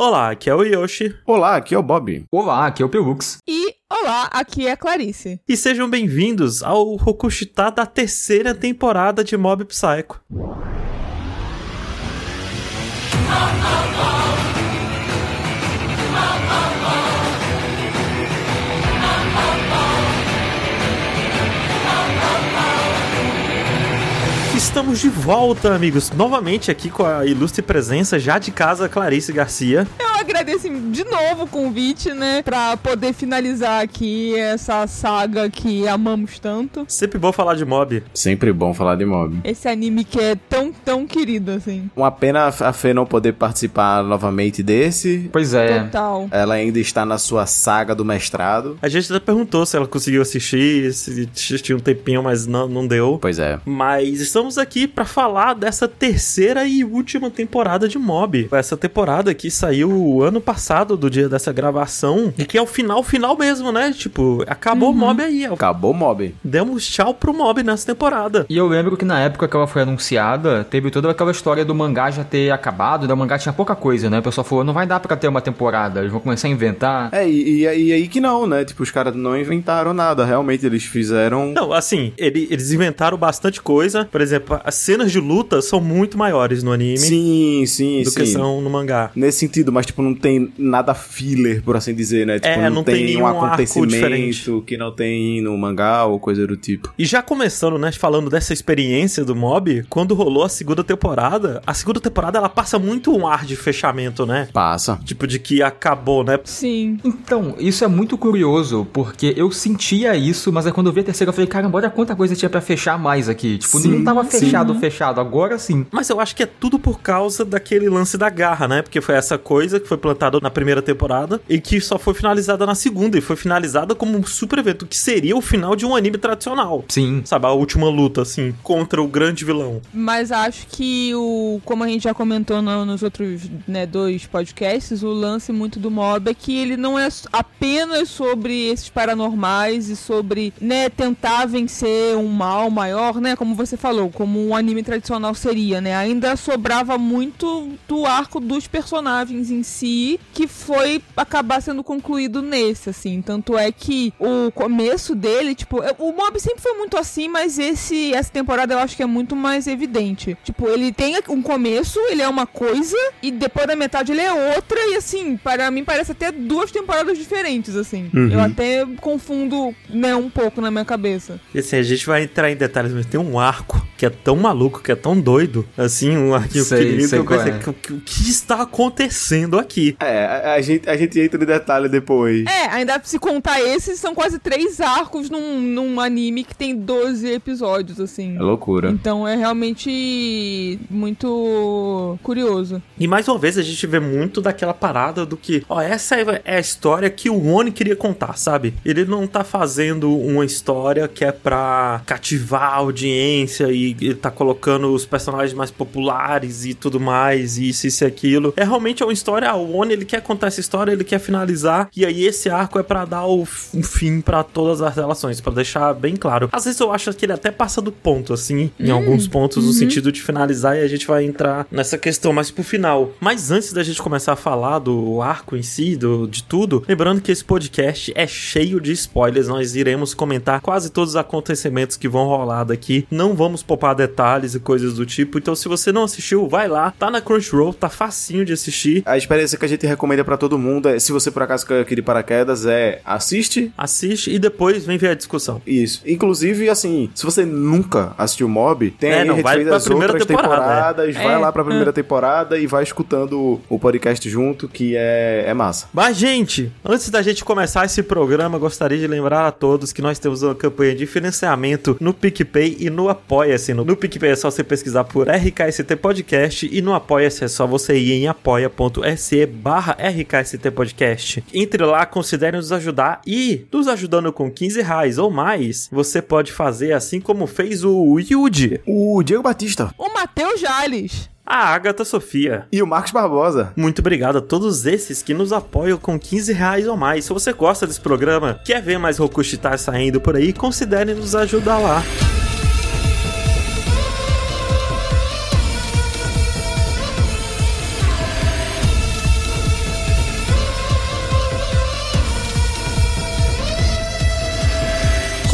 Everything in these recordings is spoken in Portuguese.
Olá, aqui é o Yoshi. Olá, aqui é o Bob. Olá, aqui é o Pelux. E olá, aqui é a Clarice. E sejam bem-vindos ao Rokushita da terceira temporada de Mob Psycho. Estamos de volta, amigos, novamente aqui com a ilustre presença já de casa Clarice Garcia. Eu agradeço de novo o convite, né, pra poder finalizar aqui essa saga que amamos tanto. Sempre bom falar de mob. Sempre bom falar de mob. Esse anime que é tão, tão querido, assim. Uma pena a Fê não poder participar novamente desse. Pois é. Total. Ela ainda está na sua saga do mestrado. A gente até perguntou se ela conseguiu assistir, se assistiu um tempinho, mas não, não deu. Pois é. Mas estamos aqui pra falar dessa terceira e última temporada de Mob. Essa temporada que saiu ano passado, do dia dessa gravação, e que é o final, final mesmo, né? Tipo, acabou o Mob aí. Acabou o mob. Demos tchau pro Mob nessa temporada. E eu lembro que na época que ela foi anunciada, teve toda aquela história do mangá já ter acabado, né? O mangá tinha pouca coisa, né? O pessoal falou, não vai dar pra ter uma temporada, eles vão começar a inventar. É, e, e, e aí que não, né? Tipo, os caras não inventaram nada. Realmente, eles fizeram. Não, assim, ele- eles inventaram bastante coisa. Por exemplo, as cenas de luta são muito maiores no anime Sim, sim, do sim. que são no mangá. Nesse sentido, mas tipo, não tem nada filler, por assim dizer, né? Tipo, É, não tem nenhum arco acontecimento que não tem no mangá ou coisa do tipo. E já começando, né, falando dessa experiência do Mob, quando rolou a segunda temporada, a segunda temporada ela passa muito um ar de fechamento, né? Passa. Tipo, de que acabou, né? Sim. Então, isso é muito curioso, porque eu sentia isso, mas aí quando eu vi a terceira, eu falei, caramba, olha quanta coisa tinha pra fechar mais aqui. Tipo, Sim, não tava sim. Fechado, fechado, agora sim. Mas eu acho que é tudo por causa daquele lance da garra, né? Porque foi essa coisa que foi plantada na primeira temporada e que só foi finalizada na segunda. E foi finalizada como um super evento, que seria o final de um anime tradicional. Sim. Sabe, a última luta, assim, contra o grande vilão. Mas acho que o. Como a gente já comentou no- nos outros né, dois podcasts, o lance muito do mob é que ele não é apenas sobre esses paranormais e sobre, né, tentar vencer um mal maior, né? Como você falou, como um anime tradicional seria, né? Ainda sobrava muito do arco dos personagens em si, que foi acabar sendo concluído nesse, assim. Tanto é que o começo dele, tipo, o mob sempre foi muito assim, mas esse essa temporada eu acho que é muito mais evidente. Tipo, ele tem um começo, ele é uma coisa, e depois da metade ele é outra, e assim, para mim parece até duas temporadas diferentes, assim. Eu até confundo, né, um pouco na minha cabeça. E assim, a gente vai entrar em detalhes, mas tem um arco que é tão maluco, que é tão doido, assim, um arquinho Sei, pequenininho, que sei eu pensei, é. que- que- o que está acontecendo aqui? É, a, a gente, a gente entra em detalhe depois. É, ainda se contar esses, são quase três arcos num, num anime que tem 12 episódios, assim. É loucura. Então é realmente muito curioso. E mais uma vez a gente vê muito daquela parada do que, ó, essa é é a história que o Oni queria contar, sabe? Ele não tá fazendo uma história que é pra cativar a audiência e ele tá colocando os personagens mais populares e tudo mais, e isso, isso e aquilo. É realmente uma história, o Oni ele quer contar essa história, ele quer finalizar, e aí esse arco é pra dar o um fim pra todas as relações, pra deixar bem claro. Às vezes eu acho que ele até passa do ponto, assim, em alguns pontos, no sentido de finalizar, e a gente vai entrar nessa questão mais pro final. Mas antes da gente começar a falar do arco em si, do, de tudo, lembrando que esse podcast é cheio de spoilers, nós iremos comentar quase todos os acontecimentos que vão rolar daqui, não vamos poupar detalhes e coisas do tipo, então se você não assistiu, vai lá, tá na Crunchyroll, tá facinho de assistir, A experiência que a gente recomenda pra todo mundo é, se você por acaso caiu aqui de paraquedas, é assiste assiste e depois vem ver a discussão. isso. Inclusive, assim, se você nunca assistiu Mob, tem É, não, vai pra as primeira outras temporada, temporadas, é. vai É, lá pra primeira temporada e vai escutando o- o podcast junto, que é, é massa. Mas, gente, antes da gente começar esse programa, gostaria de lembrar a todos que nós temos uma campanha de financiamento no PicPay e no Apoia-se. No, no PicPay é só você pesquisar por RKST Podcast e no Apoia-se é só você ir em apoia.se barra RKST Podcast. Entre lá, considere nos ajudar e, nos ajudando com 15 reais ou mais, você pode fazer assim como fez o Yuji, O Diego Batista O Matheus Jales. a Agatha Sofia. e o Marcos Barbosa. Muito obrigado a todos esses que nos apoiam com 15 reais ou mais. Se você gosta desse programa, quer ver mais Rokushitar saindo por aí, considere nos ajudar lá.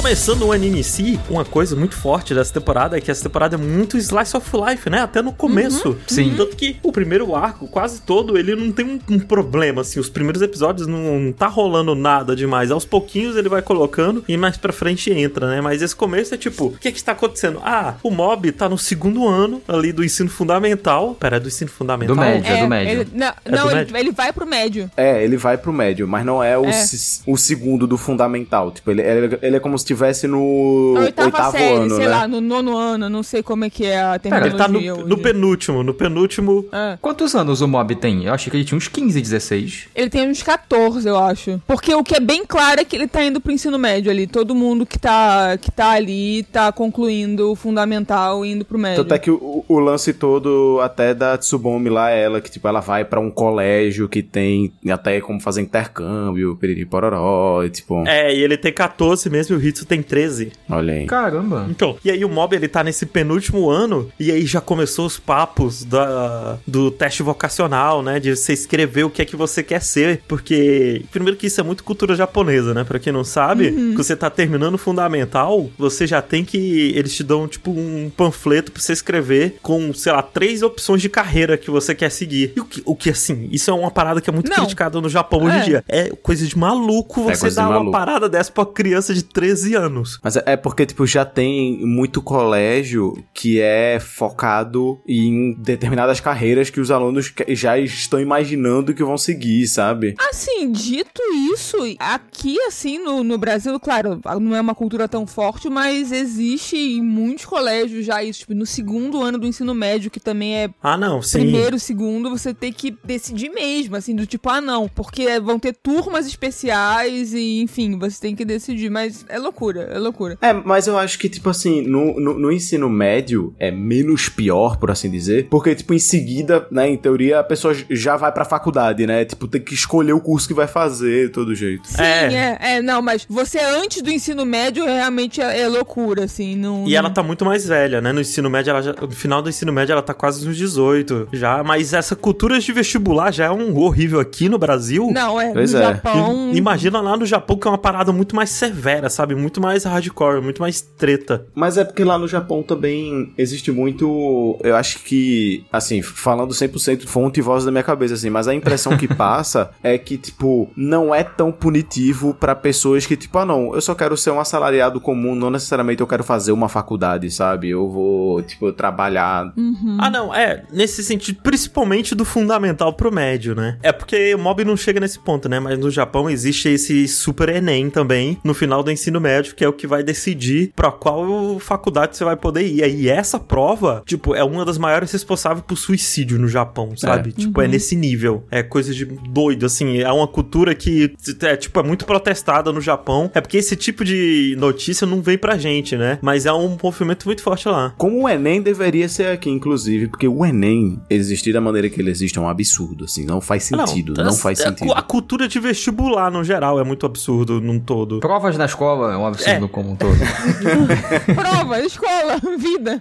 Começando o anime em si, uma coisa muito forte dessa temporada é que essa temporada é muito slice of life, né? Até no começo. Sim. Tanto que o primeiro arco, quase todo, ele não tem um, um problema, assim. Os primeiros episódios não, não tá rolando nada demais. Aos pouquinhos ele vai colocando e mais pra frente entra, né? Mas esse começo é tipo, o que que está acontecendo? Ah, o mob tá no segundo ano ali do ensino fundamental. Pera, é do ensino fundamental? Do médio. É do médio. Ele, não, do não ele, médio? ele vai pro médio. É, ele vai pro médio, mas não é o, É. o segundo do fundamental. Tipo, ele, ele, ele é como se estivesse no Na oitava oitavo série, ano, sei né? lá, no nono ano, não sei como é que é a Ele terminologia. tá no, hoje. no penúltimo. No penúltimo. É. Quantos anos o Mob tem? Eu achei que ele tinha uns 15, 16. Ele tem uns 14, eu acho. Porque o que é bem claro é que ele tá indo pro ensino médio ali. Todo mundo que tá, que tá ali tá concluindo o fundamental e indo pro médio. Tanto é que o, o lance todo até da Tsubomi lá é ela, que tipo, ela vai pra um colégio que tem até como fazer intercâmbio, piriri pororó, e tipo, É, e ele tem 14 mesmo e o Hitsu tem 13. olha aí. Caramba. Então, e aí o Mob ele tá nesse penúltimo ano e aí já começou os papos da, do teste vocacional, né? De você escrever o que é que você quer ser, porque primeiro que isso é muito cultura japonesa, né? Pra quem não sabe, que você tá terminando o fundamental, você já tem que eles te dão tipo um panfleto pra você escrever com, sei lá, três opções de carreira que você quer seguir. E o que, o que assim, isso é uma parada que é muito Não. criticada no Japão hoje em É. dia. É coisa de maluco É você de dar uma maluco. parada dessa pra criança de 13 anos. Mas é é porque, tipo, já tem muito colégio que é focado em determinadas carreiras que os alunos já estão imaginando que vão seguir, sabe? Assim, dito isso, aqui assim no, no Brasil, claro, não é uma cultura tão forte, mas existe em muitos colégios já isso, tipo, no segundo ano do ensino médio, que também é Ah, não, sim. primeiro, segundo, você tem que decidir mesmo, assim, do tipo, ah, não, porque vão ter turmas especiais e, enfim, você tem que decidir, mas é loucura, é loucura. É, mas eu acho que, tipo assim, no, no, no ensino médio é menos pior, por assim dizer, porque, tipo, em seguida, né, em teoria, a pessoa já vai pra faculdade, né? Tipo, tem que escolher o curso que vai fazer, todo jeito. Sim, É. é. é, não, mas você antes do ensino médio realmente é, é loucura, assim, não... E ela tá muito mais velha, né? No ensino médio, ela já, no final do ensino médio, ela tá quase nos 18 já. Mas essa cultura de vestibular já é um horrível aqui no Brasil. Não, é, Pois no é. Japão... I- Imagina lá no Japão que é uma parada muito mais severa, sabe? Muito mais hardcore, muito mais treta. Mas é porque lá no Japão também existe muito. Eu acho que, assim, falando 100% fonte e voz da minha cabeça, assim, mas a impressão que passa é que, tipo, não é tão punitivo pra pessoas que, tipo, ah, não, eu só quero ser um assalariado comum, não necessariamente eu quero fazer uma faculdade, sabe? Eu vou, tipo, trabalhar. Uhum. Ah, não, é, nesse sentido, principalmente do fundamental pro médio, né? É porque o mob não chega nesse ponto, né? Mas no Japão existe esse Super Enem também, no final do ensino médio, que é o que vai decidir pra qual faculdade você vai poder ir. E essa prova, tipo, é uma das maiores responsáveis por suicídio no Japão, sabe? Tipo, é nesse nível. É coisa de doido, assim. É uma cultura que, é, tipo, é muito protestada no Japão. É porque esse tipo de notícia não vem pra gente, né? Mas é um movimento muito forte lá. Como o Enem deveria ser aqui, inclusive, porque o Enem existir da maneira que ele existe é um absurdo, assim, não faz sentido, não, a- faz a- sentido. A, cultura de vestibular, no geral, é muito absurdo num todo. Provas na escola é um absurdo É. como um todo. Prova, escola, vida.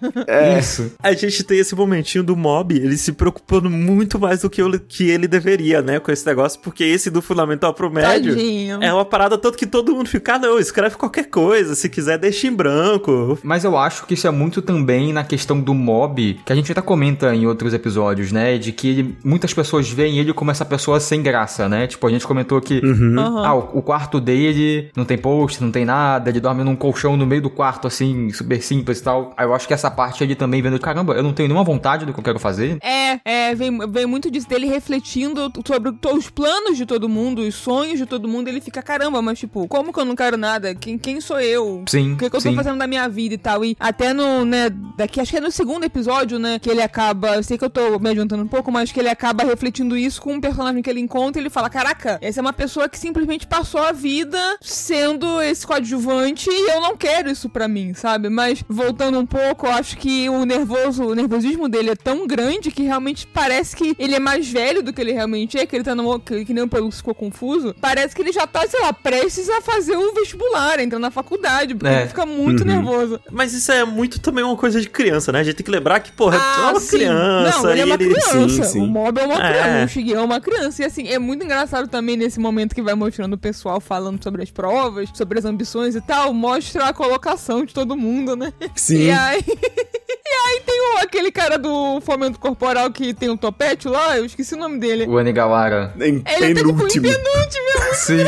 Isso. A gente tem esse momentinho do mob, ele se preocupando muito mais do que, o- que ele deveria, né, com esse negócio, porque esse do fundamental pro médio Tadinho. é uma parada tanto que todo mundo fica, ah, não, escreve qualquer coisa, se quiser deixa em branco. Mas eu acho que isso é muito também na questão do mob, que a gente até comenta em outros episódios, né? De que ele- muitas pessoas veem ele como essa pessoa sem graça, né? Tipo, a gente comentou que Aham. ah, o, o quarto dele não tem post, não tem nada, ele dorme num colchão no meio do quarto, assim, super simples e tal. Aí eu acho que essa parte ele também vendo, caramba, eu não tenho nenhuma vontade do que eu quero fazer. É, é, vem, vem muito disso dele refletindo sobre os planos de todo mundo, os sonhos de todo mundo. Ele fica, caramba, mas tipo, como que eu não quero nada? Quem, quem sou eu? Sim, O que, que eu sim. tô fazendo da minha vida e tal? E até no, né, daqui, acho que é no segundo episódio, né, que ele acaba, eu sei que eu tô me adiantando um pouco, mas que ele acaba refletindo isso com um personagem que ele encontra e ele fala, caraca, essa é uma pessoa que simplesmente passou a vida sendo esse coadjuvante e eu não quero isso pra mim, sabe? Mas, voltando um pouco, eu acho que o nervoso, o nervosismo dele é tão grande que realmente parece que ele é mais velho do que ele realmente é, que ele tá no, que, que nem o Pelux ficou confuso. Parece que ele já tá, sei lá, prestes a fazer o vestibular, entrar na faculdade, porque É. ele fica muito nervoso. Mas isso é muito também uma coisa de criança, né? A gente tem que lembrar que, porra, é uma Ah, sim. criança. Não, ele é uma e criança. sim, sim. O Mob é uma É. criança. O Shigeo é uma criança. E assim, é muito engraçado também nesse momento que vai mostrando o pessoal falando sobre as provas, sobre as ambições e tal, mostra a colocação de todo mundo, né? Sim. E aí. e aí tem o, aquele cara do fomento corporal que tem um topete lá, eu esqueci o nome dele. O Onigawara. Em Ele tá tipo em penúltimo. penúltimo, é Sim.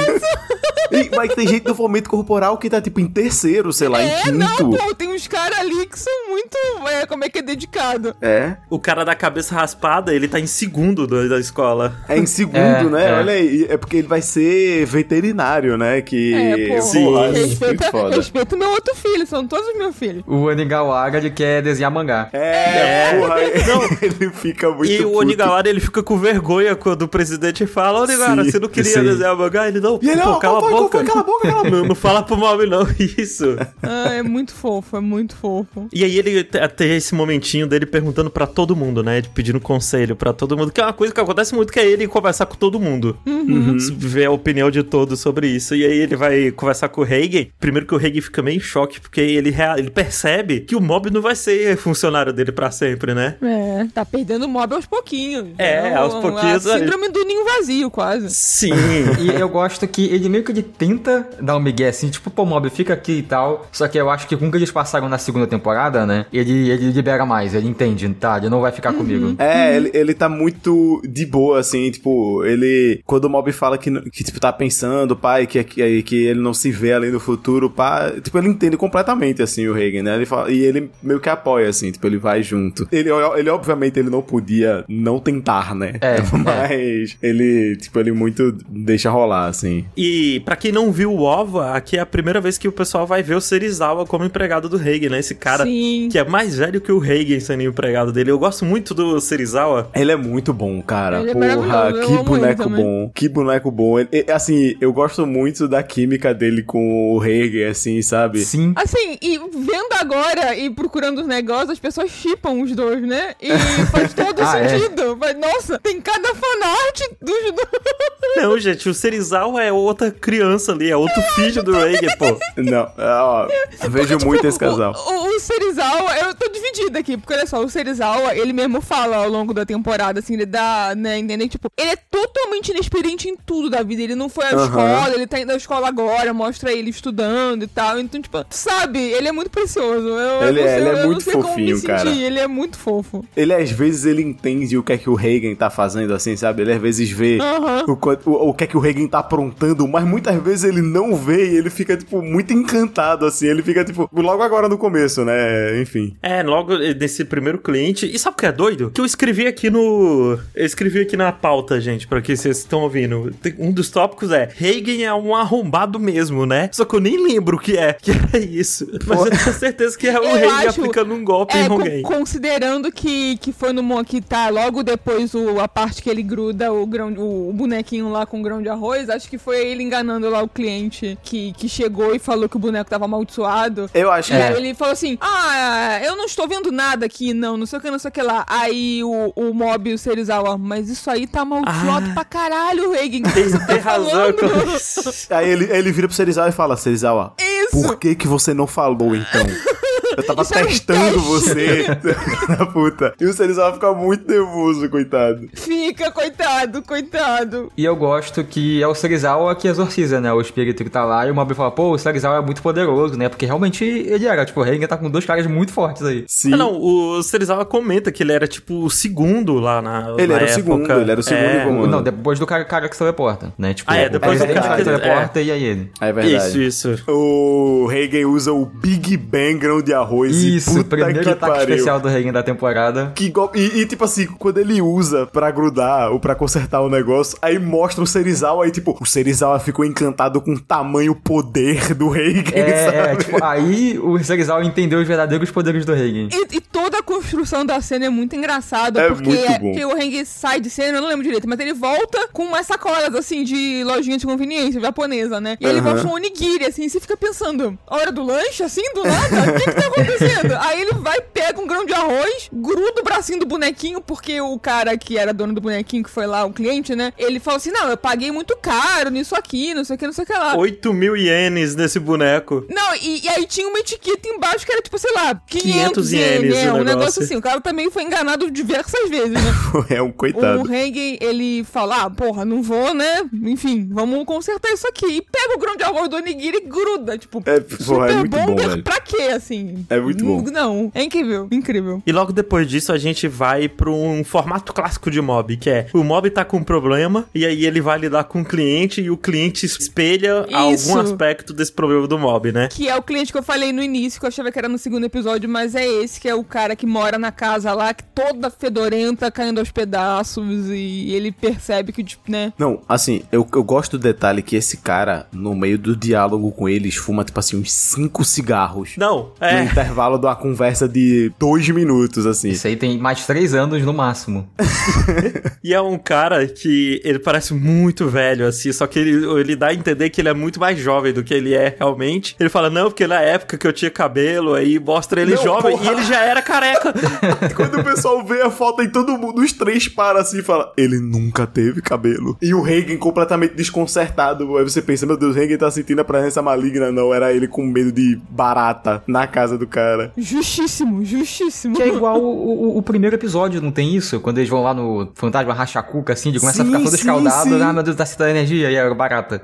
E- mas tem gente do fomento corporal que tá tipo em terceiro, sei lá, em É, quinto. não, pô, tem uns caras ali que são muito. É, como é que é dedicado? É. O cara da cabeça raspada, ele tá em segundo do- da escola. É em segundo, É, né? é. Olha aí. É porque ele vai ser veterinário, né? Que. É, pô. Sim. Porra, muito respeita, respeita meu outro filho, são todos meus filhos. O Onigawara, ele quer desenhar mangá. É, É. porra. Não. Ele fica muito. e o puto. Onigawara, ele fica com vergonha quando o presidente fala, Onigawara, Sim, você não queria sim. desenhar mangá? Ele, não, E ele, pô, ó, cala a boca. foi? Cala a boca, cala a boca. Não, não fala pro mob não, isso. Ah, é muito fofo, é muito fofo. E aí ele tem esse momentinho dele perguntando pra todo mundo, né? De pedindo conselho pra todo mundo, que é uma coisa que acontece muito, que é ele conversar com todo mundo. Uhum. Ver a opinião de todos sobre isso. E aí ele vai conversar com o Hagen. Primeiro que o Hagen fica meio em choque, porque ele, ele percebe que o mob não vai ser funcionário dele pra sempre, né? É, tá perdendo o mob aos pouquinhos. É, um- aos pouquinhos, A síndrome do ninho vazio, quase. Sim. E eu gosto que ele meio que ele tenta dar um migué assim, tipo, pô, mob, fica aqui e tal. Só que eu acho que com o que eles passaram na segunda temporada, né? Ele, ele libera mais, ele entende, tá? Ele não vai ficar comigo. É, ele, ele tá muito de boa, assim, tipo, ele. Quando o Mob fala que, que tipo, tá pensando, pai, que, que, que ele não se vê além do futuro, pá, tipo, ele entende completamente, assim, o Reagan, né? Ele fala, e ele meio que apoia, assim, tipo, ele vai junto. Ele, ele obviamente, ele não podia não tentar, né? É, Mas ele, tipo, ele muito deixa rolar, assim. E pra quem não viu o OVA, aqui é a primeira vez que o pessoal vai ver o Serizawa como empregado do Hagen, né? Esse cara Sim. que é mais velho que o Hagen sendo empregado dele. Eu gosto muito do Serizawa. Ele é muito bom, cara. Ele é Porra, eu que boneco bom. Que boneco bom. Ele- ele- assim, eu gosto muito da química dele com o Reagan, assim, sabe? Sim. Assim, e vendo agora e procurando os negócios, as pessoas chipam os dois, né? E faz todo Ah, é? sentido. Mas, Nossa, tem cada fanart dos dois. Não, gente, o Serizawa é outra criança ali, é outro filho do Hagen, pô. Não, ó, vejo muito esse casal. Tipo, O, o, o Serizawa, eu tô dividida aqui, porque olha só, o Serizawa, ele mesmo fala ao longo da temporada, assim, ele dá, né, entender? Tipo, ele é totalmente inexperiente em tudo da vida. Ele não foi à Aham. escola, ele tá indo à escola agora, mostra ele estudando e tal. Então, tipo, sabe, ele é muito precioso. Eu, eu Ele não é- sei- ele é eu não muito sei como me fofinho, cara. Ele é muito fofo. Ele às vezes ele entende o que é que o Reagan tá fazendo, assim, sabe? Ele às vezes vê o, o, o que é que o Reagan tá aprontando, mas muitas vezes ele não vê e ele fica, tipo, muito encantado, assim. Ele fica, tipo, logo agora no começo, né? Enfim. É, logo nesse primeiro cliente. E sabe o que é doido? Que eu escrevi aqui no. Eu escrevi aqui na pauta, gente, pra que vocês estão ouvindo. Um dos tópicos é: Hagen é um arrombado mesmo, né? Só que eu nem lembro o que é, que era isso. Mas eu tenho certeza que é o Eu Hagen acho- aplicando um golpe É, em con- alguém. considerando que, que foi no que tá logo depois o, a parte que ele gruda o, grão, o, o bonequinho lá com grão de arroz, acho que foi ele enganando lá o cliente que, que chegou e falou que o boneco tava amaldiçoado. Eu acho que. Aí ele falou assim: Ah, eu não estou vendo nada aqui, não, não sei o que, não sei o que lá. Aí o, o mob e o Serizawa, mas isso aí tá amaldiçoado Ah. pra caralho, Reagan. O que Tem, você tem tá razão. falando? com- Aí ele, ele vira pro Serizawa e fala, Serizawa, Isso! por que que você não falou, então? Eu tava Isso um testando você, na puta. E o Serizawa fica muito nervoso, coitado. Fica, coitado, coitado. E eu gosto que é o Serizawa que exorciza, né? O espírito que tá lá. E o Mob fala, pô, o Serizawa é muito poderoso, né? Porque realmente ele era. Tipo, o Reagan tá com dois caras muito fortes aí. Sim. Ah, não, o Serizawa comenta que ele era tipo o segundo lá na. Ele na era o época. segundo, ele era o segundo É. em comando. Não, depois do cara, cara que se teleporta, né? Tipo, Ah, é, o depois do cara, que se é. teleporta e aí ele. É verdade. Isso, isso. O Reagan usa o Big Bang grão de arroz Isso, e o primeiro que ataque pariu. especial do Reagan da temporada. Que gol- e, e, tipo assim, quando ele usa pra grudar ou pra consertar o negócio, aí mostra o Serizawa aí, tipo, o Serizawa ficou encantado com o tamanho poder do Reagan, É, sabe? é, tipo, aí o Serizawa entendeu os verdadeiros poderes do Reagan. E, e toda a construção da cena é muito engraçada, É porque, muito bom. o Heng sai de cena, eu não lembro direito, mas ele volta com umas sacolas, assim, de lojinha de conveniência japonesa, né? E ele Aham. mostra um onigiri, assim, e você fica pensando, hora do lanche, assim, do nada? O que que tá acontecendo? Aí ele vai, pega um grão de arroz, gruda o bracinho do bonequinho, porque o cara que era dono do bonequinho, que foi lá, o cliente, né? Ele falou assim: não, eu paguei muito caro nisso aqui, não sei o que, não sei o que lá. 8 mil ienes nesse boneco. Não, e, e aí tinha uma etiqueta embaixo que era tipo, sei lá, 500, 500 ienes, é, o um negócio assim. O cara também foi enganado diversas vezes, né? é um O coitado. Rengen, ele fala, ah, porra, não vou, né? Enfim, vamos consertar isso aqui. E pega o grão de arroz do onigiri e gruda, tipo, É, porra, super é bom, bom, velho. pra quê, assim? É muito bom. Não, é incrível, incrível. E logo depois disso a gente vai pra um formato clássico de mob, que é o mob tá com um problema e aí ele vai lidar com o cliente e o cliente espelha Isso. algum aspecto desse problema do mob, né? Que é o cliente que eu falei no início, que eu achava que era no segundo episódio, mas é esse, que é o cara que mora na casa lá, que toda fedorenta, caindo aos pedaços, e ele percebe que, tipo, né? Não, assim, eu, eu gosto do detalhe que esse cara, no meio do diálogo com eles, fuma, tipo assim, uns cinco cigarros. Não, é. Intervalo de uma conversa de dois minutos, assim. Isso aí tem mais três anos no máximo. E é um cara que ele parece muito velho, assim, só que ele, ele dá a entender que ele é muito mais jovem do que ele é realmente. Ele fala, não, porque na época que eu tinha cabelo, aí mostra ele Não, jovem porra. e ele já era careca. Quando o pessoal vê a foto e todo mundo, os três para assim e fala, ele nunca teve cabelo. E o Reagan completamente desconcertado. Aí você pensa, meu Deus, o Reagan tá sentindo a presença maligna. Não, era ele com medo de barata na casa do cara. Justíssimo, justíssimo. Que é igual o, o- o primeiro episódio, não tem isso? Quando eles vão lá no Fantasma Rachacuca, assim, de começa a Sim, ficar todo sim, escaldado. sim. Ah, meu Deus, tá citando energia. E é barata.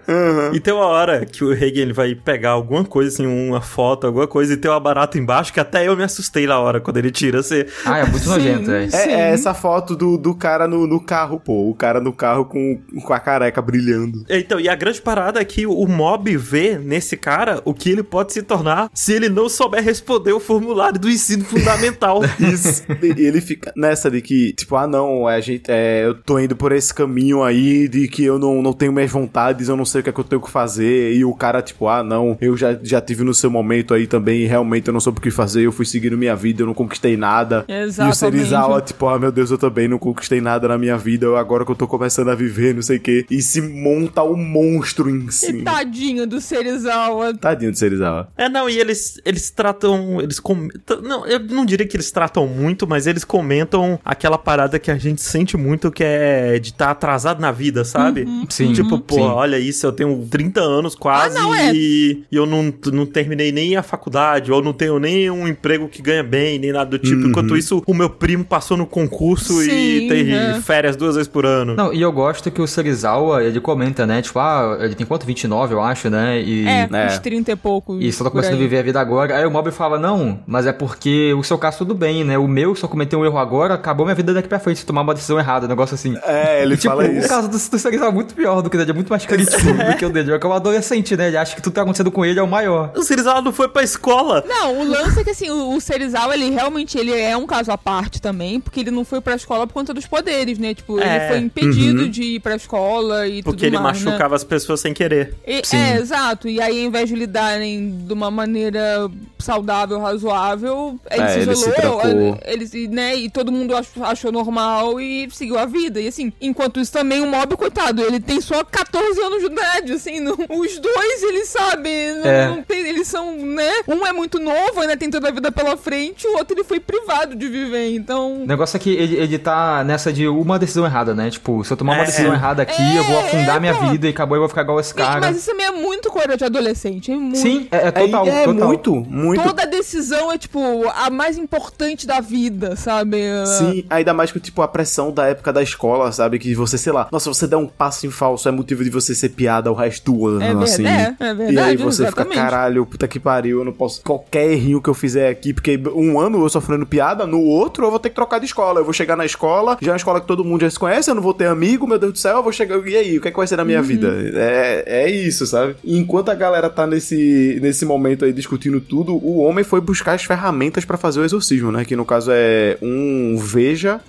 E tem uma hora que o Reagan ele vai pegar alguma coisa, assim, uma foto, alguma coisa, e tem uma barata embaixo, que até eu me assustei na hora quando ele tira. Você... Ah, é muito Sim. nojento, é. É, é essa foto do, do cara no, no carro, pô. O cara no carro com, com a careca brilhando. Então, e a grande parada é que o mob vê nesse cara o que ele pode se tornar se ele não souber responder o formulário do ensino fundamental. Isso. E ele fica nessa de que, tipo, ah, não, a gente, é, eu tô indo por esse caminho aí de que eu não, não tenho minhas vontades, eu não sei o que é que eu tenho que fazer. E o cara, tipo, ah, não, eu já, já tive no seu momento aí também, e realmente eu não soube o que fazer, eu fui seguindo minha vida, eu não conquistei nada. E o Exatamente. Serizawa, tipo, ah, meu Deus, eu também não conquistei nada na minha vida, eu, agora que eu tô começando a viver, não sei o que. E se monta o monstro em E si. tadinho do Serizawa. Tadinho de Serizawa. É, não, e eles, eles tratam. Eles comentam. Não, eu não diria que eles tratam muito, mas eles comentam aquela parada que a gente sente muito, que é de estar atrasado na vida, sabe? Sim. Tipo, pô, Sim. olha isso, eu tenho 30 anos quase Ah, não, é. e, e eu não, não terminei nem a faculdade, ou não tenho nem um emprego que ganha bem, nem nada do tipo. Enquanto isso, o meu primo passou no concurso e Sim, tem é. férias duas vezes por ano. Não, e eu gosto que o Serizawa, ele comenta, né? Tipo, ah, ele tem quanto? 29, eu acho, né? E... É, É. uns 30 e poucos. E só tá começando a viver a vida agora. Aí o Mob fala, não, mas é porque o seu caso tudo bem, né? O meu, se eu cometer um erro agora, acabou minha vida daqui pra frente, se tomar uma decisão errada, um negócio assim. É, ele E, tipo, fala o isso. caso do, do é muito pior do que o dele, é muito mais crítico do que o dele. Porque é um adolescente, né? Ele acha que tudo que tá acontecendo com ele é o maior. O Serizawa não foi pra escola. Não, o lance é que assim, o, o Serizawa, ele realmente ele é um caso à parte também, porque ele não foi pra escola por conta dos poderes, né? Tipo, É, ele foi impedido de ir pra escola e Porque tudo ele mais, né? machucava as pessoas sem querer. E- é, exato. E aí, ao invés de lidarem de uma maneira saudável, razoável, ele É, se ele se isolou, trancou. ele, se- né, e todo mundo achou, achou normal e seguiu a vida. E assim, enquanto isso também o Mob, coitado, ele tem só 14 anos de idade, assim, não- os dois, eles sabem, não, É. não tem- eles são, né, um é muito novo, ainda tem toda a vida pela frente, o outro ele foi privado de viver, então... O negócio é que ele, ele tá nessa de uma decisão errada, né? Tipo, se eu tomar uma É. decisão errada aqui, eu vou É, afundar minha pô. vida e acabou, eu vou ficar igual esse cara. Mas isso também é muito coisa de adolescente, é muito. Sim, é, é É, total, é total. muito, muito. Toda decisão é, tipo, a mais importante da vida, sabe? Sim, ainda mais que, tipo, a pressão da época da escola, sabe? Que você, sei lá, nossa, você der um passo em falso é motivo de você ser piada o resto do ano, É ver- assim. é, é verdade, E aí você exatamente. fica, caralho, puta que pariu, eu não posso. Qualquer errinho que eu fizer aqui, porque um ano eu sofrendo piada, no outro eu vou ter que trocar de escola. Eu vou chegar na escola, já é uma escola que todo mundo já se conhece, eu não vou ter amigo, meu Deus do céu, eu vou chegar. E aí, o que é que vai ser Uhum. minha vida? É, é isso, sabe? E enquanto a galera tá nesse, nesse momento aí discutindo tudo, o homem foi buscar as ferramentas pra fazer o exorcismo, né? Que no caso é um veja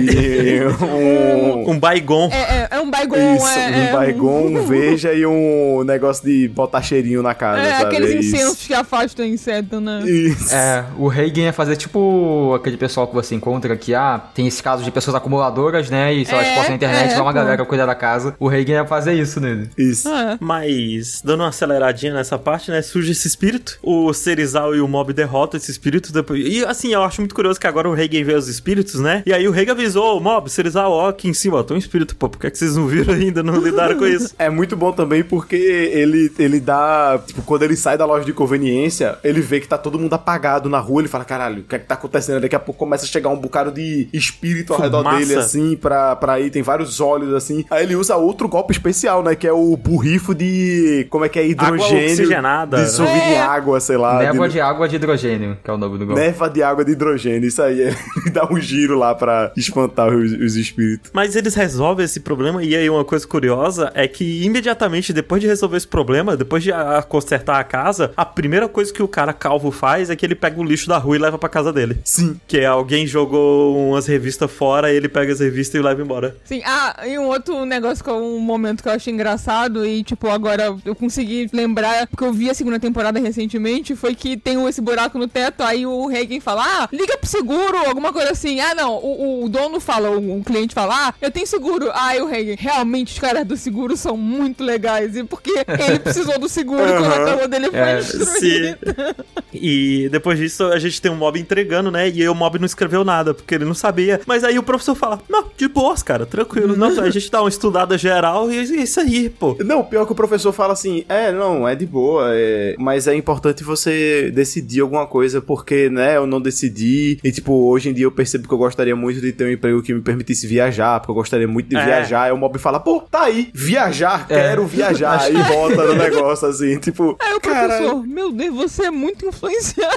e um. Um baigon. É, é, é um baigon, Isso, é, um é baigon, um veja e um negócio de botar cheirinho na casa, É, sabe? aqueles É isso. incensos que afastam inseto, né? Isso. É, o Reagan ia fazer tipo aquele pessoal que você encontra que, ah, tem esse caso de pessoas acumuladoras, né? E se elas É, postam na internet, é, vai uma pô. galera cuidar da casa. O Reagan ia fazer isso nele. Isso. É. Mas, dando uma aceleradinha nessa parte, né? Surge esse espírito. O Serizawa e o mob derrota esse espírito depois. E assim, eu acho muito curioso que agora o Reagan vê os espíritos, né? E aí o Reagan avisou, o mob, se eles ó, aqui em cima, ó, tem um espírito, pô, por que, é que vocês não viram ainda, não lidaram com isso? É muito bom também porque ele, ele dá. Tipo, quando ele sai da loja de conveniência, ele vê que tá todo mundo apagado na rua. Ele fala: caralho, o que é que tá acontecendo? Daqui a pouco começa a chegar um bocado de espírito ao redor Fumaça. dele, assim, pra, pra ir. Tem vários olhos, assim. Aí ele usa outro golpe especial, né? Que é o burrifo de. Como é que é? Hidrogênio. oxigenada. Dissolvido em É. água, sei lá. Névoa de... de água de hidrogênio, que é o nome do golpe. Neva de água de hidrogênio, isso aí. Ele dá um giro lá pra espantar os, os espíritos. Mas eles resolvem esse problema, e aí uma coisa curiosa é que imediatamente depois de resolver esse problema, depois de ah, consertar a casa, a primeira coisa que o cara calvo faz é que ele pega o lixo da rua e leva pra casa dele. Sim. Que é alguém jogou umas revistas fora, ele pega as revistas e leva embora. Sim, ah, e um outro negócio que é um momento que eu achei engraçado e, tipo, agora eu consegui lembrar, porque eu vi a segunda temporada recentemente, foi que tem esse buraco no teto, aí o Reagan fala, ah, liga pro seguro, alguma coisa assim. Ah, não, o, o dono fala, o, o cliente fala, ah, eu tenho seguro. Aí o Reagan, realmente os caras do seguro são muito legais, e porque ele precisou do seguro quando a casa dele foi É, destruída. E depois disso a gente tem um mob entregando, né? E aí o mob não escreveu nada, porque ele não sabia. Mas aí o professor fala: Não, de boas, cara, tranquilo. Não, a gente dá uma estudada geral e é isso aí, pô. Não, pior que o professor fala assim, é, não, é de boa, é, mas é importante você decidir alguma coisa, porque, né, eu não decidi, e tipo, hoje em dia eu percebo que eu gostaria muito de ter um emprego que me permitisse viajar, porque eu gostaria muito de É. viajar, aí o mob fala, pô, tá aí, viajar, quero viajar, e bota no negócio assim, tipo, Aí o cara, professor, meu Deus, você é muito influenciado.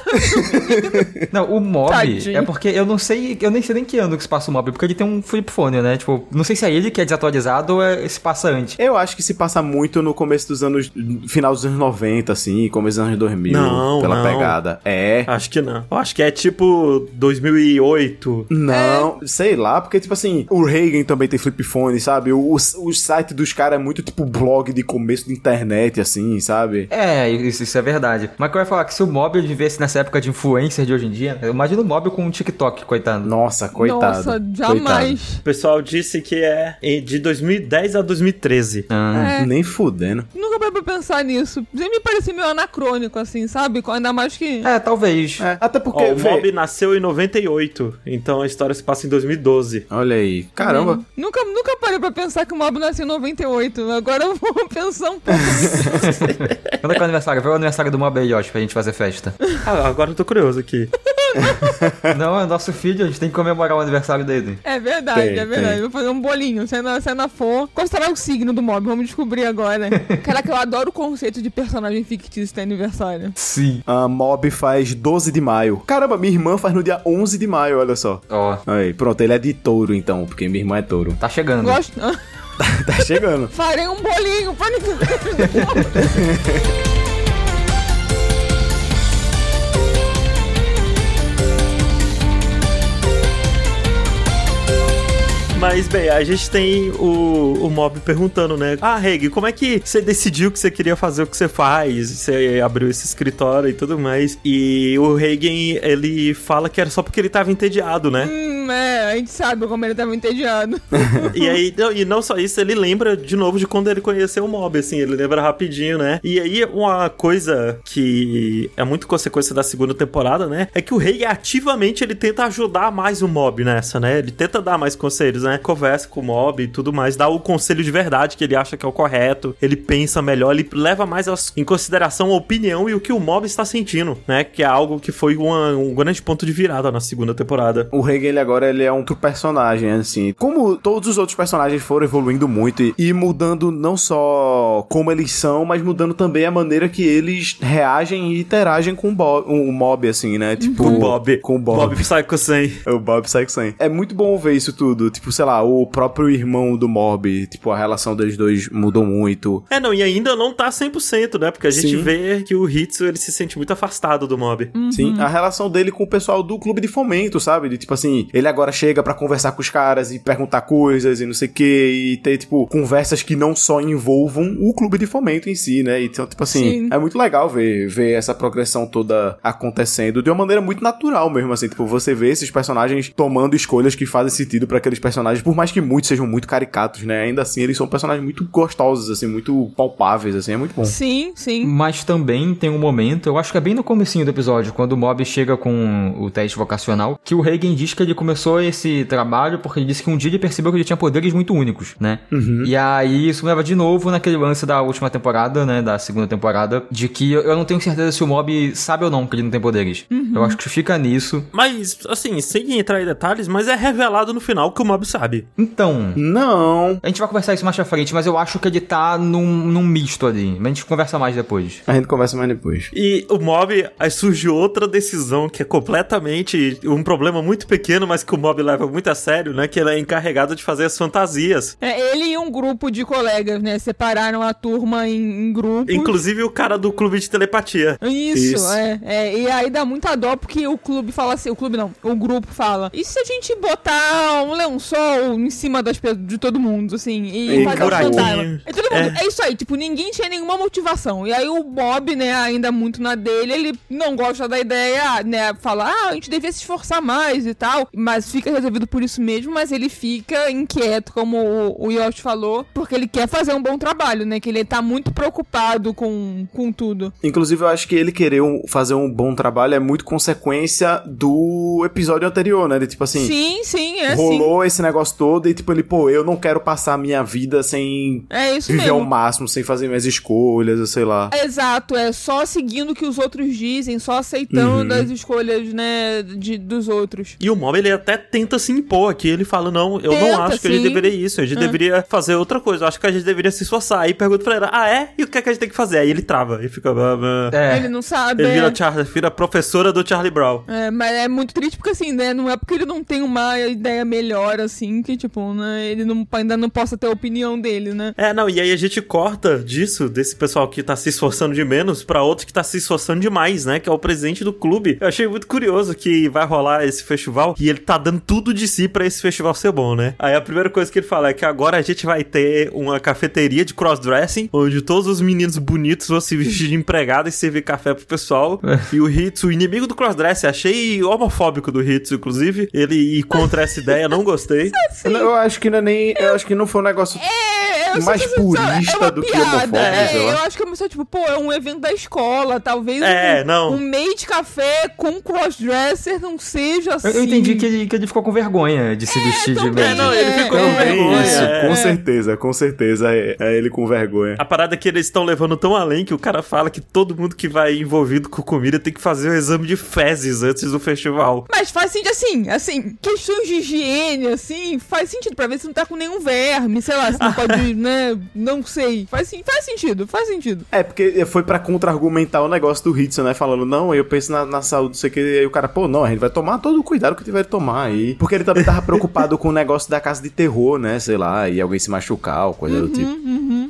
Não, o mob Tadinho. é porque eu não sei, eu nem sei nem que ano que se passa o mob, porque ele tem um flip phone, né? Tipo, não sei se é ele que é desatualizado ou é, se passa antes. eu acho que se passa muito no começo dos anos, final dos anos 90, assim, começo dos anos 2000, Não, pela não. Pegada. É, Acho que não. Eu acho que é tipo 2008. Não, sei lá, porque, tipo assim, o Reagan também tem flip phone, sabe? O, o, o site dos caras é muito tipo blog de começo da internet, assim, sabe? É, isso, isso é verdade. Mas que eu ia falar que se o mob ele vivesse nessa época de influencer de hoje em dia, eu imagino o mob com um TikTok, coitado. Nossa, coitado. Nossa, coitado. jamais. O pessoal disse que é de 2010 a 2013. Ah. É. Nem fudendo. Nunca parei pra pensar nisso. Sempre me parecia meio anacrônico, assim, sabe? Ainda mais que. É, talvez. É, até porque. Ó, o vê, Mob nasceu em 98, então a história se passa em 2012. Olha aí. Caramba. Nunca, nunca parei pra pensar que o Mob nasceu em 98. Agora eu vou pensar um pouco. Quando é que é o aniversário? Vê o aniversário do mob aí, Josh, pra gente fazer festa. Ah, agora eu tô curioso aqui. não, é nosso filho, a gente tem que comemorar o aniversário dele. É verdade, Tem, é verdade. tem. Vou fazer um bolinho. Se a Ana, se a Ana for. Qual será o signo do Mob? Vamos descobrir agora. Caraca, eu adoro o conceito de personagem fictício ter aniversário. Sim. A Mob faz 12 de maio. Caramba, minha irmã faz no dia 11 de maio, olha só. Ó, Aí, pronto, ele é de touro, então, porque minha irmã é touro. tá chegando. Gosto. tá chegando. Farei um bolinho pra ninguém. Mas, bem, a gente tem o, o Mob perguntando, né? Ah, Reg, como é que você decidiu que você queria fazer o que você faz? Você abriu esse escritório e tudo mais. E o Reagan, ele fala que era só porque ele tava entediado, né? hum, é, a gente sabe como ele tava entediado. E aí, não, e não só isso, ele lembra de novo de quando ele conheceu o Mob, assim, ele lembra rapidinho, né? E aí, uma coisa que é muito consequência da segunda temporada, né? É que o Rei ativamente ele tenta ajudar mais o Mob nessa, né? Ele tenta dar mais conselhos, né? Conversa com o Mob e tudo mais, dá o conselho de verdade que ele acha que é o correto, ele pensa melhor, ele leva mais em consideração a opinião e o que o Mob está sentindo, né? Que é algo que foi uma- um grande ponto de virada na segunda temporada. O Reagan, ele agora ele é um outro personagem, assim. Como todos os outros personagens foram evoluindo muito e, e mudando não só como eles são, mas mudando também a maneira que eles reagem e interagem com o, Bo- o mob, assim, né? Tipo, Com o Bob. Com o Bob. Bob Psycho 100. É O Bob Psycho 100. É muito bom ver isso tudo. Tipo, sei lá, o próprio irmão do Mob. Tipo, a relação deles dois mudou muito. É, não, e ainda não tá 100%, né? Porque a gente Sim. vê que o Hitsu, ele se sente muito afastado do mob. Sim, a relação dele com o pessoal do clube de fomento, sabe? De tipo assim, ele agora chega pra conversar com os caras e perguntar coisas e não sei o que, e ter, tipo, conversas que não só envolvam o clube de fomento em si, né? Então, tipo assim, Sim. é muito legal ver, ver essa progressão toda acontecendo de uma maneira muito natural mesmo, assim, tipo, você vê esses personagens tomando escolhas que fazem sentido pra aqueles personagens, por mais que muitos sejam muito caricatos, né? Ainda assim, eles são personagens muito gostosos, assim, muito palpáveis, assim, é muito bom. Sim, sim. Mas também tem um momento, eu acho que é bem no comecinho do episódio, quando o Mob chega com o teste vocacional, que o Reagan diz que ele começou esse trabalho porque ele disse que um dia ele percebeu que ele tinha poderes muito únicos, né? E aí isso me leva de novo naquele lance da última temporada, né? Da segunda temporada, de que eu eu não tenho certeza se o Mob sabe ou não que ele não tem poderes. Eu acho que fica nisso. Mas, assim, sem entrar em detalhes, mas é revelado no final que o Mob sabe. Então, Não. a gente vai conversar isso mais pra frente, mas eu acho que ele tá num, num misto ali. Mas a gente conversa mais depois. A gente conversa mais depois. E o Mob, aí surge outra decisão que é completamente um problema muito pequeno, mas que o Mob leva muito a sério, né? Que ele é encarregado de fazer as fantasias. É, ele e um grupo de colegas, né? Separaram a turma em, em grupos. Inclusive o cara do clube de telepatia. Isso, Isso. É, é. E aí dá muita dó porque o clube fala assim, o clube não, o grupo fala. E se a gente botar um lençol em cima das de todo mundo, assim, e E fazer um fantasma? E todo mundo, É. é. isso aí, tipo, ninguém tinha nenhuma motivação. E aí o Bob, né, ainda muito na dele, ele não gosta da ideia, né, fala, ah, a gente devia se esforçar mais e tal, mas fica resolvido por isso mesmo, mas ele fica inquieto, como o, o Yoshi falou, porque ele quer fazer um bom trabalho, né, que ele tá muito preocupado com, com tudo. Inclusive, eu acho que ele querer um- fazer um bom trabalho é muito consequência do episódio anterior, né? De tipo assim. Sim, sim, é sim. rolou esse negócio todo e tipo ele, pô, eu não quero passar a minha vida sem É isso viver ao mesmo. máximo, sem fazer minhas escolhas, eu sei lá. Exato, é só seguindo o que os outros dizem, só aceitando Uhum. as escolhas, né, de, dos outros. E o Mob, ele até tenta se impor aqui. Ele fala, não, eu não Tenta, acho que a gente sim. deveria isso. A gente É. deveria fazer outra coisa. Eu acho que a gente deveria se esforçar. Aí pergunta pra ele, ah, é? E o que é que a gente tem que fazer? Aí ele trava. E fica... É. Ele não sabe. Ele é. vira, Char- vira professora do Charlie Brown. É, mas é muito triste porque assim, né? Não é porque ele não tem uma ideia melhor, assim, que, tipo, né? Ele não, ainda não possa ter a opinião dele, né? É, não, e aí a gente corta disso, desse pessoal que tá se esforçando de menos, pra outro que tá se esforçando demais, né? Que é o presidente do clube. Eu achei muito curioso que vai rolar esse festival e ele tá dando tudo de si pra esse festival ser bom, né? Aí a primeira coisa que ele fala é que agora a gente vai ter uma cafeteria de crossdressing, onde todos os meninos bonitos vão se vestir de empregado e servir café pro pessoal. e o Hitsu, o inimigo do crossdressing, achei homofóbico do Hitsu, inclusive. Ele ir contra essa ideia, não gostei. Eu, eu acho que não é nem. Eu acho que não foi um negócio. É, eu Mais sou sincera, purista é do que piada. homofóbico, É, eu acho que começou, tipo, pô, é um evento da escola, talvez É, um, não. um meio de café com crossdresser não seja assim. Eu, eu entendi que ele, que ele ficou com vergonha de se vestir de também, É, não, ele ficou com vergonha. isso, é. com certeza, com certeza é, é ele com vergonha. A parada é que eles estão levando tão além que o cara fala que todo mundo que vai envolvido com comida tem que fazer o exame de fezes antes do festival. Mas faz sentido assim, assim, questões de higiene, assim, faz sentido pra ver se não tá com nenhum verme, sei lá, se não pode, né, não sei. Faz, faz sentido, faz sentido. É, porque foi pra contra-argumentar o negócio do Hitson, né? Falando, não, eu penso na, na saúde, não sei o que. Aí o cara, pô, não, a gente vai tomar todo o cuidado que tiver de tomar aí. Porque ele também tava preocupado com o negócio da casa de terror, né? Sei lá, e alguém se machucar ou coisa do tipo.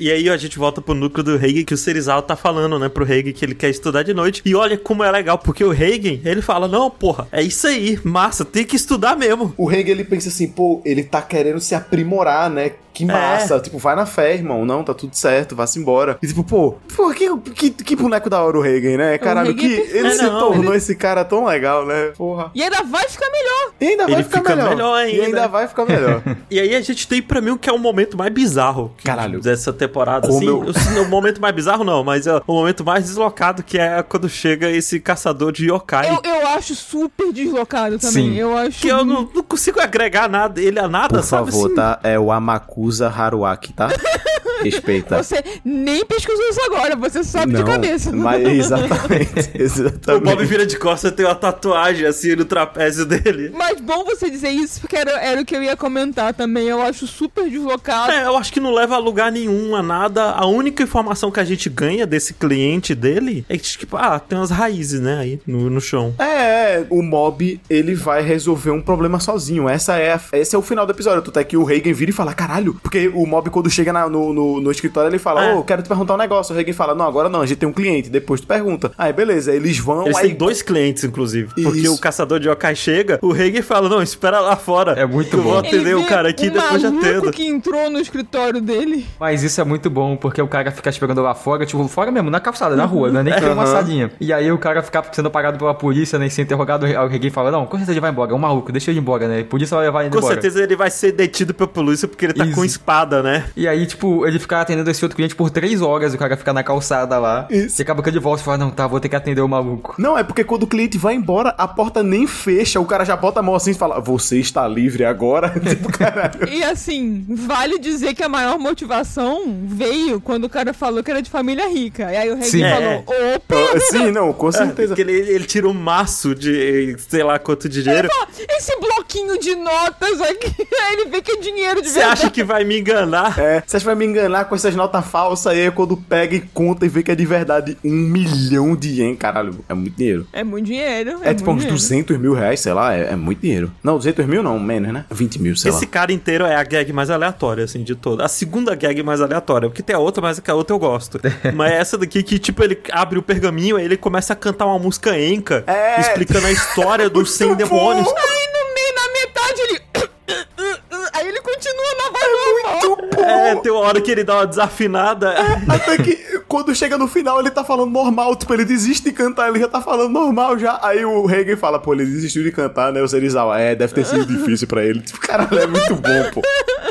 E aí a gente volta pro núcleo do Hagen que o Serizawa tá falando, né, pro Hagen que ele quer estudar de noite. E olha como é legal, porque o Hagen, ele fala, não, porra, é isso aí, massa, tem que estudar mesmo. O Hegel, ele pensa assim, pô, ele tá querendo se aprimorar, né? Que massa. Tipo, vai na fé, irmão. Não, tá tudo certo, vá-se embora. E tipo, pô, pô que, que, que boneco da hora o Hegel, né? Caralho, é que perfeito. ele É, se não, tornou esse cara tão legal, né? Porra. E ainda vai ficar melhor. E ainda vai Ele ficar fica melhor. melhor E ainda. ainda vai ficar melhor. E aí a gente tem pra mim o que é o momento mais bizarro Caralho. dessa temporada. Como Assim, eu- eu... o momento mais bizarro não, mas é o momento mais deslocado que é quando chega esse caçador de yokai. Eu, eu acho super deslocado também. Sim. Eu acho. Que eu não, não consigo agregar nada, ele a nada, Por sabe? favor, assim? tá? É o Amakusa Haruaki, tá? Respeita. Você nem pesquisou isso agora, você sabe de cabeça. Mas exatamente. O Exatamente. Bob vira de costas e tem uma tatuagem assim no trapézio dele. Mas bom você dizer isso, porque era, era o que eu ia comentar também. Eu acho super deslocado. É, eu acho que não leva a lugar nenhum nada. A única informação que a gente ganha desse cliente dele é que, tipo, ah, tem umas raízes, né, aí no, no chão. É, é, o mob, ele vai resolver um problema sozinho. Essa é a- esse é o final do episódio. Tu tá que o Reagan vira e fala, caralho. Porque o mob, quando chega na- no, no, no escritório, ele fala, É. ô, quero te perguntar um negócio. O Reagan fala, não, agora não, a gente tem um cliente. Depois tu pergunta. Aí, beleza, eles vão. Eles aí... têm dois clientes, inclusive. Porque Isso. o caçador de yokai chega, o Reagan fala, não, espera lá fora. É muito que Eu vou bom. atender o cara aqui e um depois já atendo. que entrou no escritório dele. Mas isso é muito bom, porque o cara fica esperando lá fora, tipo, fora mesmo, na calçada, na rua, não é nem que tem uma salinha. E aí o cara fica sendo parado pela polícia, né, e ser interrogado, Reguei fala, não, com certeza ele vai embora, é um maluco, deixa ele ir embora, né, a polícia vai levar ele Com embora. certeza ele vai ser detido pela polícia porque ele tá Isso. com espada, né? E aí, tipo, ele fica atendendo esse outro cliente por três horas, o cara fica na calçada lá. Isso. E acaba que ele volta e fala, não, tá, vou ter que atender o maluco. Não, é porque quando o cliente vai embora, a porta nem fecha. O cara já bota a mão assim e fala, você está livre agora? tipo, caralho. E assim, vale dizer que a maior motivação veio quando o cara falou que era de família rica. E aí o rei Sim. falou: opa! Ah, Sim, não, com certeza. Porque ele, ele tira um maço de sei lá quanto dinheiro. Ó, Esse bloquinho de notas aqui, aí ele vê que é dinheiro de Você verdade. acha que vai me enganar? É, você acha que vai me enganar com essas notas falsas aí, quando pega e conta e vê que é de verdade um milhão de ien, caralho, é muito dinheiro. É muito dinheiro. É, tipo muito uns dinheiro. 200 mil reais, sei lá, é, é muito dinheiro. Não, 200 mil não, menos, né? 20 mil, sei Esse lá. cara inteiro é a gag mais aleatória, assim, de toda. A segunda gag mais aleatória, porque tem a outra, mas que a outra eu gosto. mas essa daqui que, tipo, ele abre o pergaminho, aí ele começa a cantar uma música enca, É. explicando a história dos 100 demônios. Aí no meio, na metade, ele. Aí ele continua na voz normal. Muito bom! É, tem uma hora que ele dá uma desafinada. Até que quando chega no final ele tá falando normal, tipo, ele desiste de cantar, ele já tá falando normal já. Aí o Reagan fala, pô, ele desistiu de cantar, né? O Serizawa, é, deve ter sido difícil pra ele. Tipo, caralho, é muito bom, pô.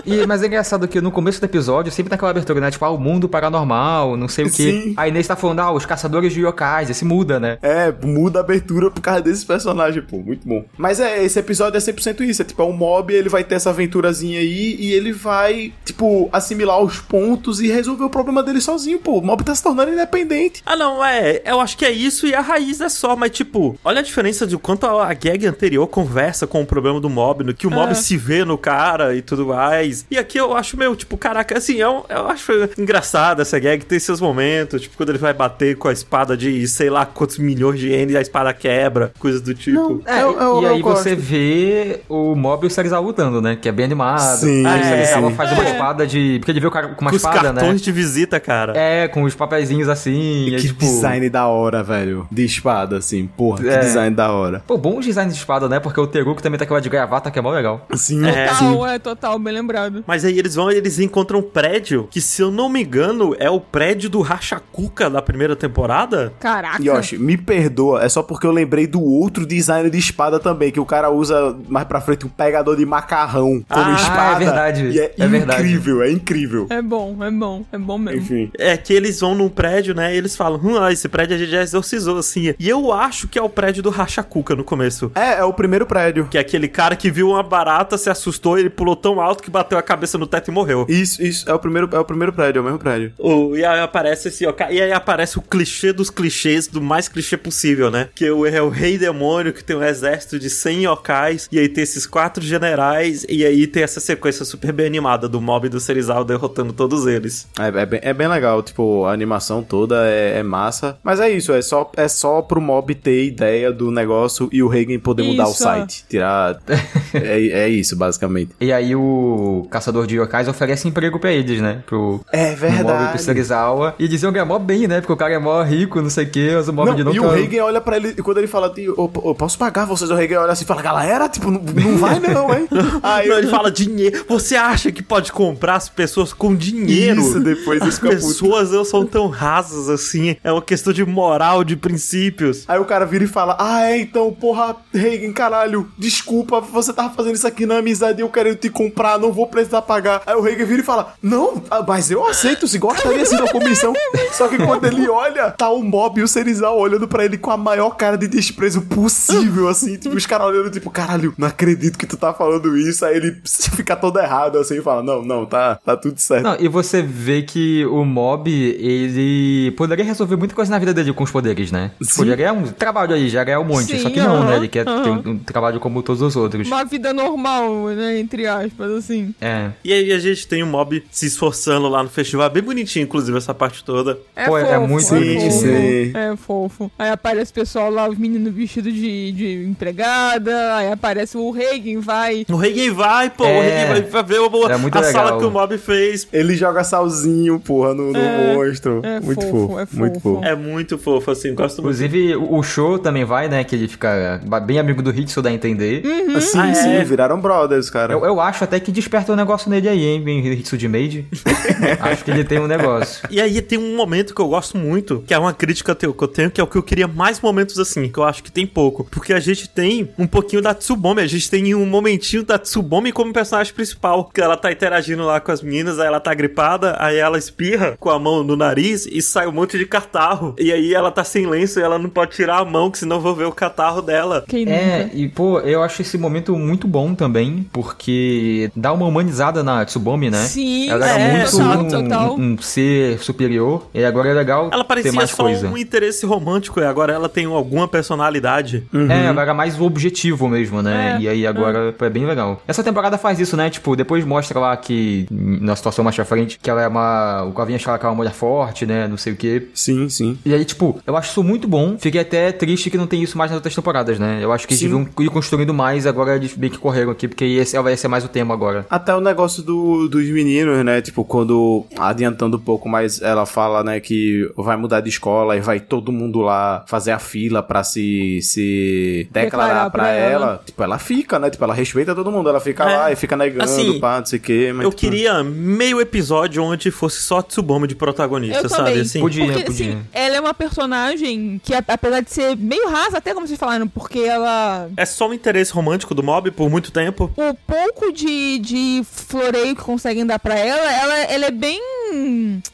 E, mas é engraçado que no começo do episódio sempre tem aquela abertura, né? Tipo, ah, o mundo paranormal, não sei o quê. Sim. Aí nesse tá falando, ah, os caçadores de yokais, esse muda, né? É, muda a abertura por causa desse personagem, pô, muito bom. Mas é, esse episódio é 100% isso, é tipo, é um mob, ele vai ter essa aventurazinha aí e ele vai, tipo, assimilar os pontos e resolver o problema dele sozinho, pô. O mob tá se tornando independente. Ah, não, é. Eu acho que é isso e a raiz é só, mas tipo, olha a diferença de quanto a, a gag anterior conversa com o problema do mob, no que o mob É. se vê no cara e tudo mais. E aqui eu acho meio, tipo, caraca, assim, eu, eu acho engraçado essa gag, tem seus momentos, tipo, quando ele vai bater com a espada de sei lá quantos milhões de ienes e a espada quebra, coisas do tipo. É, Eu- eu- e eu aí você gosto. vê o Mob e o Serizawa lutando, né? Que é bem animado. Sim, aí é, sim. faz uma É. espada de... Porque ele vê o cara com uma com os espada, né? cartões de visita, cara. É, com os papeizinhos assim. e que tipo... design da hora, velho. De espada, assim, porra, que É. design da hora. Pô, bom design de espada, né? Porque o Teruko também tá aquela de gravata que é mó legal. Sim, É. sim. Total, é total, bem lembrado. Mas aí eles vão e eles encontram um prédio que, se eu não me engano, é o prédio do Rachacuca da primeira temporada. Caraca. Yoshi, me perdoa, é só porque eu lembrei do outro design de espada também, que o cara usa mais pra frente um pegador de macarrão como Ah, espada. é verdade, E é, é verdade. incrível, é incrível. É bom, é bom, é bom mesmo. Enfim. É que eles vão num prédio, né? E eles falam, hum, ah, esse prédio a gente já exorcizou, assim. E eu acho que é o prédio do Rachacuca no começo. É, é o primeiro prédio. Que é aquele cara que viu uma barata, se assustou, ele pulou tão alto que bateu a cabeça no teto e morreu. Isso, isso, é o primeiro, é o primeiro prédio, é o mesmo prédio. O- e aí aparece esse, ó, e aí aparece o clichê dos clichês, do mais clichê possível, né? Que o- é o rei demônio que tem um exército de 100 yokais, e aí tem esses quatro generais, e aí tem essa sequência super bem animada do mob do Serizawa derrotando todos eles. É, é bem, é bem legal, tipo, a animação toda é, é massa. Mas é isso, é só, é só pro mob ter ideia do negócio e o Reagan poder mudar o Isso. site. Tirar. é, é isso, basicamente. E aí o caçador de yokais oferece emprego pra eles, né? Pro É pro Mob e pro verdade. Serizawa. E diziam que é mó bem, né? Porque o cara é mó rico, não sei o quê, mas o Mob de Não, e o Reagan olha pra ele, e quando ele fala, "Tio, eu, eu posso pagar vocês? O Reagan olha assim e fala, galera, tipo, não, não vai não, hein? Aí Não, ele fala dinheiro. Você acha que pode comprar as pessoas com dinheiro? Isso, depois As pessoas não são tão rasas assim. É uma questão de moral, de princípios. Aí o cara vira e fala: Ah, é, então, porra, Reagan, caralho, desculpa, você tava fazendo isso aqui na amizade e eu querendo te comprar, não vou precisar pagar. Aí o Reagan vira e fala: Não, ah, mas eu aceito, se gostaria assim da comissão. Só que quando ele olha, tá o Mob e o Serizal olhando pra ele com a maior cara de desprezo possível, assim, tipo, os caras olhando, tipo, caralho, não acredito que tu tá falando isso. Aí ele fica todo errado, assim, e fala: Não, não, tá, tá tudo certo. Não, e você vê que o Mob, ele poderia resolver muita coisa na vida dele com os poderes, né? Sim. Poderia ganhar um trabalho aí, já ganhar um monte. Sim, só que não, aham, né? Ele quer ter aham. um, um trabalho como todos os outros. Uma vida normal, né? Entre aspas, assim. É. E aí a gente tem o Mob se esforçando lá no festival, bem bonitinho, inclusive, essa parte toda. É Pô, fofo, é muito é bonitinho. fofo. Sim. É fofo. Aí aparece o pessoal lá, os meninos vestidos de, de empregada, aí aparece o Reagan, vai. O Reagan vai, pô, É. o Reagan vai, ver a, É muito a legal. sala que o Mob fez. Ele joga salzinho, porra, no, no É, monstro. é muito fofo, fofo, é muito fofo. fofo. É muito fofo, assim, gosto muito. Inclusive, o o show também vai, né? Que ele fica bem amigo do Hitsu, dá a entender. Sim, Ah, sim, é? viraram brothers, cara. Eu, eu acho até que desperta um negócio nele aí, hein? De Made. acho que ele tem um negócio. E aí tem um momento que eu gosto muito, que é uma crítica teu- que eu tenho, que é o que eu queria mais momentos assim, que eu acho que tem pouco. Porque a gente tem um pouquinho da Tsubomi, a gente tem um momentinho da Tsubomi como personagem principal. Que ela tá interagindo lá com as meninas, aí ela tá gripada, aí ela espirra com a mão no nariz e sai um monte de catarro. E aí ela tá sem lenço e ela não pode tirar a mão, que senão eu vou ver o catarro dela. Quem É, nunca? e pô, eu acho esse momento muito bom também, porque dá uma humanizada na Tsubomi, né? Sim, Ela era é, muito total, um, total. um ser superior, e agora é legal Ela ter parecia mais só coisa. um interesse romântico e agora ela tem alguma personalidade. É, ela era mais o objetivo mesmo, né? É, e aí agora é. bem legal. Essa temporada faz isso, né? Tipo, depois mostra lá que, na situação mais pra frente, que ela é uma. O Calvin acha que ela é uma mulher forte, né? Não sei o quê. Sim, sim. E aí, tipo, eu acho isso muito bom. Fiquei até triste que não tem isso mais nas outras temporadas, né? Eu acho que eles deviam ir construindo mais, agora eles bem que correram aqui, porque esse vai ser mais o tema agora. Até o negócio do, dos meninos, né? Tipo, quando, adiantando um pouco, mas ela fala, né, que vai mudar de escola e vai todo mundo lá fazer a fila pra se, se declarar Declarar pra, pra ela. ela. Tipo, ela fica, né? Tipo, ela respeita todo mundo. Ela fica É. lá e fica negando, Assim, pá, não sei o quê. Mas, eu tipo, queria meio episódio onde fosse só Tsubomi de protagonista, Eu sabe? Assim, Podia, porque, podia. assim, ela é uma personagem que, apesar de ser meio rasa, até como vocês falaram, porque ela. É só um interesse romântico do mob por muito tempo. O pouco de, de floreio que conseguem dar pra ela, ela, ela é bem.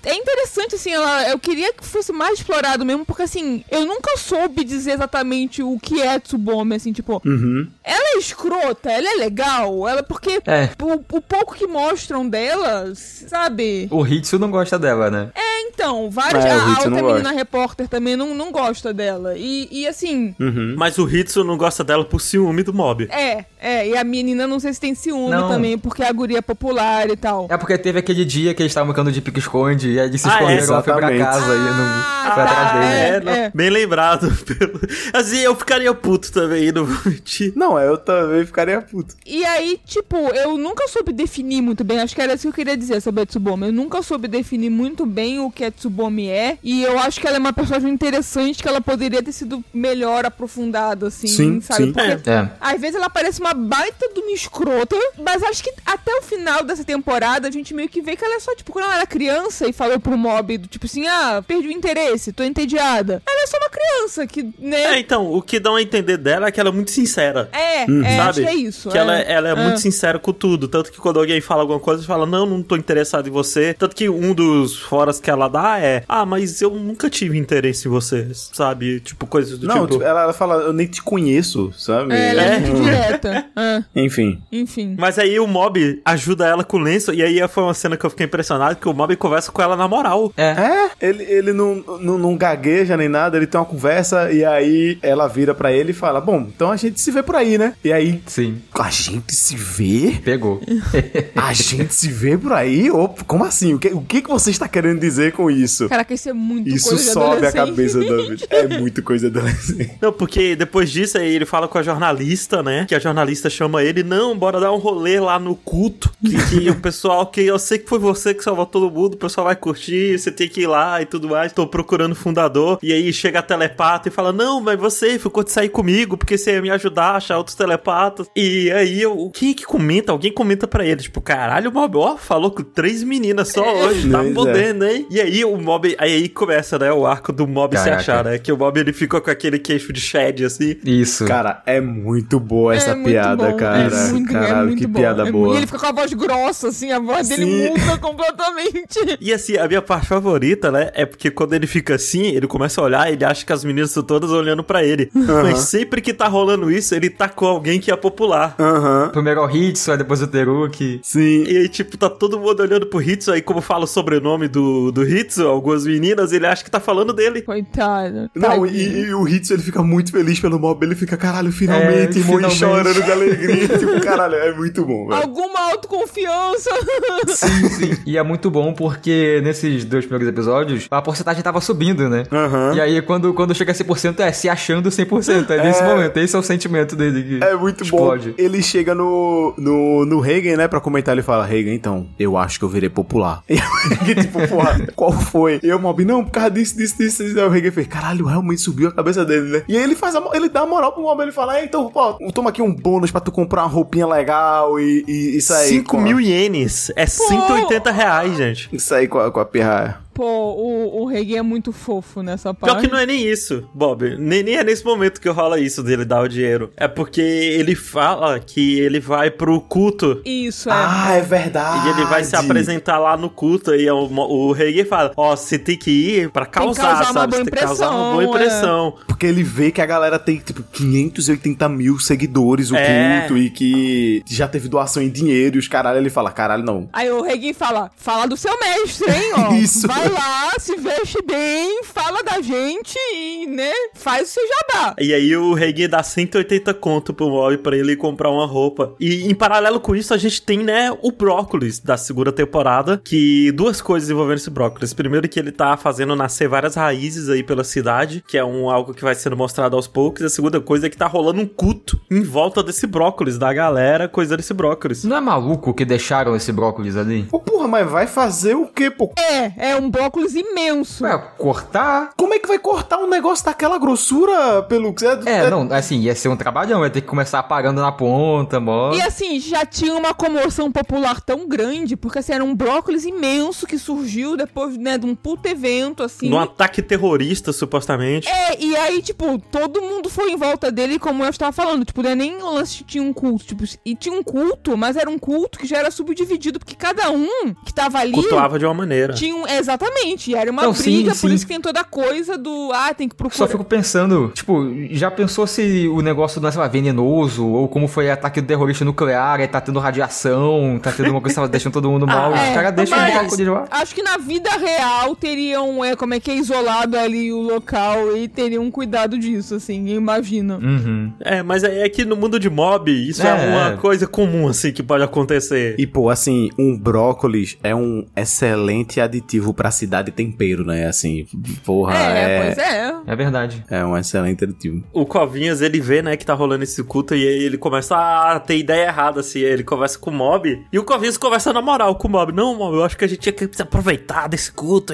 É interessante, assim, ela, eu queria que fosse mais explorado mesmo, porque assim, eu nunca soube dizer exatamente o que é Tsubomi, assim, tipo, Uhum. ela é escrota, ela é legal, ela, porque É. o, o pouco que mostram dela, sabe? O Hitsu não gosta dela, né? É, então, várias. É, a, a outra menina gosta. repórter também não, não gosta dela. E, e assim, Uhum. Mas o Hitsu não gosta dela por ciúme do mob. é, é. E a menina não sei se tem ciúme Não. também, porque a guria é popular e tal. É porque teve aquele dia que eles estavam brincando de pique-esconde, e aí eles se Ah, é, esconderam, ela foi pra casa e não Ah, foi atrás tá, dele. é. É, não- bem lembrado. pelo- Assim, eu ficaria puto também, não vou mentir. Não, eu também ficaria puto. E aí, tipo, eu nunca soube definir muito bem, acho que era isso que eu queria dizer sobre a Tsubomi. Eu nunca soube definir muito bem o que a Tsubomi é, e eu acho que ela é uma personagem interessante, que ela poderia ter sido melhor aprofundada, assim, Sim, sabe? sim. Porque É. Às vezes ela parece uma baita de uma escrota, mas acho que até o final dessa temporada a gente meio que vê que ela é só, tipo, quando ela era criança e falou pro mob, do tipo assim, ah, perdi o interesse, tô entediada. Ela é só uma criança que, É, né? então, o que dão a entender dela é que ela é muito sincera. É, é, acho sabe? que é isso. Que ela, ela é Ah. muito sincera com tudo. Tanto que quando alguém fala alguma coisa, fala, não, não tô interessado em você. Tanto que um dos foras que ela dá é, ah, mas eu nunca tive interesse em você, sabe? Tipo, coisas do Não, tipo. ela, ela fala, eu nem te conheço, sabe? É, ela é É. muito direta. Ah, Enfim. enfim. Mas aí o mob ajuda ela com o lenço, e aí foi uma cena que eu fiquei impressionado, que o mob conversa com ela na moral. É. É, ele, ele não, não, não gagueja nem nada, ele tem uma conversa e aí ela vira pra ele e fala: Bom, então a gente se vê por aí, né? E aí, Sim, a gente se vê? pegou. A gente se vê por aí? Ô, como assim? O que, o que que você está querendo dizer com isso? Caraca, isso é muito Isso coisa de sobe a cabeça do David. É muito coisa adolescente. Não, porque depois disso aí ele fala com a jornalista, né? Que a jornalista chama ele, não, bora dar um rolê lá no culto. Que, que o pessoal, que eu sei que foi você que salvou todo mundo, o pessoal vai curtir, você tem que ir lá e tudo mais. Tô procurando o fundador. E aí chega a telepata e fala: Não, mas você ficou de sair comigo, porque você ia me ajudar a achar outros telepatas. E aí eu, quem que comenta? Alguém comenta pra ele, tipo, caralho, o Mob, ó, falou com três meninas só hoje, tá Pois é. podendo, hein? E aí o Mob, aí, aí começa, né, o arco do Mob se Caraca. achar, né? Que o Mob ele ficou com aquele queixo de shed, assim. Isso. Cara, é muito boa essa É piada, bom, cara. É muito, é Caralho, muito que bom. piada É boa. Ele fica com a voz grossa, assim, a voz dele Sim. muda completamente. E assim, a minha parte favorita, né, é porque quando ele fica assim, ele começa a olhar, ele acha que as meninas estão todas olhando pra ele. Mas sempre que tá rolando isso, ele tá com alguém que é popular. Aham. Primeiro é o Hitsu, aí depois o Teruki. Sim. E aí, tipo, tá todo mundo olhando pro Hitsu, aí como fala o sobrenome do, do Hitsu, algumas meninas, ele acha que tá falando dele. Coitado. Não, e, e o Hitsu ele fica muito feliz pelo mob, ele fica, caralho, finalmente, É, irmão, e finalmente. chorando de alegria. tipo, caralho, é muito bom, velho. Alguma autoconfiança. Sim, sim. E é muito bom porque nesses dois primeiros episódios, a porcentagem tava subindo, né? Aham. E aí, quando, quando chega a 100%, é se achando 100%. É nesse momento. Esse é o sentimento dele. que É muito explode. bom. Ele chega no, no, no Reagan, né, pra comentar, ele fala, Reagan, então, eu acho que eu virei popular. E o Reagan, tipo, porra, qual foi? E o Mob, não, por causa disso, disso, disso. disso. Aí o Reagan fez, caralho, realmente subiu a cabeça dele, né? E aí ele faz a, ele dá a moral pro Mob, ele fala, é, então, pô, toma aqui um bônus pra tu comprar uma roupinha legal e, e isso aí. 5 com a- mil ienes. É 180 reais, gente. Isso aí com a, com a pirraia. Pô, o, o Reggae é muito fofo nessa Pior parte. que não é nem isso, Bob. Nem, nem é nesse momento que rola isso dele dar o dinheiro. É porque ele fala que ele vai pro culto. Isso, é. Ah, é verdade. E ele vai se apresentar lá no culto e o, o rei fala: Ó, você tem que ir pra causar, sabe? Você tem que causar uma impressão, boa é. impressão. Porque ele vê que a galera tem, tipo, 580 mil seguidores, o É. culto, e que já teve doação em dinheiro, e os caralho, ele fala, caralho, não. Aí o Reggae fala, fala do seu mestre, hein, ó. Isso. Vai lá, se veste bem, fala da gente e, né, faz o seu jabá. E aí o rei dá 180 conto pro Mob pra ele comprar uma roupa. E em paralelo com isso, a gente tem, né, o brócolis da segunda temporada. Que duas coisas envolvendo esse brócolis. Primeiro que ele tá fazendo nascer várias raízes aí pela cidade, que é um algo que vai sendo mostrado aos poucos. E a segunda coisa é que tá rolando um culto em volta desse brócolis, da galera coisa desse brócolis. Não é maluco que deixaram esse brócolis ali? Pô, porra, mas vai fazer o quê, pô? É, é um brócolis imenso. Ué, cortar? Como é que vai cortar um negócio daquela grossura, pelo que você... É, não, assim, ia ser um trabalhão, ia ter que começar apagando na ponta, mó. E assim, já tinha uma comoção popular tão grande, porque assim, era um brócolis imenso que surgiu depois, né, de um puto evento, assim. Num ataque terrorista, supostamente. É, e aí, tipo, todo mundo foi em volta dele, como eu estava falando. Tipo, não é nem o lance tinha um culto. Tipo, e tinha um culto, mas era um culto que já era subdividido, porque cada um que tava ali. Cultuava de uma maneira. Tinha um, exatamente, e era uma Não, briga, sim, por sim. isso que tem toda a coisa do, ah, tem que procurar. Só fico pensando, tipo, já pensou se o negócio não é, sei lá, venenoso? Ou como foi ataque do terrorista nuclear, aí tá tendo radiação, tá tendo uma coisa que tava deixando todo mundo mal. É, Os caras deixam mas o brócolis lá. Acho que na vida real teriam, é, como é que é isolado ali o local e teriam cuidado disso, assim, eu imagino. Uhum. É, mas é é que no mundo de mob, isso é, É. uma coisa comum, assim, que pode acontecer. E, pô, assim, um brócolis é um excelente aditivo pra cidade tempero, né? Assim, porra, é, é... pois é. É verdade. É um excelente aditivo. O Covinhas, ele vê, né, que tá rolando esse culto e aí ele começa a ter ideia errada, assim. Ele conversa com o Mob e o Covinhas conversa na moral com o Mob. Não, Mob, eu acho que a gente tinha que se aproveitar desse culto,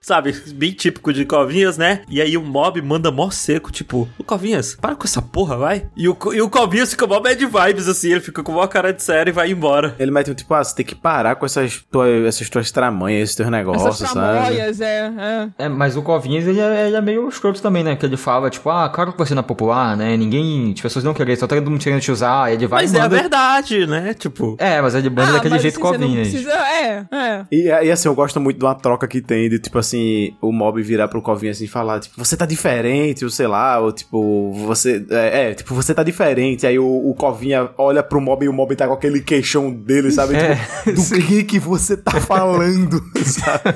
sabe? Bem típico de Covinhas, né? E aí o Mob manda mó seco, tipo, o Covinhas, para com essa porra, vai. E o, e o Covinhas fica mó bad vibes, assim. Ele fica com uma cara de sério e vai embora. Ele mete um tipo, ah, você tem que parar com essas, tuas, essas tuas tramanhas, esses teus negócios, Essas sabe? tramóias, é, é. É, mas o Covinhas, ele é, ele é meio escroto também, né? Que ele fala, tipo, ah, claro que você não é popular, né? Ninguém, as pessoas não querem, só tá todo mundo querendo te usar. E ele vai Mas e é a manda... verdade, né? Tipo, É, mas ele manda daquele mas jeito assim, você não Covinhas. precisa, é, é. E, e assim, eu gosto muito de uma troca que tem de, tipo assim, o mob virar pro Covinha assim e falar, tipo, você tá diferente, ou sei lá, ou tipo, você. É, é, tipo, você tá diferente. Aí o, o Covinha olha pro mob e o mob tá com aquele queixão dele, sabe? É, tipo, do que que você tá falando, sabe?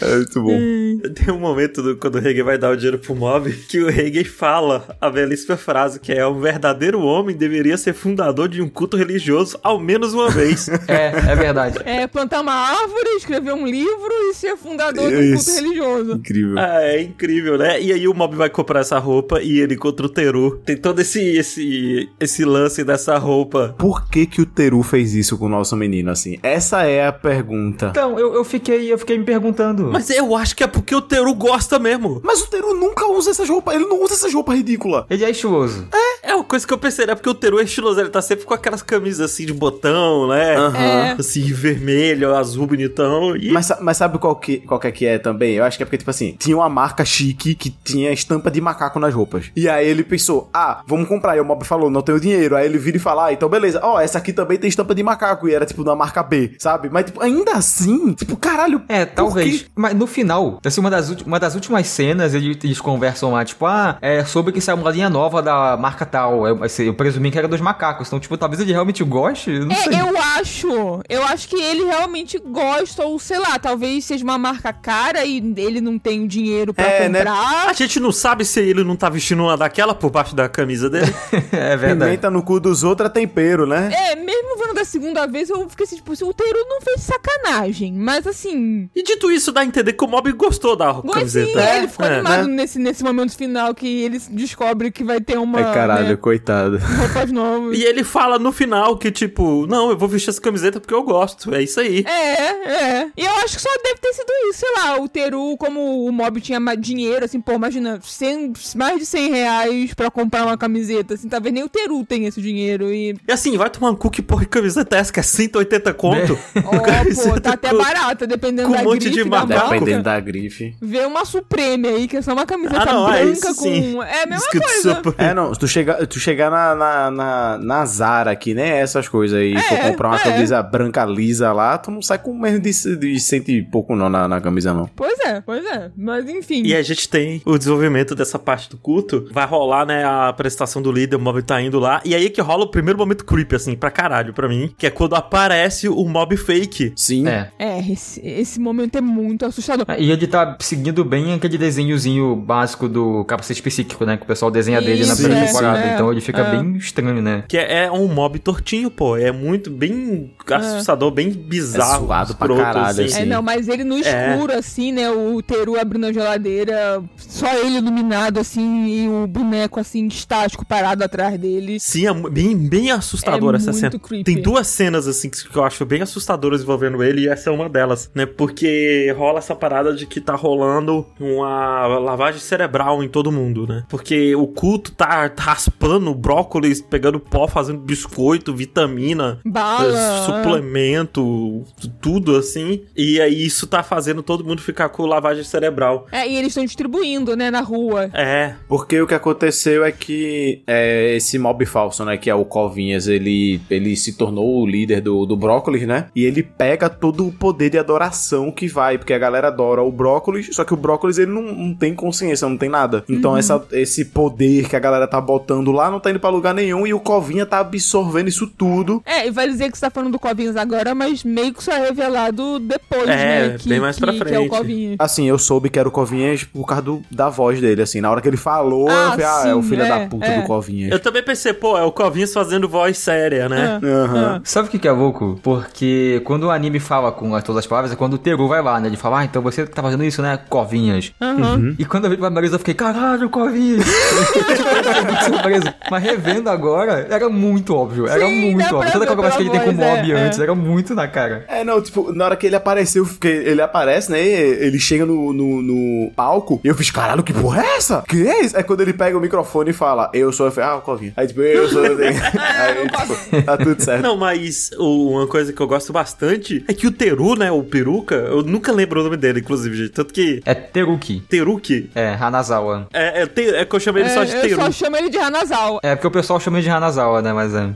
É muito bom. Tem um momento do- quando o Reggae vai dar o dinheiro pro mob que o Reggae fala a belíssima frase que é um verdadeiro homem deveria ser fundador de um culto religioso ao menos uma vez. É, é verdade. É plantar uma árvore, escrever um livro e ser fundador de um culto religioso. Incrível. ah, é incrível, né? E aí o mob vai comprar essa roupa e ele contra o Teru. Tem todo esse, esse, esse lance dessa roupa. Por que que o Teru fez isso com o nosso menino, assim? Essa é a pergunta. Então, eu, eu fiquei, eu fiquei me perguntando. Mas eu acho que é porque o Teru gosta mesmo. Mas o Teru nunca usa essas roupas, ele não usa essas roupas ridículas. Ele é estiloso. É uma coisa que eu pensei, é porque o Teru é estiloso, ele tá sempre com aquelas camisas assim de botão, né? É. Assim, vermelho, azul, bonitão. E Mas, mas sabe qual que, qual que é que é também? Eu acho que é porque, tipo assim, tinha uma marca chique que tinha estampa de macaco nas roupas. E aí ele pensou, ah, vamos comprar. E o Mob falou, não tenho dinheiro. Aí ele vira e fala, ah, então beleza. Ó, essa aqui também tem estampa de macaco. E era, tipo, da marca B, sabe? Mas, tipo, ainda assim, tipo, caralho. É, por talvez. Mas no final, assim, uma das, uma das últimas cenas, eles, eles conversam lá, tipo, ah, é sobre que saiu uma linha nova da marca tal. Eu, assim, eu presumi que era dos macacos. Então, tipo, talvez ele realmente goste. eu Não sei. É, eu acho. Eu acho que ele realmente gosta, ou sei lá, talvez seja uma marca cara e ele não tem o dinheiro pra É, né? comprar. A gente não sabe se ele não tá vestindo uma daquela por baixo da camisa dele. é verdade. Pimenta no cu dos outros é tempero, né? É, mesmo da segunda vez, eu fiquei assim, tipo, o Teru não fez sacanagem. Mas assim. E dito isso, dá a entender que o Mob gostou da Sim, camiseta. ele ficou É, animado né? nesse, nesse momento final que ele descobre que vai ter uma. É caralho, né, coitado. roupas novas. E ele fala no final que, tipo, não, eu vou vestir essa camiseta porque eu gosto. É isso aí. É, é. E eu acho que só deve ter sido isso, sei lá, o Teru, como o Mob tinha mais dinheiro, assim, pô, imagina, 100, mais de 100 reais pra comprar uma camiseta, assim, talvez nem o Teru tenha esse dinheiro e... E assim, vai tomar um cu que porra camiseta é essa, que é 180 conto. Ó, pô, tá até com- barata, dependendo com um da monte grife de marca. Dependendo da grife. Vê uma Supreme aí, que é só uma camiseta Ah, não, é branca isso com... sim. É a mesma Escrito coisa. super- É, não, se tu chegar, tu chegar na, na, na, na Zara aqui, né? Essas coisas aí, for É, comprar uma é. camisa branca lisa lá, tu não sai com menos de, de cento e pouco não na, na camisa, não. Pois é, pois é. Mas enfim. E a gente tem o desenvolvimento dessa parte do culto. Vai rolar, né, a apresentação do líder, o Mob tá indo lá. E aí que rola o primeiro momento creepy, assim, pra caralho, pra mim. Que é quando aparece o Mob fake. Sim. É. É, esse, esse momento é muito assustador. E ele tá seguindo bem aquele desenhozinho básico do capacete psíquico, né? Que o pessoal desenha dele na Isso, primeira é, temporada. é, então ele fica é. bem estranho, né? Que é, é um mob tortinho, pô. É muito, bem assustador, bem bizarro. É suado pra caralho, assim. É, não, mas ele no É. escuro, assim, né? O Teru abrindo a geladeira, só ele iluminado, assim, e o boneco, assim, estático, parado atrás dele. Sim, é bem, bem assustadora É essa muito cena. creepy. Tem duas cenas, assim, que que eu acho bem assustadoras envolvendo ele, e essa é uma delas, né? Porque rola essa parada de que tá rolando uma lavagem cerebral em todo mundo, né? Porque o culto tá raspando brócolis, pegando pó, fazendo biscoito, vitamina, Bala. eh, suplemento, tudo assim. E aí isso tá fazendo todo mundo ficar com lavagem cerebral. É, e eles estão distribuindo, né, na rua. É, Porque o que aconteceu é que é, esse mob falso, né? Que é o Covinhas, ele, ele se tornou o líder do, do Brócolis, né? E ele pega todo o poder de adoração que vai, porque a galera adora o Brócolis, só que o Brócolis ele não, não tem consciência, não tem nada. Então essa, esse poder que a galera tá botando lá não tá indo pra lugar nenhum e o Covinha tá absorvendo isso tudo. É, e vai dizer que você tá falando do Covinhas agora, mas meio que isso é revelado depois, É, né? Que, bem mais que, pra Que é o frente. Covinhas. Assim, eu soube que era o Covinhas por causa do, da voz dele, assim. Na hora que ele falou, Ah, eu falei, ah, é o sim, filho é, da puta é. do Covinhas. eu também pensei, pô, é o Covinhas fazendo voz séria, né? Ah, Aham. Sabe o que que é louco? Porque quando o anime fala com as- todas as palavras, é quando o Teru vai lá, né? Ele fala, ah, então você tá fazendo isso, né? Covinhas. Aham. E quando eu vi pra Marisa, eu fiquei, caralho, Covinhas. surpreso. Mas revendo agora, era muito óbvio. Era Sim, muito óbvio. Toda aquela conversa que ele tem com Mob é, antes, é. era muito na cara. É, não, tipo, na hora que ele apareceu, porque ele aparece, né? Ele chega no, no, no palco e eu fiz, caralho, que porra é essa? Que é isso? É quando ele pega o microfone e fala, eu sou. Eu falei, ah, o Covinha. Aí, tipo, eu sou. Aí, tipo, tá tudo certo. Não, mas uma coisa que eu gosto bastante é que o Teru, né, o peruca, eu nunca lembro o nome dele, inclusive, gente. Tanto que É Teruki. Teruki É, Hanazawa. é, é, te- é que eu chamei ele só de É, eu Teru. só chamo ele de Hanazawa. É, porque o pessoal chama ele de Hanazawa, né? Mas é.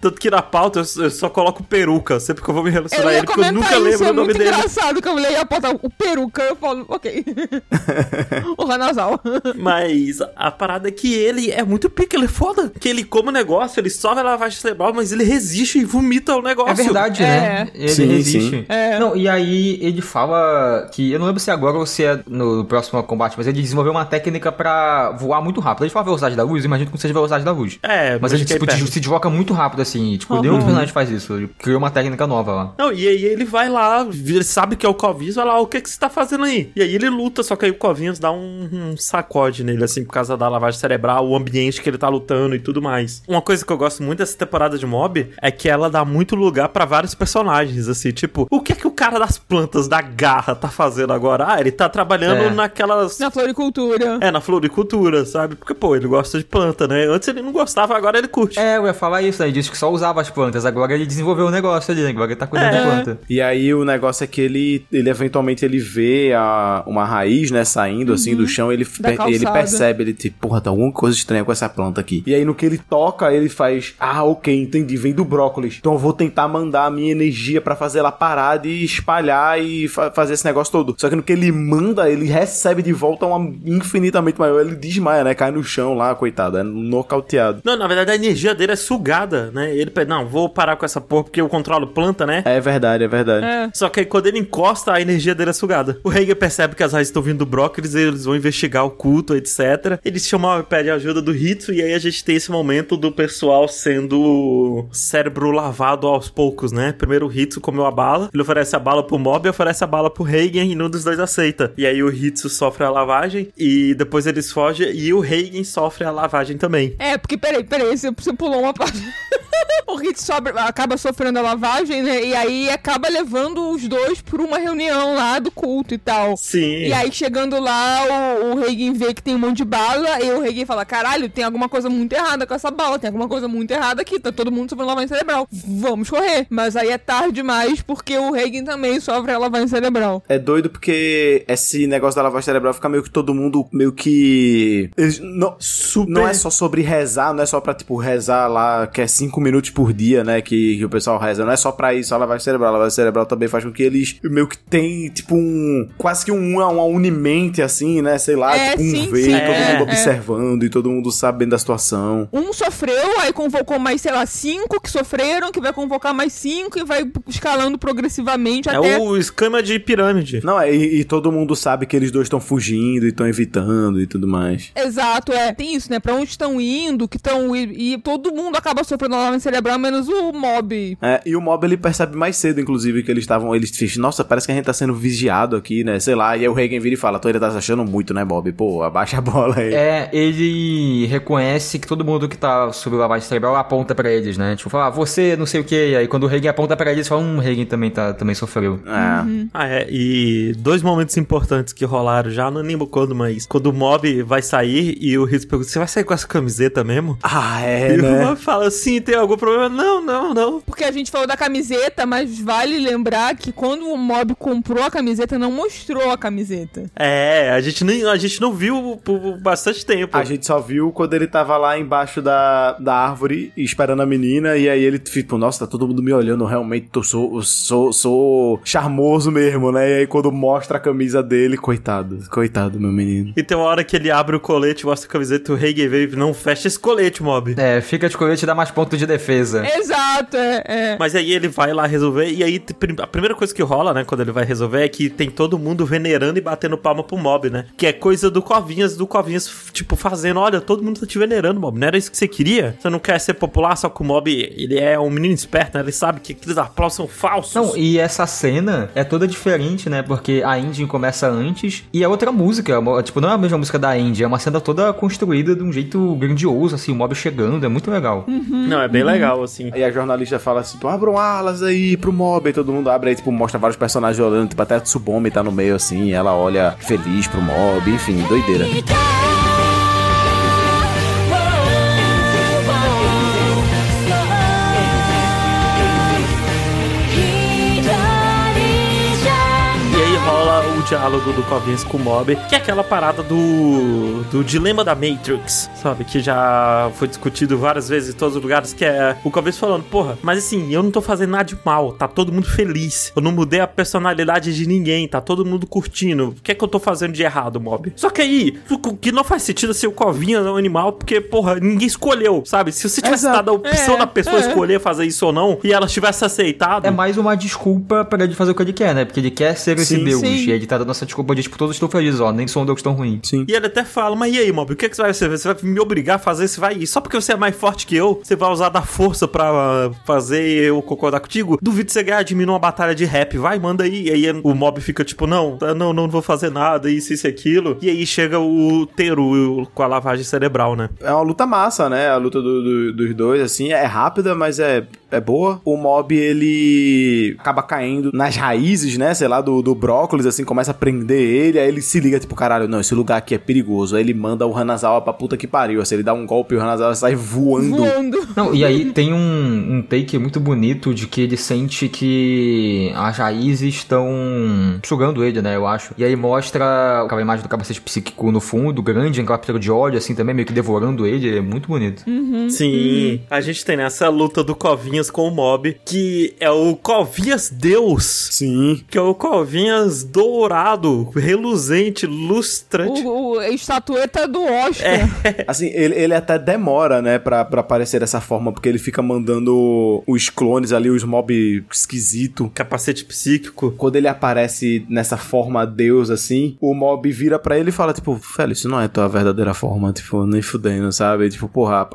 Tanto que na pauta eu, eu só coloco peruca, sempre que eu vou me relacionar Eu a ele, porque eu nunca isso, lembro é o nome muito dele. engraçado que eu leio a pauta, o peruca, eu falo, ok. o Hanazawa. Mas a parada é que ele é muito pica, ele é foda. Que ele come o negócio, ele só vai lavar cerebral, mas ele resiste e vomita o negócio. É verdade, É. né? Ele Sim, resiste. sim. É. Não, e aí ele fala que. Eu não lembro se é agora ou se é no próximo combate, mas ele desenvolveu uma técnica pra voar muito rápido. A gente fala velocidade da luz, imagino que seja velocidade da luz. É, Mas ele fiquei tipo, se desloca muito rápido, assim. Tipo, Uhum. nenhum personagem faz isso. Ele criou uma técnica nova lá. Não, e aí ele vai lá, ele sabe que é o Covinhas, vai lá, o que que você tá fazendo aí? E aí ele luta, só que aí o Covinhas dá um, um sacode nele, assim, por causa da lavagem cerebral, o ambiente que ele tá lutando e tudo mais. Uma coisa que eu gosto muito dessa temporada de Mob é que ela dá muito lugar pra vários personagens, assim, tipo, o que é que o cara das plantas, da garra, tá fazendo agora? Ah, ele tá trabalhando É. naquelas... Na floricultura. É, na floricultura, sabe? Porque, pô, ele gosta de planta, né? Antes ele não gostava, agora ele curte. É, eu ia falar isso, né? Ele disse que só usava as plantas. Agora ele desenvolveu o negócio ali, né? Agora ele tá cuidando É. de planta. E aí o negócio é que ele, ele eventualmente ele vê a, uma raiz, né, saindo assim do chão, ele, per- ele percebe, ele tipo, porra, tá alguma coisa estranha com essa planta aqui. E aí no que ele toca, ele faz, ah, ok, entendi, vem do brócolis. Brócolis. Então eu vou tentar mandar a minha energia para fazer ela parar de espalhar e fa fazer esse negócio todo. Só que no que ele manda, ele recebe de volta uma infinitamente maior. Ele desmaia, né? Cai no chão lá, coitado. É nocauteado. Não, na verdade a energia dele é sugada, né? Ele pede, não, vou parar com essa porra porque eu controlo planta, né? É verdade, é verdade. É. Só que aí quando ele encosta, a energia dele é sugada. O Hager percebe que as raízes estão vindo do brócolis, eles vão investigar o culto, etc. Eles chamam e pedem ajuda do Hitsu, e aí a gente tem esse momento do pessoal sendo cérebro lavado aos poucos, né? Primeiro o Hitsu comeu a bala, ele oferece a bala pro Mob e oferece a bala pro Hagen, e nenhum dos dois aceita. E aí o Hitsu sofre a lavagem, e depois eles fogem, e o Hagen sofre a lavagem também. É, porque peraí, peraí, você, você pulou uma parte. o Hit sobe, acaba sofrendo a lavagem, né? E aí acaba levando os dois pra uma reunião lá do culto e tal. Sim. E aí, chegando lá, o, o Reagan vê que tem um monte de bala, e o Reagan fala: caralho, tem alguma coisa muito errada com essa bala, tem alguma coisa muito errada aqui, tá todo mundo sofrendo lavagem cerebral. Vamos correr. Mas aí é tarde demais, porque o Reagan também sofre a lavagem cerebral. É doido porque esse negócio da lavagem cerebral fica meio que todo mundo meio que. Eles, não, Super- não é só sobre rezar, não é só pra, tipo, rezar lá, que é cinco minutos por dia, né? Que, que o pessoal reza. Não é só pra isso a lavagem cerebral. A lavagem cerebral também faz com que eles meio que tem, tipo, um. Quase que um, uma unimente, assim, né? Sei lá, É, tipo, um sim, ver, sim, todo é, mundo é. observando e todo mundo sabendo da situação. Um sofreu, aí convocou mais, sei lá, cinco que sofreram, que vai convocar mais cinco e vai escalando progressivamente É até. o esquema de pirâmide. Não, é, e, e todo mundo sabe que eles dois estão fugindo e estão evitando e tudo mais. Exato, é. Tem isso, né? Pra onde estão indo, que estão. E, e todo mundo acaba sofrendo lavagem cerebral, menos o mob. É, e o mob ele percebe mais cedo, inclusive, que eles estavam. Eles dizem, nossa, parece que a gente tá sendo vigiado aqui, né? Sei lá. E aí o Reagan vira e fala, tu ainda tá se achando muito, né, Bob? Pô, abaixa a bola aí. É, ele reconhece que todo mundo que tá sobre lavagem cerebral aponta pra eles, né? Tipo, fala, ah, você não sei o que. Aí quando o Reagan aponta pra eles, fala, hum, o Reagan também, tá, também sofreu. É. Ah, é. E dois momentos importantes que rolaram já, não lembro quando, mas quando o mob vai sair e o Hitsu pergunta: Você vai sair com essa camiseta mesmo? Ah, é, e o né? mob fala assim: tem algum problema? Não, não, não. Porque a gente falou da camiseta, mas vale lembrar que quando o mob comprou a camiseta, não mostrou a camiseta. É, a gente, nem, a gente não viu por bastante tempo. A gente só viu quando ele tava lá embaixo da, da árvore esperando a menina, e aí ele, tipo, nossa, tá todo mundo me olhando, realmente eu sou, sou, sou charmoso mesmo, né? E aí quando mostra a camisa dele, coitado, coitado, meu menino. E tem uma hora que ele abre o colete, mostra a camiseta, o Hagen veio e não fecha esse colete, mob. É, fica de colete e dá mais ponto de defesa. Exato, é. é. Mas aí ele vai lá resolver, e aí a primeira coisa que rola, né, quando ele vai resolver, é que tem todo mundo venerando e batendo palma pro mob, né? Que é coisa do Covinhas, do Covinhas, tipo, fazendo, olha, todo mundo tá te venerando, mob. Não era isso que você queria? Você não quer ser popular, só que o mob, ele é um menino esperto, né? Ele sabe que aqueles aplausos são falsos. Não, e essa cena é toda diferente, né? Porque a Indie começa antes e é outra música. é Tipo, não é a mesma música da Indie, é uma cena toda construída de um jeito grandioso, assim, o mob chegando, é muito legal. Não, é bem legal, assim. Aí a jornalista fala assim, abram alas aí pro mob, aí todo mundo abre, aí tipo, mostra vários personagens olhando, tipo, até a Tsubome tá no meio assim, e ela olha feliz pro mob, enfim, doideira. Diálogo do Covinhas com o Mob, que é aquela parada do, do dilema da Matrix, sabe? Que já foi discutido várias vezes em todos os lugares, que é o Covinhas falando, porra, mas assim, eu não tô fazendo nada de mal, tá todo mundo feliz. Eu não mudei a personalidade de ninguém, tá todo mundo curtindo. O que é que eu tô fazendo de errado, Mob? Só que aí, o que não faz sentido ser o Covinhas é um animal, porque, porra, ninguém escolheu, sabe? Se você tivesse Exato. dado a opção É, da pessoa é. escolher fazer isso ou não, e ela tivesse aceitado... É mais uma desculpa pra ele fazer o que ele quer, né? Porque ele quer ser esse Sim, deus. sim. E ele tá dando essa desculpa de, tipo, todos estão felizes, ó, nem sou um deus tão ruim. Sim. E ele até fala, mas e aí, Mob, o que, que você vai fazer? Você vai me obrigar a fazer? Você vai. Só porque você é mais forte que eu, você vai usar da força pra fazer eu concordar contigo? Duvido você ganhar de mim numa batalha de rap. Vai, manda aí. E aí o Mob fica tipo, não, não, não vou fazer nada, isso, isso e aquilo. E aí chega o Teru com a lavagem cerebral, né? É uma luta massa, né? A luta do- do- dos dois, assim, é rápida, mas é, é boa. O mob, ele acaba caindo nas raízes, né? Sei lá, do, do brócolis, assim, começa começa a prender ele, aí ele se liga, tipo, caralho, não, esse lugar aqui é perigoso. Aí ele manda o Hanazawa pra puta que pariu. Assim, ele dá um golpe e o Hanazawa sai voando. Voando. Não, e aí tem um, um take muito bonito de que ele sente que as raízes estão sugando ele, né, eu acho. E aí mostra aquela imagem do capacete psíquico no fundo, grande, aquela pílula de óleo, assim, também meio que devorando ele. É muito bonito. Sim, a gente tem nessa luta do Covinhas com o Mob, que é o Covinhas Deus. Sim. Que é o Covinhas dourado, reluzente, lustrante. O, o- a estatueta do Oscar. Assim, ele, ele até demora, né, pra, pra aparecer dessa forma, porque ele fica mandando os clones ali, os mob esquisito. Capacete psíquico. Quando ele aparece nessa forma deus, assim, o mob vira pra ele e fala, tipo, velho, isso não é tua verdadeira forma, tipo, nem fudendo, sabe? Tipo, porra,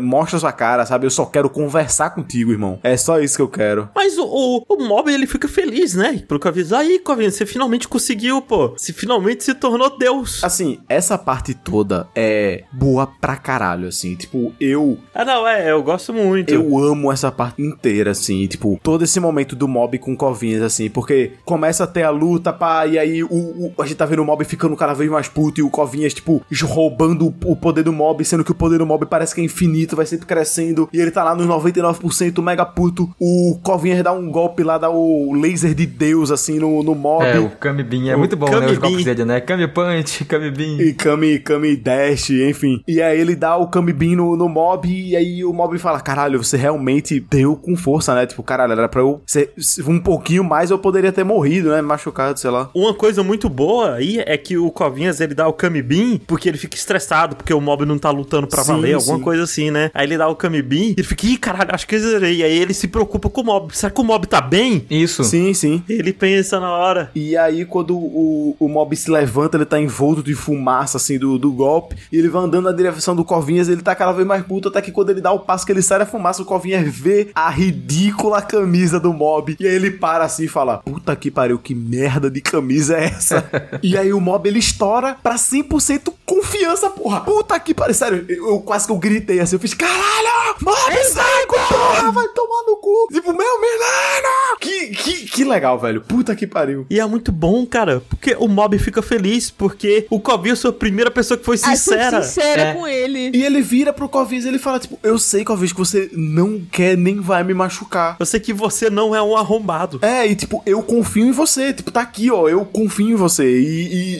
mostra sua cara, sabe? Eu só quero conversar contigo, irmão. É só isso que eu quero. Mas o, o, o Mob, ele fica feliz, né? Pro Covinhas. Aí, Covinhas, você finalmente conseguiu, pô. Você finalmente se tornou Deus. Assim, essa parte toda é boa pra caralho, assim. Tipo, eu Ah, não, é, eu gosto muito. Eu amo essa parte inteira, assim, tipo, todo esse momento do mob com covinhas, assim, porque começa a ter a luta, pá, e aí o, o- a gente tá vendo o mob ficando cada vez mais puto e o covinhas, tipo, roubando o, o poder do mob, sendo que o poder do mob parece que é infinito, vai sempre crescendo, e ele tá lá nos 99% mega puto. O covinhas dá um golpe lá, dá o laser de Deus, assim, no, no mob. É, o Kami Bean. É O muito bom, né? Kami Os golpes dele, né? Kami Punch, Kami Bean. E Kami, Kami Dash, enfim. E aí ele dá o Kami Bean no, no mob, e aí o mob fala: Caralho, você realmente deu com força, né? Tipo, caralho, era pra eu ser um pouquinho mais, eu poderia ter morrido, né? Machucado, sei lá. Uma coisa muito boa aí é que o Covinhas ele dá o Kami Bean porque ele fica estressado, porque o mob não tá lutando pra Sim, valer, alguma sim. coisa assim, né? Aí ele dá o Kami Bean e ele fica, ih, caralho, acho que eu zerei. Aí ele se preocupa com o mob. Será que o mob tá bem? Isso. Sim, sim. Ele pensa na hora. E aí, quando o, o mob se levanta, ele tá envolto de fumaça, assim, do, do golpe. E ele vai andando na direção do Covinhas, ele tá cada vez mais puto, até que quando ele dá o passo que ele sai da fumaça, o Covinhas vê a ridícula camisa do mob. E aí ele para assim e fala: Puta que pariu, que merda de camisa é essa? e aí o mob ele estoura pra 100% confiança, porra. Puta que pariu, sério, eu, eu quase que eu gritei assim, eu fiz: Caralho, mob, sai, porra, vai tomar no cu. Tipo, meu menino! Que, que, que legal, velho. Puta que pariu. E é muito bom, cara, porque o mob fica feliz, porque o Covinhas foi a primeira pessoa que foi Aí fui sincera. sincera É. com ele. E ele vira pro Covis e ele fala, tipo, eu sei, Covis, que você não quer nem vai me machucar. Eu sei que você não é um arrombado. É, e tipo, eu confio em você. Tipo, tá aqui, ó, eu confio em você. E,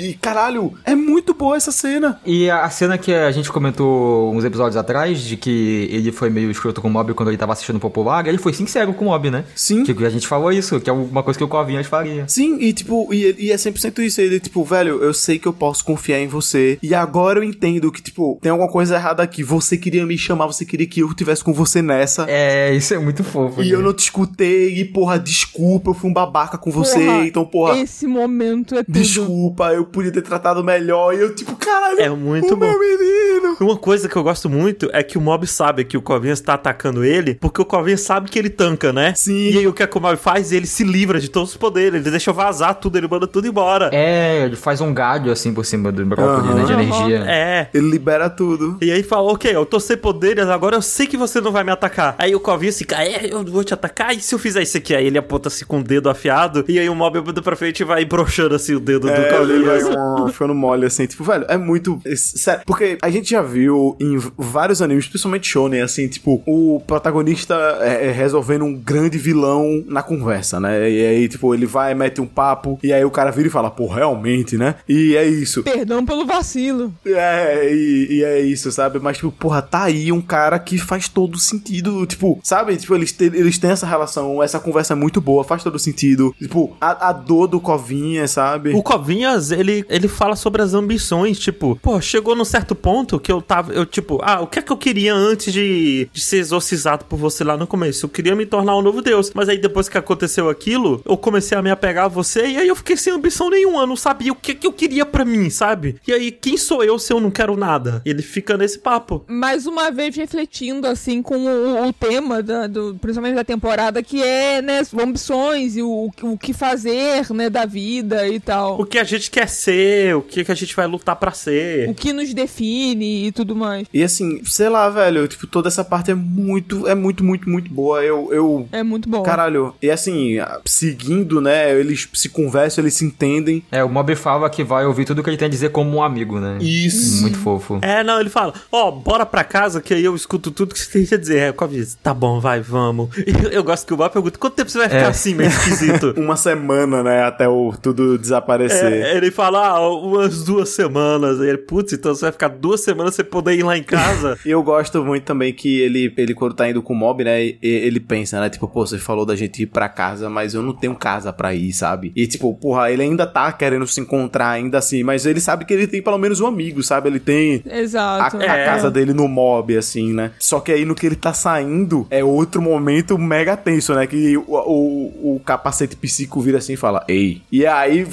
e- e, caralho, é muito boa essa cena. E a cena que a gente comentou uns episódios atrás, de que ele foi meio escroto com o Mob quando ele tava assistindo o Popular, ele foi sincero com o Mob, né? Sim. Que a gente falou isso, que é uma coisa que o Covinhas faria. Sim, e tipo, e, e é 100% isso. Ele, tipo, velho, eu sei que eu posso confiar em você. E agora eu entendo que, tipo, tem alguma coisa errada aqui. Você queria me chamar, você queria que eu tivesse com você nessa. É, isso é muito fofo. E cara. eu não te escutei, e porra, desculpa, eu fui um babaca com você, Porra, então, porra, Esse momento é tudo. desculpa, eu podia ter tratado melhor. E eu, tipo, caralho, É muito o bom. meu menino. Uma coisa que eu gosto muito é que o Mob sabe que o Covinhas tá atacando ele, porque o Covinhas sabe que ele tanca, né? Sim. E aí o que, o Mob faz? Ele se livra de todos os poderes, ele deixa vazar tudo, ele manda tudo embora. É, ele faz um galho assim por cima do brócolis, Aham. né? De energia. É. Ele libera tudo. E aí fala, ok, eu tô sem poderes, agora eu sei que você não vai me atacar. Aí o Covinhas fica, é, eu vou te atacar, e se eu fizer isso aqui? Aí ele aponta assim com o dedo afiado, e aí o Mob anda pra frente e vai broxando assim o dedo do É, ele vai um, ficando mole, assim, tipo, velho, é muito. é, Sério, porque a gente já viu em vários animes, principalmente Shonen, assim, tipo, o protagonista é, é resolvendo um grande vilão na conversa, né? E aí, tipo, ele vai, mete um papo, e aí o cara vira e fala, pô, realmente, né? E é isso. Perdão pelo vacilo. É, e, e é isso, sabe? Mas, tipo, porra, tá aí um cara que faz todo sentido. Tipo, sabe? Tipo, eles, te- eles têm essa relação, essa conversa é muito boa, faz todo sentido. Tipo, a, a dor do Covinha, sabe? O Covinhas, ele, ele fala sobre as ambições, tipo, pô, chegou num certo ponto que eu tava, eu tipo, ah, o que é que eu queria antes de, de ser exorcizado por você lá no começo? Eu queria me tornar um novo deus, mas aí depois que aconteceu aquilo, eu comecei a me apegar a você e aí eu fiquei sem ambição nenhuma, eu não sabia o que que eu queria pra mim, sabe? E aí, quem sou eu se eu não quero nada? Ele fica nesse papo. Mais uma vez refletindo, assim, com o, o tema, da, do, principalmente da temporada, que é, né, as ambições e o, o que fazer, né, da vida e tal. O que a gente quer ser, o que que a gente vai lutar pra ser. O que nos define e tudo mais. E assim, sei lá, velho, tipo, toda essa parte é muito, é muito, muito, muito boa. Eu, eu É muito bom. Caralho, e assim, seguindo, né? Eles se conversam, eles se entendem. É, o Mob fala que vai ouvir tudo que ele tem a dizer como um amigo, né? Isso. Muito fofo. É, não, ele fala, ó, bora pra casa que aí eu escuto tudo que você tem a dizer. É, Cobb diz, tá bom, vai, vamos. E eu gosto que o Bob pergunta, quanto tempo você vai ficar É. assim, meio esquisito? Uma semana, né? Até o tudo desaparecer. É, ele fala, ah, umas duas semanas. Aí ele, putz, então você vai ficar duas semanas sem poder ir lá em casa. E eu gosto muito também que ele, ele quando tá indo com o mob, né? Ele pensa, né? Tipo, pô, você falou da gente ir pra casa, mas eu não tenho casa pra ir, sabe? E tipo, porra, ele ainda tá querendo se encontrar ainda assim, mas ele sabe que ele tem pelo menos um amigo, sabe? Ele tem a, Exato. a É. casa dele no mob, assim, né? Só que aí no que ele tá saindo é outro momento mega tenso, né? Que o, o, o capacete psíquico vira assim e fala, ei. E aí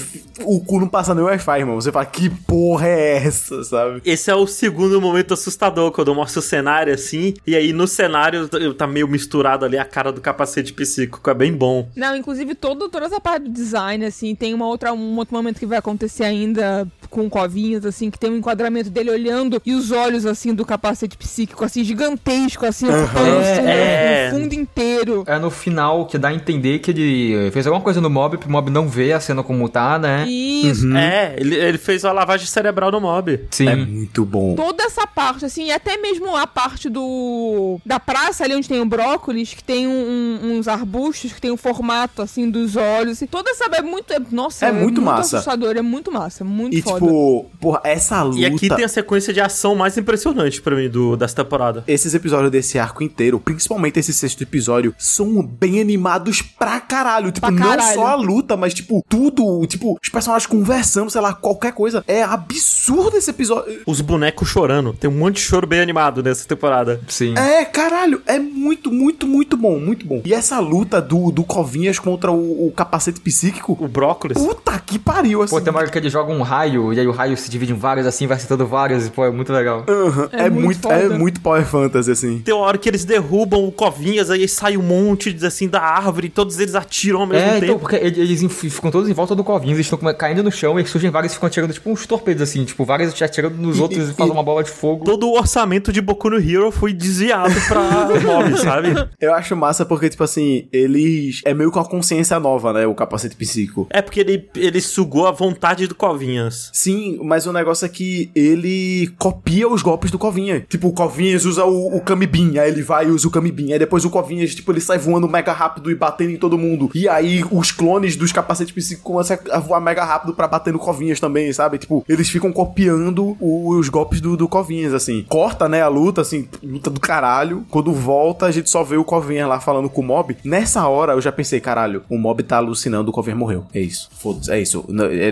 o cu não passa nem o Wi-Fi, irmão. Você fala, que porra é essa, sabe? Esse é o segundo momento assustador, quando eu mostro o cenário assim, e aí no cenário tá meio misturado ali a cara do capacete psíquico, é bem bom. Não, inclusive todo, toda essa parte do design, assim, tem uma outra, um outro momento que vai acontecer ainda com covinhas, assim, que tem um enquadramento dele olhando e os olhos, assim, do capacete psíquico, assim, gigantesco, assim, ocupando É, o fundo- é. o fundo inteiro. É no final que dá a entender que ele fez alguma coisa no mob pro mob não ver a cena como tá, né? Isso. É, ele, ele fez uma lavagem cerebral no mob. Sim. É muito bom. Toda essa parte, assim, e até mesmo a parte do. da praça ali onde tem o brócolis, que tem um- um- uns arbustos, que tem o formato, assim, dos olhos. Assim, toda essa. É muito. é- nossa, É muito massa. assustador, é muito massa, muito E foda. Tipo, porra, essa luta. E aqui tem a sequência de ação mais impressionante pra mim do, dessa temporada. Esses episódios desse arco inteiro, principalmente esse sexto episódio, são bem animados pra caralho. Tipo, Pra não caralho. só a luta, mas, tipo, tudo. Tipo, os personagens conversando, sei lá, qualquer coisa. É absurdo esse episódio. Os bonecos chorando. Tem um monte de choro bem animado nessa temporada. Sim. É, caralho, é muito, muito, muito bom, muito bom. E essa luta do, do Covinhas contra o, o capacete psíquico, O brócolis. puta que pariu, assim. Pô, tem uma hora que ele joga um raio, e aí o raio se divide em vários, assim, vai acertando vários, e pô, é muito legal. Aham, É é, muito muito, é foda. muito Power Fantasy, assim. Tem uma hora que eles derrubam o Covinhas, aí sai um monte assim da árvore e todos eles atiram ao mesmo É, tempo. então, porque eles ficam todos em volta do covinho, eles estão caindo no chão e surgem vários e ficam atirando, tipo, uns torpedos, assim, tipo, vários atirando nos outros e, e- fazem uma bola de fogo. Todo o orçamento de Boku no Hero foi desviado pra mob, sabe? Eu acho massa porque, tipo assim, eles. É meio com a consciência nova, né? O capacete psíquico. É porque ele, ele sugou a vontade do Covinhas. Sim, mas o negócio é que ele copia os golpes do Covinha. Tipo, o Covinhas usa o, o Kamibin, aí ele vai e usa o Kamibin. Aí depois o Covinhas, tipo, ele sai voando mega rápido e batendo em todo mundo. E aí os clones dos capacetes psíquicos começam a voar mega rápido pra bater no Covinhas também, sabe? Tipo, eles ficam copiando o- os golpes do, do Covinhas, assim. Corta, né, a luta, assim, luta do caralho. Quando volta, a gente só vê o Covinhas lá falando com o Mob. Nessa hora, eu já pensei, caralho, o Mob tá alucinando, o Covinhas morreu. É isso. Foda-se, é isso.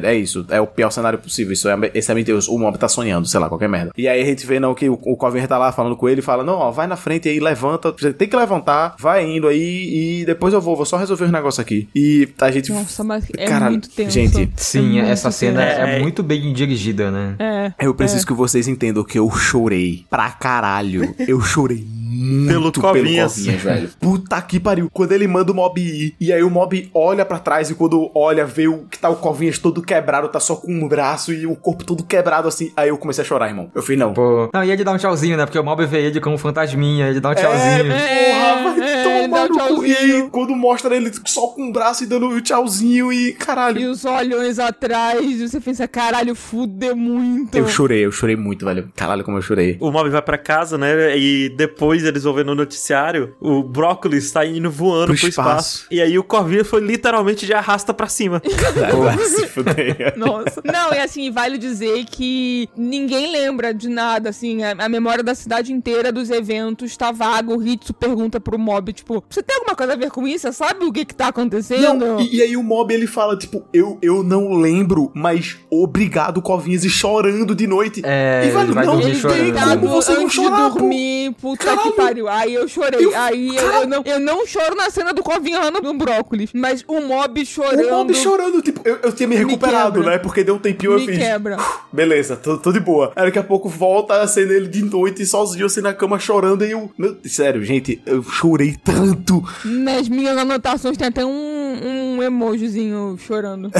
É, é isso. É o pior cenário. Isso é, esse é mentira. O Mob tá sonhando, sei lá, qualquer merda. E aí a gente vê, não, que o, o Covinhas tá lá falando com ele e fala, não, ó, vai na frente aí, levanta. Você tem que levantar, vai indo aí e depois eu vou, vou só resolver os negócios aqui. E a gente... Nossa, mas é Caralho, muito tenso. gente, Sim, É essa cena é, É. muito bem dirigida, né? É. Eu preciso que vocês entendam que eu chorei pra caralho. Eu chorei muito Pelo pelo Covinhas. Covinhas, velho. Puta que pariu. Quando ele manda o mob ir, e aí o mob olha pra trás, e quando olha, vê o que tá o Covinhas todo quebrado, tá só com um braço e o corpo todo quebrado assim. Aí eu comecei a chorar, irmão. Eu falei, não. Pô. Não, e ele dá um tchauzinho, né? Porque o mob vê ele como fantasminha, ele dá um tchauzinho. É, Porra, vai é, ele tomar dá um no cu. E quando mostra ele só com um braço e dando o tchauzinho e caralho. E os olhões atrás, e você pensa, caralho, fudeu muito. Eu chorei, eu chorei muito, velho. Caralho, como eu chorei. O Mob vai pra casa, né? E depois eles vão ver no noticiário, o Brócolis tá indo voando Pro pro, espaço. espaço. E aí o Corvinha foi literalmente de arrasta pra cima. Fuder. Nossa. Não, e assim, vale dizer que ninguém lembra de nada, assim, a, a memória da cidade inteira dos eventos tá vaga. O Hitsu pergunta pro mob, tipo, você tem alguma coisa a ver com isso? Você sabe o que que tá acontecendo? Não, e, e aí o mob ele fala, tipo, eu, eu não lembro, mas obrigado, Covinhas, e chorando de noite. É, e ele vai não dormir tem chorando. Como você não chorar, de dormir, puta Caralho. que pariu. Aí eu chorei. Eu- aí eu, eu não, eu não choro na cena do Covinha rando no brócolis, mas o mob pô. chorando. O mob chorando, tipo, eu, eu tinha me recuperado, quebra. né? Porque deu um tempinho eu Me quebra. Beleza, tô, tô de boa. Aí daqui a pouco volta a cena ele de noite, sozinho, assim na cama chorando. E eu. Meu, sério, gente, eu chorei tanto. Nas minhas anotações tem até um, um um emojizinho chorando.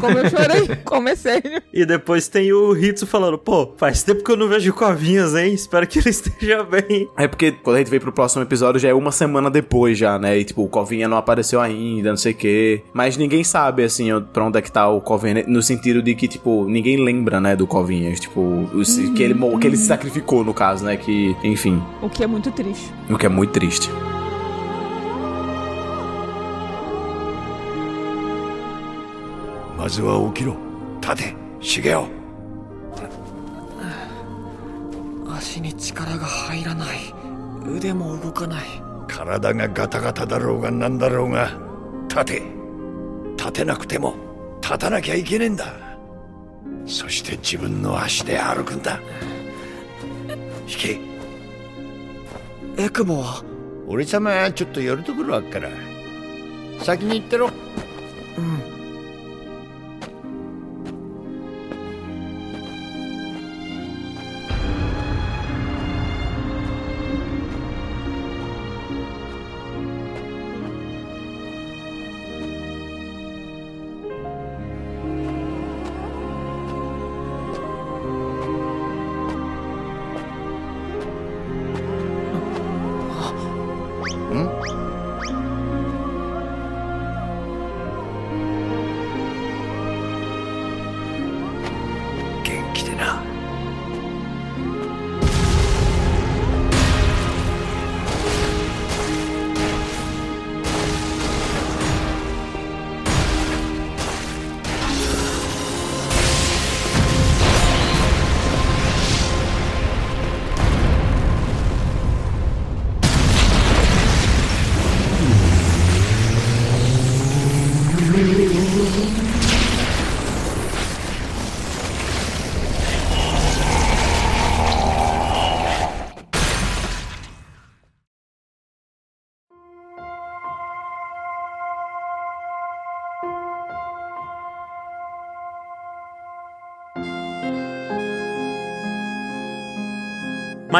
como eu chorei, como é sério. E depois tem o Hitsu falando, pô, faz tempo que eu não vejo Covinhas, hein? Espero que ele esteja bem. É porque quando a gente veio pro próximo episódio já é uma semana depois já, né? E tipo, o Covinha não apareceu ainda, não sei o quê. Mas ninguém sabe, assim, pra onde é que tá o Covinha, no sentido de que, tipo, ninguém lembra, né, do Covinha. Tipo, o, que, ele, que ele se sacrificou, no caso, né? Que, enfim. O que é muito triste. O que é muito triste. ずは起きろ。立て茂雄。足に力が入らない。腕も動かない。体がガタガタだろうがなんだろうが立て。立てなくても立たなきゃいけねえんだ。そして自分の足で歩くんだ。引け。エクボは？俺様ちょっと寄るところあっから。先に行ってろ。うん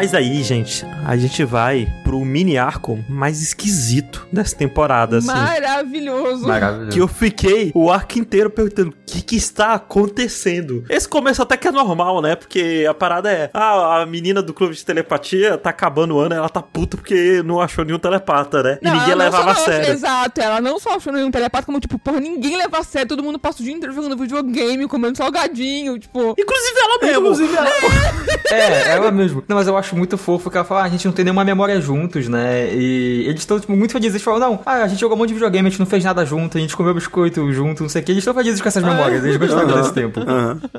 Mas aí, gente, a gente vai pro mini arco mais esquisito dessa temporada, assim. Maravilhoso. Maravilhoso. Que eu fiquei o arco inteiro perguntando o que, que está acontecendo. Esse começo até que é normal, né? Porque a parada é: ah, a menina do clube de telepatia tá acabando o ano, ela tá puta porque não achou nenhum telepata, né? Não, e ninguém levava a só- sério. Exato, ela não só achou nenhum telepata, como, tipo, porra, ninguém leva a sério, todo mundo passa o dia inteiro jogando videogame, comendo salgadinho, tipo. Inclusive ela mesmo. Inclusive, ela... É, ela mesmo. Não, mas eu acho muito fofo que ela fala, ah, a gente não tem nenhuma memória juntos, né? E eles estão, tipo, muito felizes. Eles falam, não, ah, a gente jogou um monte de videogame, a gente não fez nada junto, a gente comeu biscoito junto, não sei o que. Eles estão felizes com essas memórias, eles gostaram desse tempo.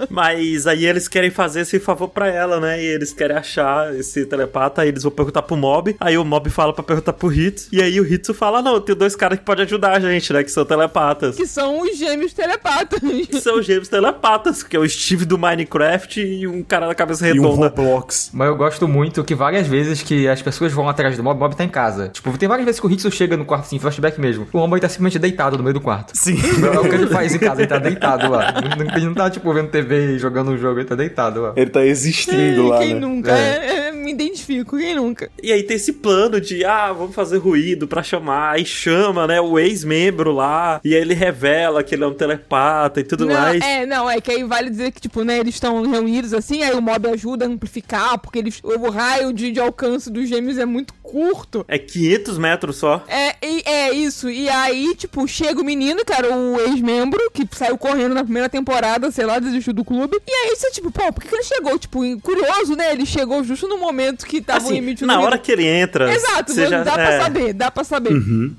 Mas aí eles querem fazer esse favor pra ela, né? E eles querem achar esse telepata, aí eles vão perguntar pro Mob. Aí o Mob fala pra perguntar pro Hitsu. E aí o Hitsu fala: "Ah, Não, tem dois caras que podem ajudar a gente, né? Que são telepatas. Que são os gêmeos telepatas. Que são os gêmeos telepatas, que é o Steve do Minecraft e um cara da cabeça E um redonda. Roblox. Mas eu gosto muito que várias vezes que as pessoas vão atrás do Mob, o Mob tá em casa. Tipo, tem várias vezes que o Hitsu chega no quarto, assim, flashback mesmo. O Mob tá simplesmente deitado no meio do quarto. Sim. É o que ele faz em casa, ele tá deitado lá. Não- Ele não tá, tipo, vendo TV e jogando um jogo, ele tá deitado lá. Ele tá existindo lá, Quem né? nunca? É. É, é, me identifico, quem nunca? E aí tem esse plano de, ah, vamos fazer ruído pra chamar. Aí chama, né, o ex-membro lá. E aí ele revela que ele é um telepata e tudo não, mais. é, não, é que aí vale dizer que, tipo, né, eles estão reunidos assim, aí o mob ajuda a amplificar, porque eles, o raio de, de alcance dos gêmeos é muito curto. É 500 metros só. É, é isso. E aí, tipo, chega o menino, que era o ex-membro, que saiu correndo na primeira temporada, sei lá, desistiu do clube. E aí você, tipo, pô, por que, que ele chegou? Tipo, curioso, né? Ele chegou justo no momento que tava Assim, emitindo na hora que ele entra. Exato, você já, dá é, pra saber, dá pra saber.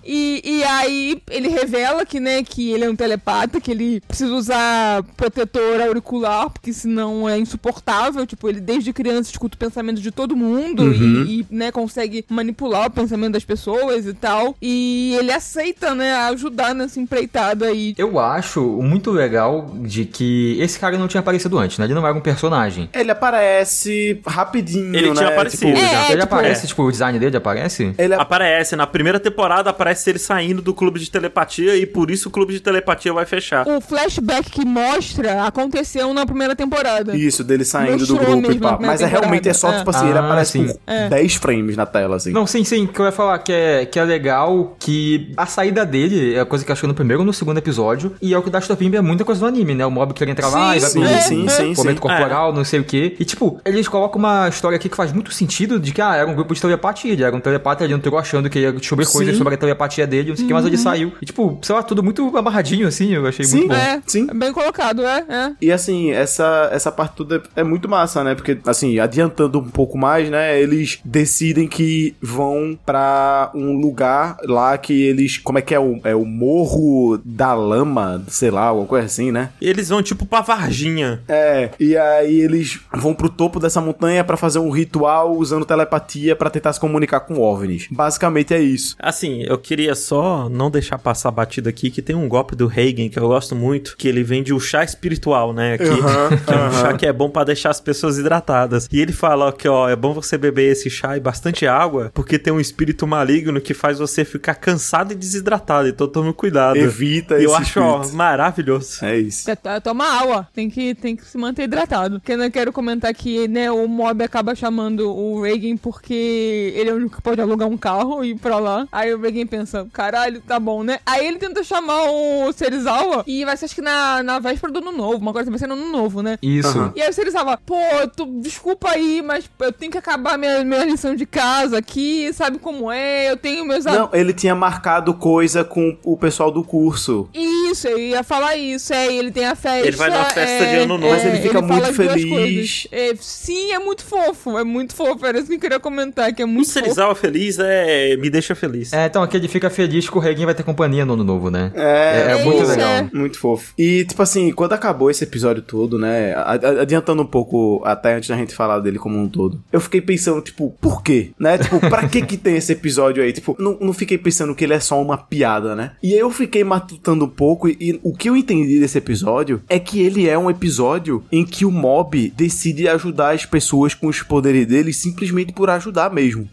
E, e aí ele revela que, né, que ele é um telepata, que ele precisa usar protetor auricular, porque senão é insuportável. Tipo, ele desde criança escuta o pensamento de todo mundo e, e, né, consegue manipular o pensamento das pessoas e tal. E ele aceita, né, ajudar nessa empreitada aí. Eu acho muito legal de que esse cara não tinha aparecido antes, né? Ele não era um personagem. Ele aparece rapidinho, Ele né? tinha aparecido Tipo, já. É, ele tipo, aparece, tipo, o design dele aparece? ele Aparece, na primeira temporada aparece ele saindo do clube de telepatia e por isso o clube de telepatia vai fechar. O flashback que mostra aconteceu na primeira temporada. Isso, dele saindo do Mostrou grupo e pá. Mas é realmente é só, temporada, tipo assim, ele Ah, aparece sim. por É. 10 frames na tela, assim. Não, sim, sim, que eu ia falar que é, que é legal que a saída dele é a coisa que eu acho que no primeiro ou no segundo episódio, e é o que dá Stopimp é muita coisa do anime, né? O mob quer entrar lá Sim, e vai Sim, pro sim, sim, momento sim. corporal, não sei o quê. E tipo, eles colocam uma história aqui que faz muito sentido de que, ah, era um grupo de telepatia, ele era um telepata, ele entrou achando que ia descobrir coisas sobre a telepatia dele, não sei o que, mas ele saiu. E tipo, sei lá, tudo muito amarradinho assim, eu achei Sim. muito bom. É, Sim. bem colocado, é, é. E assim, essa, essa parte toda é muito massa, né? Porque, assim, adiantando um pouco mais, né? Eles decidem que vão pra um lugar lá que eles. Como é que é? O, é o Morro da Lama, sei lá, alguma coisa assim, né? Eles vão tipo pra Varginha. É, e aí eles vão pro topo dessa montanha pra fazer um ritual usando telepatia pra tentar se comunicar com OVNIs. Basicamente é isso. Assim, eu queria só não deixar passar batido aqui que tem um golpe do Reagan que eu gosto muito, que ele vende o chá espiritual, né? Que, Aham, que é um aham. chá que é bom pra deixar as pessoas hidratadas. E ele fala que, ó, é bom você beber esse chá e bastante água, porque tem um espírito maligno que faz você ficar cansado e desidratado. Então tome cuidado. Evita eu esse acho, ó, maravilhoso. É isso. É, é, Toma água, tem que, tem que se manter hidratado. Porque eu não quero comentar que, né, o Mob acaba chamando o Reagan porque ele é o único que pode alugar um carro e ir pra lá. Aí o Reagan pensa, caralho, tá bom, né? Aí ele tenta chamar o Serizawa e vai ser acho que na, na véspera do ano novo, uma coisa vai ser no ano novo, né? Isso. Aham. E aí o Serizawa, pô, tu, desculpa aí, mas eu tenho que acabar minha, minha lição de casa aqui, sabe como é? Eu tenho meus Não, ele tinha marcado coisa com o pessoal do curso. Isso, eu ia falar isso. É, ele tem a festa. Ele vai numa festa é, de ano novo. Mas ele fica fala muito feliz. É, sim, é muito fofo. É muito fofo. Era isso que eu queria comentar, que é O muito fofo. Serizawa feliz é. me deixa feliz. É, então aqui ele fica feliz que o Reagan vai ter companhia no ano novo, né? É, É, muito isso, legal. é. Muito fofo. E, tipo assim, quando acabou esse episódio todo, né? Adiantando um pouco, até antes da gente falar dele como um todo, eu fiquei pensando, tipo, por quê? Né? Tipo, pra que que tem esse episódio aí? Tipo, não, não fiquei pensando que ele é só uma piada, né? E aí eu fiquei matutando um pouco e, e o que eu entendi desse episódio é que ele é um episódio em que o mob decide ajudar as pessoas com os poderes dele simplesmente por ajudar mesmo.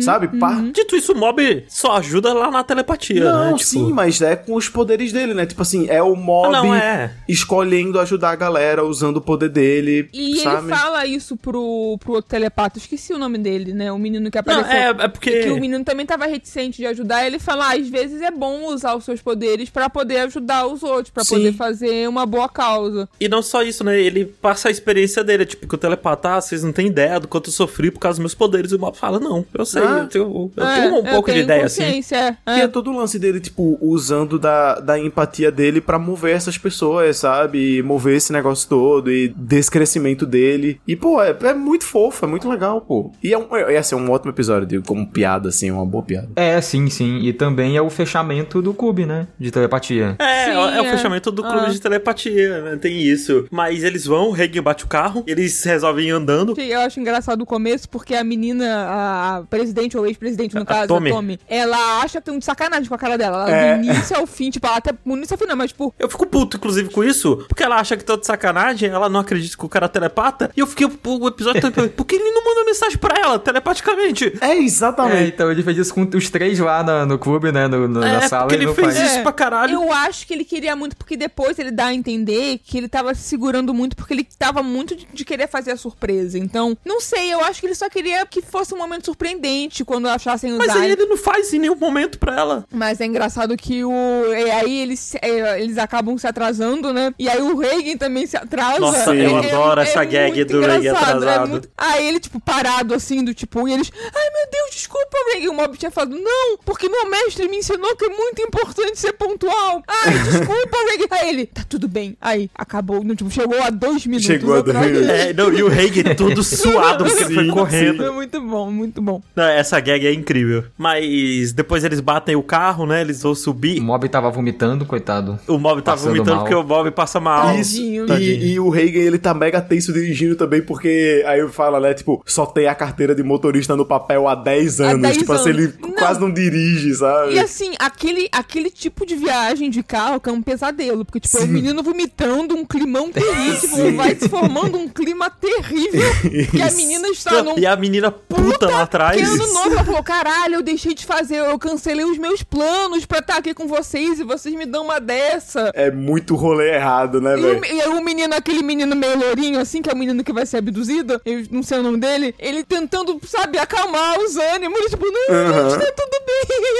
Sabe? Pá, Dito isso, o mob só ajuda lá na telepatia, não, né? Tipo, sim, mas é com os poderes dele, né? Tipo assim, é o mob Ah, não, é. escolhendo ajudar a galera usando o poder dele, E sabe? ele fala isso pro, pro outro telepata. Esqueci o nome dele, né? O menino que Não, apareceu. É, é porque. Que o menino também tava reticente de ajudar. Ele fala, ah, às vezes é bom usar os seus poderes pra poder ajudar os outros, pra Sim. poder fazer uma boa causa. E não só isso, né? Ele passa a experiência dele. Tipo, que o telepata, ah, vocês não têm ideia do quanto eu sofri por causa dos meus poderes. E o mob fala, não, eu sei, Ah. eu tenho, eu É, tenho um eu pouco de tenho ideia, assim. consciência, é, E é. é todo o lance dele, tipo, usando da, da empatia dele pra mover essas pessoas, sabe? E mover esse negócio todo e desse crescimento dele. E, pô, é, é muito fofo, é muito legal, pô. E é, um, é assim, um ótimo episódio, digo, como piada, assim, uma boa piada. É, sim, sim. E também é o fechamento do clube, né? De telepatia. É, Sim, é o é. fechamento do clube Ah. de telepatia, né? Tem isso. Mas eles vão, o Reagan bate o carro, eles resolvem ir andando. Eu acho engraçado o começo, porque a menina, a, presidente ou ex-presidente, no A caso, Tommy. a Tommy, ela acha que tem um de sacanagem com a cara dela. Ela, É. Do início ao fim, tipo, ela até. Do início ao fim, não, mas tipo. Eu fico puto, inclusive, com isso, porque ela acha que tá de sacanagem, ela não acredita que o cara é telepata, e eu fiquei o o episódio todo, por que ele não manda mensagem pra ela, telepaticamente? É, É, exatamente. então ele fez isso com os três lá na- no clube, né? No, no- na É, sala porque ele não fez faz. isso É, pra caralho. Eu acho que ele queria muito, porque depois ele dá a entender que ele tava se segurando muito, porque ele tava muito de, de querer fazer a surpresa. Então, não sei, eu acho que ele só queria que fosse um momento surpreendente quando achassem usar. Mas aí ele não faz em nenhum momento pra ela. Mas é engraçado que o. E aí eles, é, eles acabam se atrasando, né? E aí o Reagan também se atrasa. Nossa, eu adoro essa gag muito do Reagan atrasado. É muito... Aí ele, tipo, parado assim, do tipo, e eles. Ai meu Deus, desculpa, Reagan. O Mob tinha falado, não, porque meu mestre me ensinou que é muito importante ser pontual. Ai, desculpa, Reagan. Aí ele, tá tudo bem. Aí acabou, no, tipo, chegou a dois minutos. Chegou a dois minutos. É, não, e o Reagan todo suado porque ele foi Sim, correndo. É muito bom, muito bom. Não, essa gag é incrível. Mas depois eles batem o carro, né? Eles vão subir. O mob tava vomitando, coitado. O Mob tá Passando vomitando mal. porque o Mob passa mal. Isso. Tadinho. E, Tadinho. e o Reagan, ele tá mega tenso dirigindo também, porque aí fala, né, tipo, só tem a carteira de motorista no papel há 10 Há anos. 10 tipo assim, ele anos. Não. quase não dirige, sabe? E assim, aquele, aquele tipo de viagem de carro que é um pesadelo. Porque, tipo, é o Sim. menino vomitando, um climão terrível. Sim. vai se formando um clima terrível. que a menina está num. E a menina puta lá atrás. Que ano novo, ela falou: caralho, eu deixei de fazer, eu cancelei os meus planos pra estar aqui com vocês e vocês me dão uma dessa. É muito rolê errado, né, velho? o, e o menino, aquele menino meio lourinho, assim, que é o menino que vai ser abduzido, eu não sei o nome dele, ele tentando, sabe, acalmar os ânimos tipo, não, gente, tá tudo bem.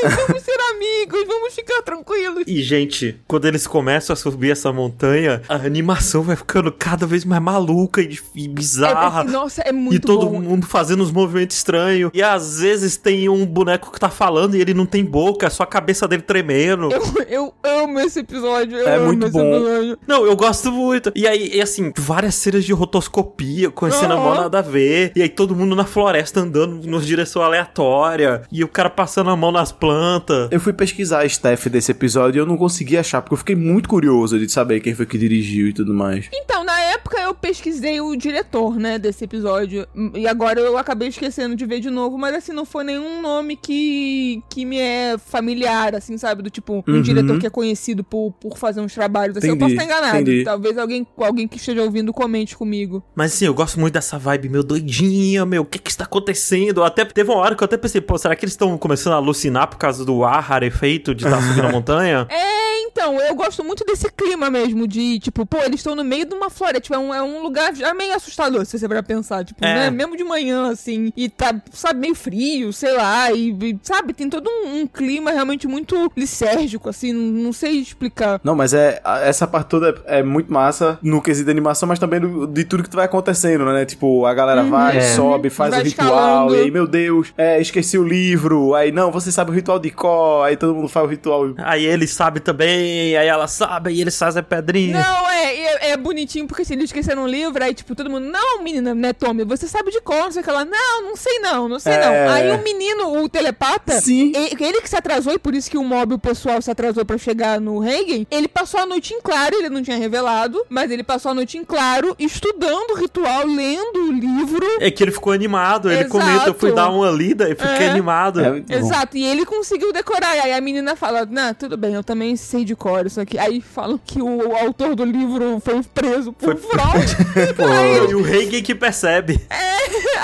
Vamos ser amigos, vamos ficar tranquilos. E, gente, quando eles começam a subir essa montanha, a animação vai ficando cada vez mais maluca e, e bizarra. É, nossa, é muito e todo bom. mundo fazendo uns movimentos estranhos. E às vezes tem um boneco que tá falando e ele não tem boca, é só a cabeça dele tremendo. Eu, eu amo esse episódio. Eu É amo muito esse bom. episódio. Não, eu gosto muito. E aí, e assim, várias cenas de rotoscopia, conhecendo a mão Aham. nada a ver. E aí todo mundo na floresta andando numa direção aleatória. E o cara passando a mão nas plantas. Eu fui pesquisar a staff desse episódio e eu não consegui achar, porque eu fiquei muito curioso de saber quem foi que dirigiu e tudo mais. Então, na época eu pesquisei o diretor, né, desse episódio. E agora eu acabei esquecendo de ver de novo, mas assim, não foi nenhum nome que, que me é familiar, assim, sabe? Do tipo, um Uhum. diretor que é conhecido por, por fazer uns trabalhos assim. eu posso Entendi, estar enganado. entendi. Talvez alguém, alguém que esteja ouvindo comente comigo. Mas assim, eu gosto muito dessa vibe, meu doidinha, meu, o que que está acontecendo? Até teve uma hora que eu até pensei, pô, será que eles estão começando a alucinar por causa do ar rarefeito de estar subindo a montanha? É, então, eu gosto muito desse clima mesmo, de, tipo, pô, eles estão no meio de uma floresta, tipo, é um, é um lugar já meio assustador, se você for pensar, tipo, É. né, mesmo de manhã, assim, e tá, sabe, meio frio, sei lá, e, e, sabe, tem todo um, um clima realmente muito lisérgico, assim, não, não sei explicar. Não, mas é essa parte toda é, é muito massa no quesito de animação, mas também do- de tudo que vai acontecendo, né? Tipo, a galera vai, É. sobe, faz Vai o ritual, escalando. e aí, meu Deus, é, esqueci o livro. Aí, não, você sabe o ritual de cor, aí todo mundo faz o ritual. Aí ele sabe também, aí ela sabe, e eles fazem a pedrinha. Não, é, é, é bonitinho, porque se eles esqueceram um livro, aí, tipo, todo mundo, não, menina, né, Tommy, você sabe de cor, não sei o que lá, não, não sei não, não sei É. não. Aí o menino, o telepata, Sim. e- ele que se atrasou, e por isso que o mob, o pessoal se atrasou pra chegar no Reagan, ele passou a noite em claro, ele não tinha revelado, mas ele passou a noite em claro, estudando o ritual, lendo o livro. É que ele ficou animado, ele Exato. comenta, eu fui dar uma lida e fiquei É. animado. É. Exato, e ele conseguiu decorar. E aí a menina fala: Não, tudo bem, eu também sei de cor isso aqui. Aí falam que o autor do livro foi preso por fraude. aí, E o Reagan que percebe.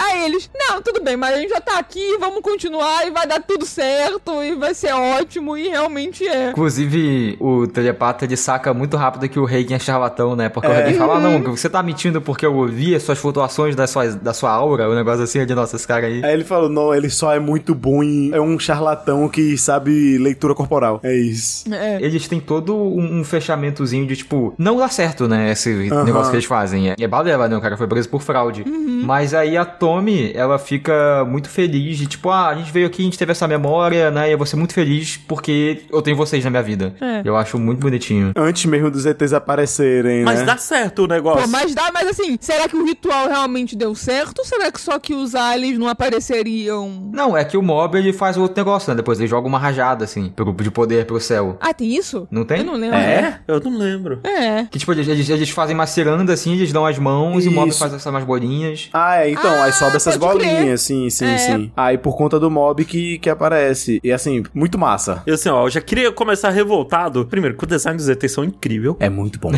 aí eles: Não, tudo bem, mas a gente já tá aqui, vamos continuar e vai dar tudo certo e vai ser ótimo. E realmente é. Inclusive, o telepata ele saca muito rápido que o Reagan é charlatão, né? Porque o É. Reagan fala, ah, não, você tá mentindo porque eu ouvi as suas flutuações da sua, da sua aura, o negócio assim, de nossa, esse cara aí. Aí ele falou, não, ele só é muito bom em... É um charlatão que sabe leitura corporal. É isso. É. Eles têm todo um, um fechamentozinho de tipo, não dá certo, né? Esse negócio que eles fazem. É, é balela, né? O cara foi preso por fraude. Mas aí a Tommy, ela fica muito feliz de tipo, ah, a gente veio aqui, a gente teve essa memória, né? E eu vou ser muito feliz porque eu tenho vocês na minha vida. É. Eu acho muito bonitinho. Antes mesmo dos ETs aparecerem, Mas né? dá certo o negócio. Pô, mas dá, mas assim, será que o ritual realmente deu certo? Ou será que só que os aliens não apareceriam? Não, é que o mob ele faz outro negócio, né? Depois ele joga uma rajada, assim, pro, de poder pro céu. Ah, tem isso? Não tem? Eu não lembro. É? Eu não lembro. É. Que tipo, eles, eles, fazem uma ciranda assim, eles dão as mãos e o mob Isso. faz essas bolinhas. Ah, é, então, Ah, aí sobe essas crer. bolinhas, sim, sim, É. sim. Aí por conta do mob que, que aparece. E assim, muito massa. E assim, ó, eu já queria começar revoltado. Primeiro, que o design dos ETs são incrível. É muito bom.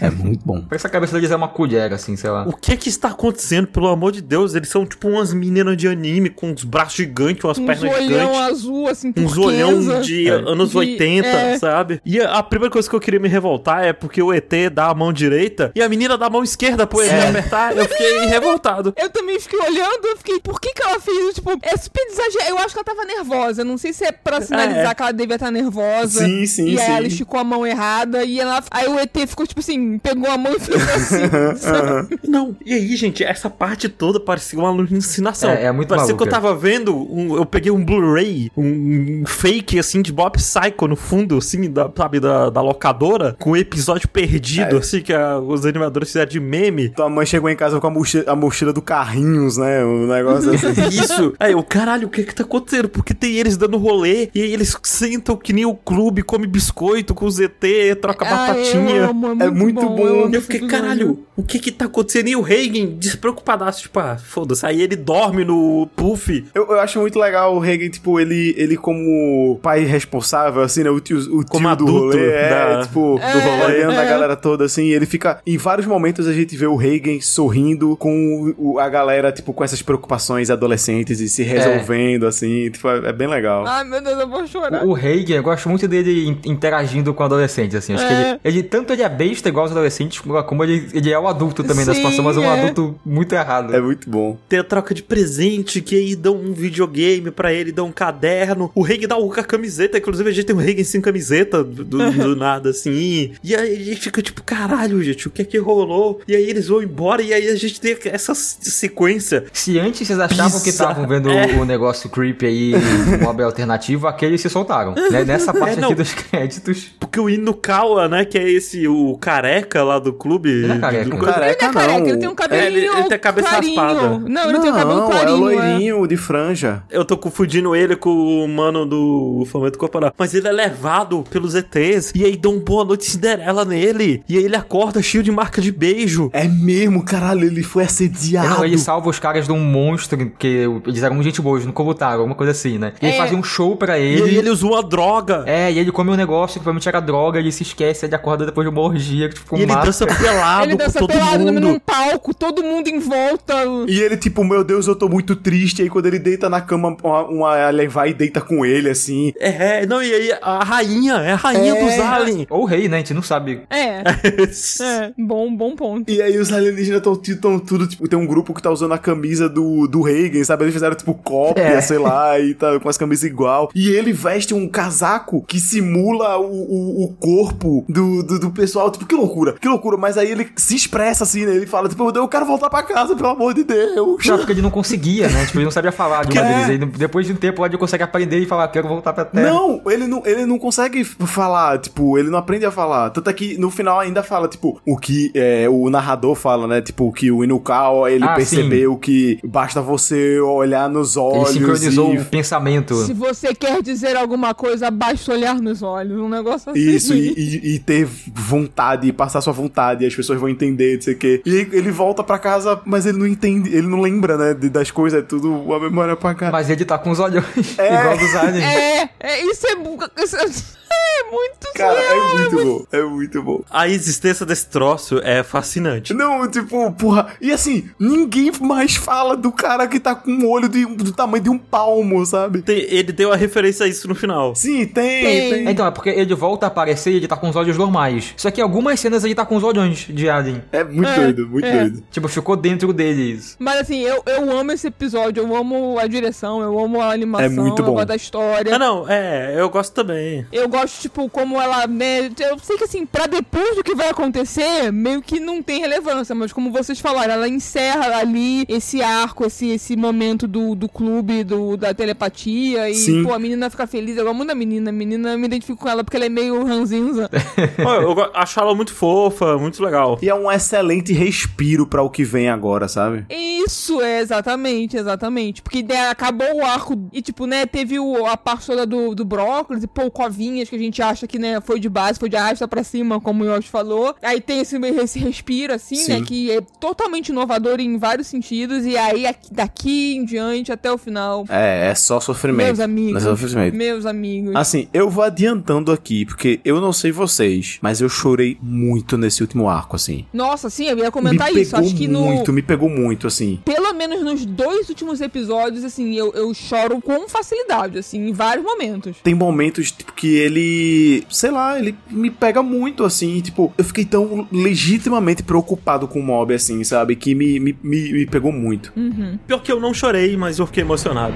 é muito bom. Parece que a cabeça deles é uma colher, assim, sei lá. O que que está acontecendo? Pelo amor de Deus, eles são tipo umas meninas de anime com uns braços gigantes, umas Uns pernas gigantes. azul, assim, Uns turquesa. olhão de anos De- 80, é. sabe? E a, a primeira coisa que eu queria me revoltar é porque o ET dá a mão direita e a menina dá a mão esquerda pro ET apertar. Eu fiquei revoltado. Eu também fiquei olhando, eu fiquei, por que que ela fez isso? Tipo, é super exagerado. Eu acho que ela tava nervosa. Não sei se é pra sinalizar É. que ela devia estar nervosa. Sim, sim, E aí sim. ela esticou a mão errada e ela. Aí o ET ficou, tipo assim, pegou a mão e fez assim. sabe? Não, e aí, gente, essa parte toda parecia uma alucinação. É, é muito Parecia que eu tava vendo, um- eu peguei um Blu-ray, um, um fake, assim, de Bob Psycho no fundo, assim, da, sabe, da, da locadora, com o episódio perdido, É. assim, que a- os animadores fizeram de meme. Tua mãe chegou em casa com a mochila, a mochila do Carrinhos, né? Um negócio assim. Isso. Aí eu, caralho, o que que tá acontecendo? Porque tem eles dando rolê, e aí eles sentam que nem o clube, come biscoito com o ZT, troca Ah, eu batatinha. amo, É muito bom. eu amo E eu esse fiquei, caralho, o que que tá acontecendo? E o Reagan, despreocupadaço, tipo, ah, foda-se. Aí ele dorme no puff. Eu, eu acho muito legal o Reagan, tipo, ele, ele como pai responsável, assim, né? O tio, o Como tio adulto do rolê, é, da- tipo, É, do rolê, a é. galera toda, assim, e ele fica... Em vários momentos a gente vê o Reagan sorrindo com o- a galera, tipo, com essas preocupações adolescentes e se resolvendo, assim. Tipo, é, é bem legal. Ai, meu Deus, eu vou chorar. O, o Hagen, eu gosto muito dele in- interagindo com adolescentes, assim. Acho que É. ele, ele, tanto ele é besta igual os adolescentes, como ele, ele é o adulto também da Sim, situação, mas é um é. adulto muito errado. É muito bom. Tem a troca de presente, que aí dão um videogame pra ele, dão um caderno. O Reagan dá o- a camiseta, inclusive a gente tem um Reagan sem camiseta do, do- nada, assim. E aí a gente fica tipo, caralho, gente, o que é que rolou? E aí eles vão embora e aí a gente tem essa sequência. Se antes vocês achavam que estavam vendo É. o negócio creepy aí, o mob alternativo, aqueles se soltaram. Né? Nessa parte É, não. aqui dos créditos. Porque o Inukawa, né, que é esse, o careca lá do clube. Ele é careca. do- O careca ele não é careca, não. ele tem um cabelinho É, ele- ele tem a cabeça raspada. Não, ele tem um cabelo Não, é clarinho. O loirinho de franja. Eu tô confundindo ele com o mano do Fomento Corporal. Mas ele é levado pelos ETs. E aí dão boa noite Cinderela nele. E aí ele acorda cheio de marca de beijo. É mesmo, caralho, ele foi assediado. Não, ele salva os caras de um monstro, que eles eram gente boa, eles não comutaram, alguma coisa assim, né? E ele É. fazia um show pra E ele. aí ele usou uma droga. É, e ele come um negócio que provavelmente era droga, ele se esquece, ele acorda depois de uma orgia, que tipo, e ele mata. dança pelado Ele dança com todo pelado num mundo. palco, todo mundo em volta. E ele, tipo, meu Deus, eu tô muito triste. Aí quando ele deita na cama, uma, uma alien vai e deita com ele, assim. É, não, e aí a rainha, é a rainha É. dos aliens. Ou o rei, né? A gente não sabe. É, é, bom, bom ponto. E aí os alienígenas tão, tão tudo, tipo, tem um grupo que tá usando a camisa do, do Reagan, sabe? Eles fizeram, tipo, cópia, É. sei lá, e tá com as camisas igual. E ele veste um casaco que simula o, o, o corpo do, do, do pessoal. Tipo, que loucura, que loucura. Mas aí ele se expressa assim, né? Ele fala, tipo, eu quero voltar pra casa, pelo amor de Deus. Não, porque ele não conseguia, né? Tipo, ele não sabia falar de uma é? deles. Depois de um tempo, ele consegue aprender e falar, quero voltar pra terra. Não, ele não, ele não consegue falar, tipo, ele não aprende a falar. Tanto é que no final ainda fala, tipo, o que é, o narrador fala, né? Tipo, que o Inukawa, ele Ah, percebeu que basta você olhar nos Ele olhos sincronizou e... o pensamento. Se você quer dizer alguma coisa, basta olhar nos olhos. Um negócio assim. Isso, e, e- e ter vontade, e passar sua vontade, e as pessoas vão entender, não sei o quê. E aí ele volta pra casa, mas ele não entende, ele não lembra, né, de- das coisas, é tudo uma memória pra cá. Mas ele tá com os olhos É. igual dos aliens. É, é, isso é, isso é, é muito Cara, surreal, é muito bom, é muito bom. A existência desse troço é fascinante. Não, tipo, porra. E assim, ninguém mais fala do cara que tá com um olho de- do tamanho de um palmo, sabe? Tem- ele deu a referência a isso no final. Sim, tem, Tem. tem. Então, é porque ele volta a aparecer e ele tá com os olhos normais. Só que em algumas cenas ele tá com os olhos de alien. É muito É, doido, muito é. doido. Tipo, ficou dentro deles. Mas assim, eu, eu amo esse episódio, eu amo a direção, eu amo a animação, É muito eu bom. gosto da história. Ah, não, é, eu gosto também. Eu gosto, tipo, como ela, né? Eu sei que assim, pra depois do que vai acontecer, meio que não tem relevância, mas como vocês falaram, ela encerra ali esse arco, esse, esse momento do, do clube, do, da telepatia, e, Sim. pô, a menina fica feliz. Eu gosto muito da menina, a menina eu me identifico com ela porque ela é meio ranzinza. Eu acho ela muito fofa, muito legal. E é um excelente respiro pra o que vem agora, sabe? Isso, é, exatamente, exatamente. Porque né, acabou o arco e, tipo, né, teve o, a parte toda do, do brócolis e, pô, covinhas que a gente acha que, né, foi de base, foi de arrasta pra cima, como o Yoshi falou. Aí tem esse, esse respiro, assim, Sim. né, que é totalmente inovador em vários sentidos. E aí, aqui- daqui em diante, até o final, É, é só sofrimento. meus amigos, É só sofrimento. meus amigos. Assim, eu vou adiantando aqui, porque eu não sei vocês, mas eu chorei muito nesse último arco, assim. Nossa, sim, eu ia comentar me isso. pegou Acho que no... muito, me pegou muito, assim. pelo menos nos dois últimos episódios, assim, eu, eu choro com facilidade, assim, em vários momentos. Tem momentos, tipo, que ele. Sei lá, ele me pega muito, assim. Tipo, eu fiquei tão legitimamente preocupado com o mob, assim, sabe? Que me, me, me, me pegou muito. Pior que eu não chorei, mas eu fiquei emocionado.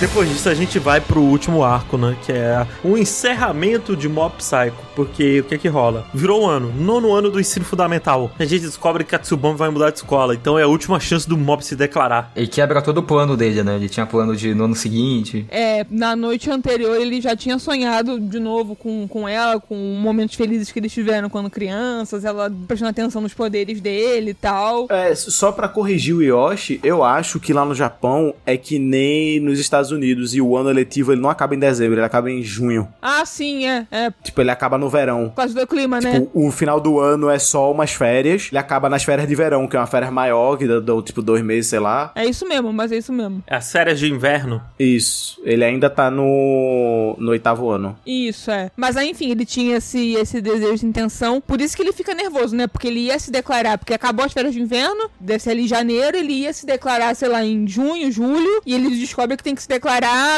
Depois disso a gente vai pro último arco, né? Que é o encerramento de Mob Psycho. Porque o que que rola? Virou o ano, nono ano do ensino fundamental. A gente descobre que a Tsubame vai mudar de escola. Então é a última chance do Mob se declarar. Ele quebra todo o plano dele, né? Ele tinha plano de no ano seguinte. É, na noite anterior ele já tinha sonhado de novo com, com ela, com momentos felizes que eles tiveram quando crianças, ela prestando atenção nos poderes dele e tal. É, só pra corrigir o Yoshi, eu acho que lá no Japão é que nem nos Estados Estados Unidos e o ano letivo ele não acaba em dezembro, ele acaba em junho. Ah, sim, é. É por Tipo, ele acaba no verão. causa do clima, né? Tipo, o final do ano é só umas férias, ele acaba nas férias de verão, que é uma férias maior, que dá, dá, tipo dois meses, sei lá. É isso mesmo, mas é isso mesmo. É as férias de inverno. Isso. Ele ainda tá no, no oitavo ano. Isso, é. Mas aí, enfim, ele tinha esse, esse desejo de intenção. Por isso que ele fica nervoso, né? Porque ele ia se declarar, porque acabou as férias de inverno, deve ser ali em janeiro, ele ia se declarar, sei lá, em junho, julho, e ele descobre que tem que se declarar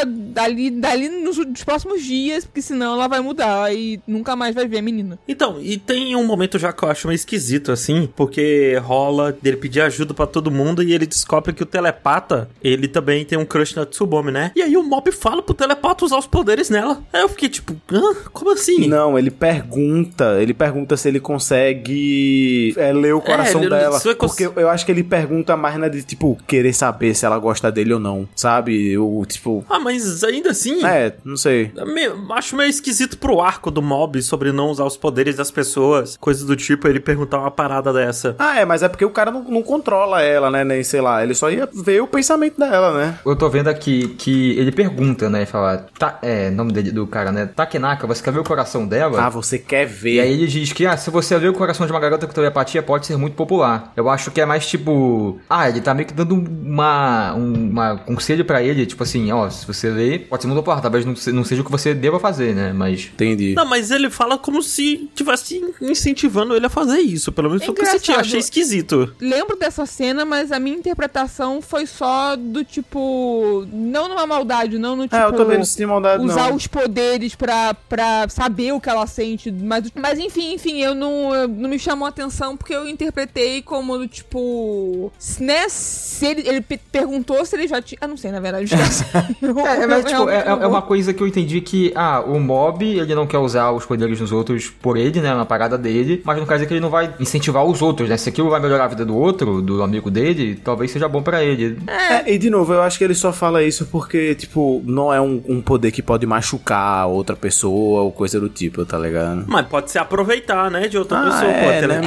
dali, dali nos, nos próximos dias, porque senão ela vai mudar e nunca mais vai ver a menina. Então, e tem um momento já que eu acho meio esquisito, assim, porque rola dele pedir ajuda pra todo mundo e ele descobre que o telepata, ele também tem um crush na Tsubomi, né? E aí o Mob fala pro telepata usar os poderes nela. Aí eu fiquei tipo, hã? Como assim? Não, ele pergunta, ele pergunta se ele consegue é, ler o coração ele- dela. eu cons- Porque eu acho que ele pergunta mais na de, tipo, querer saber se ela gosta dele ou não, sabe? O, tipo... Ah, mas ainda assim... É, não sei. é meio- acho meio esquisito pro arco do Mob sobre não usar os poderes das pessoas, coisas do tipo, ele perguntar uma parada dessa. Ah, é, mas é porque o cara não, não controla ela, né? Nem sei lá. Ele só ia ver o pensamento dela, né? Eu tô vendo aqui que ele pergunta, né? Fala, tá, é, nome dele, do cara, né? Takenaka, você quer ver o coração dela? Ah, você quer ver. E aí ele diz que, ah, se você ler o coração de uma garota com telepatia, pode ser muito popular. Eu acho que é mais tipo... Ah, ele tá meio que dando uma... Um uma conselho pra ele, tipo assim, ó, se você ler, pode ser muito popular. Talvez não, se- não seja o que você deva fazer, né? Mas... Entendi. Não, mas ele fala como se tivesse incentivando ele a fazer isso. Pelo menos foi o que eu senti. Achei esquisito. Lembro dessa cena, mas a minha interpretação foi só do tipo. Não numa maldade, não no tipo. É, eu também não senti maldade, usar não. os poderes pra, pra saber o que ela sente. Mas, mas enfim, enfim, eu não, eu- não me chamou a atenção porque eu interpretei como do tipo. Né? Se ele, ele pe- perguntou se ele já tinha. Ah, não sei, na verdade. É, eu mas, tipo, é, realmente é- é uma coisa que eu entendi que, ah, o mob, ele não quer usar os poderes dos outros por ele, né, na parada dele, mas não quer dizer que ele não vai incentivar os outros, né, se aquilo vai melhorar a vida do outro, do amigo dele, talvez seja bom pra ele. É, e de novo, eu acho que ele só fala isso porque, tipo, não é um, um poder que pode machucar outra pessoa ou coisa do tipo, tá ligado? Mas pode se aproveitar, né, de outra Ah, pessoa. é, pô, né.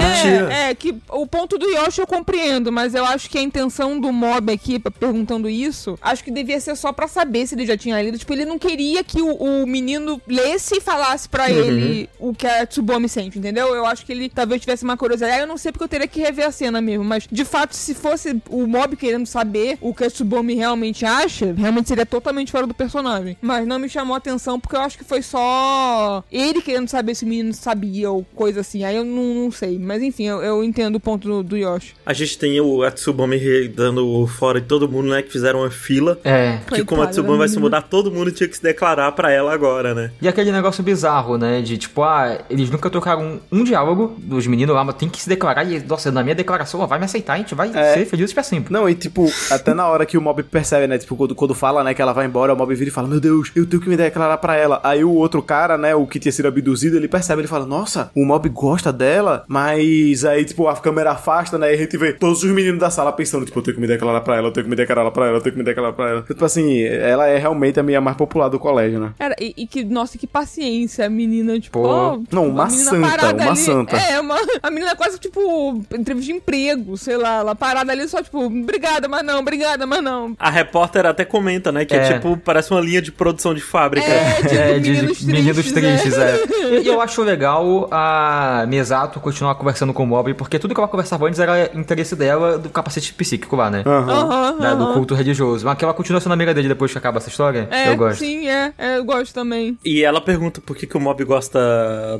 É, é, que o ponto do Yoshi eu compreendo, mas eu acho que a intenção do Mob aqui, perguntando isso, acho que devia ser só pra saber se ele já tinha lido. Tipo, ele não queria que o, o menino lesse e falasse pra ele o que a Tsubomi sente, entendeu? Eu acho que ele talvez tivesse uma curiosidade. Ah, Eu não sei porque eu teria que rever a cena mesmo, mas de fato, se fosse o Mob querendo saber o que a Tsubomi realmente acha, realmente seria totalmente fora do personagem. Mas não me chamou a atenção porque eu acho que foi só ele querendo saber se o menino sabia ou coisa assim. Aí eu não, não sei. Mas enfim, eu, eu entendo o ponto do, do Yoshi. A gente tem o Atsubomi dando fora de todo mundo, né, que fizeram uma fila. É. Que como a da vai se mudar, todo mundo tinha que se declarar pra ela agora, né? E aquele negócio bizarro, né? De tipo, ah, eles nunca trocaram um, um diálogo dos meninos lá, mas tem que se declarar. E, nossa, na minha declaração ela vai me aceitar, a gente vai É. ser felizes pra sempre. Não, e tipo, até na hora que o mob percebe, né? Tipo, quando, quando fala, né, que ela vai embora, o mob vira e fala: Meu Deus, eu tenho que me declarar pra ela. Aí o outro cara, né, o que tinha sido abduzido, ele percebe, ele fala: Nossa, o mob gosta dela, mas aí, tipo, a câmera afasta, né? E a gente vê todos os meninos da sala pensando: Tipo, eu tenho que me declarar pra ela, eu tenho que me declarar pra ela, eu tenho que me declarar pra ela. Tipo assim, ela é realmente a minha mais popular do colégio, né? Cara, e, e que, nossa, que paciência, a menina, tipo, Pô. ó, Não, a uma menina santa, uma ali- santa. É, uma, a menina quase, tipo, entrevista de emprego, sei lá, ela parada ali só, tipo, obrigada, mas não, obrigada, mas não. A repórter até comenta, né, que é, É. tipo, parece uma linha de produção de fábrica. É, tipo, É, de- meninos de- meninos tristes, tristes, é. E eu acho legal a Mesato continuar conversando com o Mob, porque tudo que ela conversava antes era interesse dela do capacete psíquico lá, né? Aham, Da- do aham. culto religioso. Mas que ela continua sendo amiga dele depois que acaba essa história. É, eu gosto. sim, é, é, eu gosto também. E ela pergunta por que, que o Mob gosta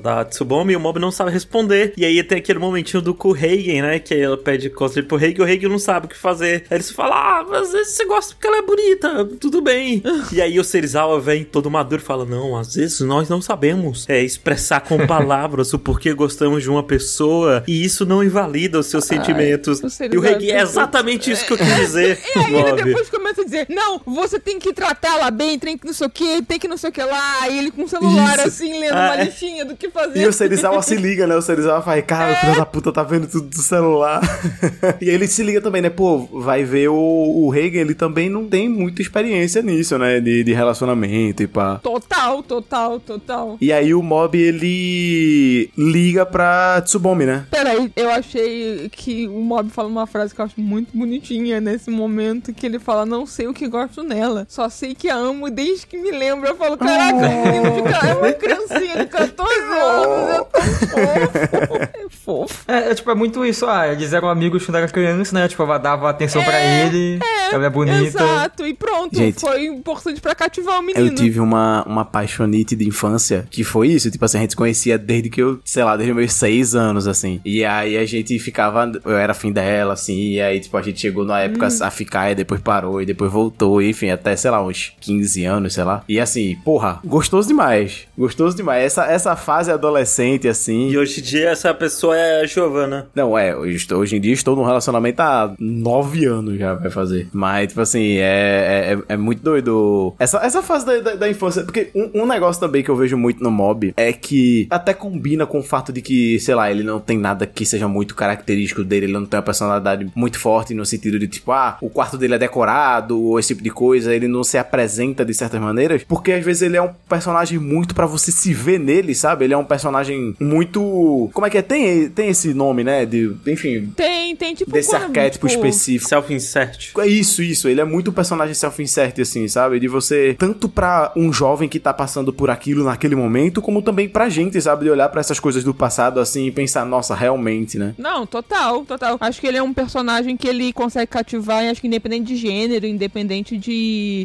da Tsubomi e o Mob não sabe responder. E aí tem aquele momentinho do Kuheigen, né? Que ela pede conselho pro Heigen e o Heigen não sabe o que fazer. Aí eles falam, ah, mas às vezes você gosta porque ela é bonita, tudo bem. e aí o Serizawa vem todo maduro e fala, não, às vezes nós não sabemos é, expressar com palavras o porquê gostamos de uma pessoa e isso não invalida os seus sentimentos. o E o Heigen, é exatamente isso que eu quis dizer, E aí ele depois começa a dizer, não, você tem que tratar ela bem, tem que não sei o que, tem que não sei o que lá. Aí ele com o celular, Isso. assim, lendo Ah, uma é. listinha do que fazer. E o Serizawa se liga, né? O Serizawa faz, cara, o filho da puta tá vendo tudo do celular. e ele se liga também, né? Pô, vai ver o, o Reagan, ele também não tem muita experiência nisso, né? De, de relacionamento e pá. Total, total, total. E aí o Mob, ele liga pra Tsubomi, né? Peraí, eu achei que o Mob fala uma frase que eu acho muito bonitinha nesse momento, que ele fala, não sei o que gosto nela. Só sei que a amo desde que me lembro. Eu falo, caraca, menino de ca- é uma criancinha de 14 anos, é tão fofo. É fofo. É, é, tipo, é muito isso. Ah, eles eram amigos quando era criança, né? Tipo, ela dava atenção pra ele, ela é bonita. Exato, e pronto. Gente, foi importante pra cativar o menino. Eu tive uma, uma paixonite de infância que foi isso. Tipo assim, a gente se conhecia desde que eu, sei lá, desde meus seis anos, assim. E aí a gente ficava. Eu era fim dela, assim. E aí, tipo, a gente chegou na época a ficar e depois parou e depois voltou. E, enfim, até, sei lá, uns 15 anos, sei lá. E assim, porra, gostoso demais. Gostoso demais. Essa, essa fase adolescente, assim. E hoje em dia essa pessoa é a Giovanna. Não, é, estou- hoje em dia estou num relacionamento há nove anos já vai fazer. Mas, tipo assim, é, é, é muito doido. Essa, essa fase da, da, da infância. Porque um, um negócio também que eu vejo muito no mob é que até combina com o fato de que, sei lá, ele não tem nada que seja muito característico dele, ele não tem uma personalidade muito forte no sentido de, tipo, ah, o quarto dele é decorado, ou esse tipo de coisa, ele não se apresenta de certas maneiras, porque às vezes ele é um personagem muito pra você se ver nele, sabe? Ele é um personagem muito. Como é que é? Tem, tem esse nome, né? De, enfim, Tem, tem tipo. desse quando, arquétipo tipo, específico. Self-insert. É isso, isso. Ele é muito personagem self-insert, assim, sabe? De você, tanto pra um jovem que tá passando por aquilo naquele momento, como também pra gente, sabe? De olhar pra essas coisas do passado, assim, e pensar, nossa, realmente, né? Não, total, total. Acho que ele é um personagem que ele consegue cativar, e acho que independente de gênero, independente de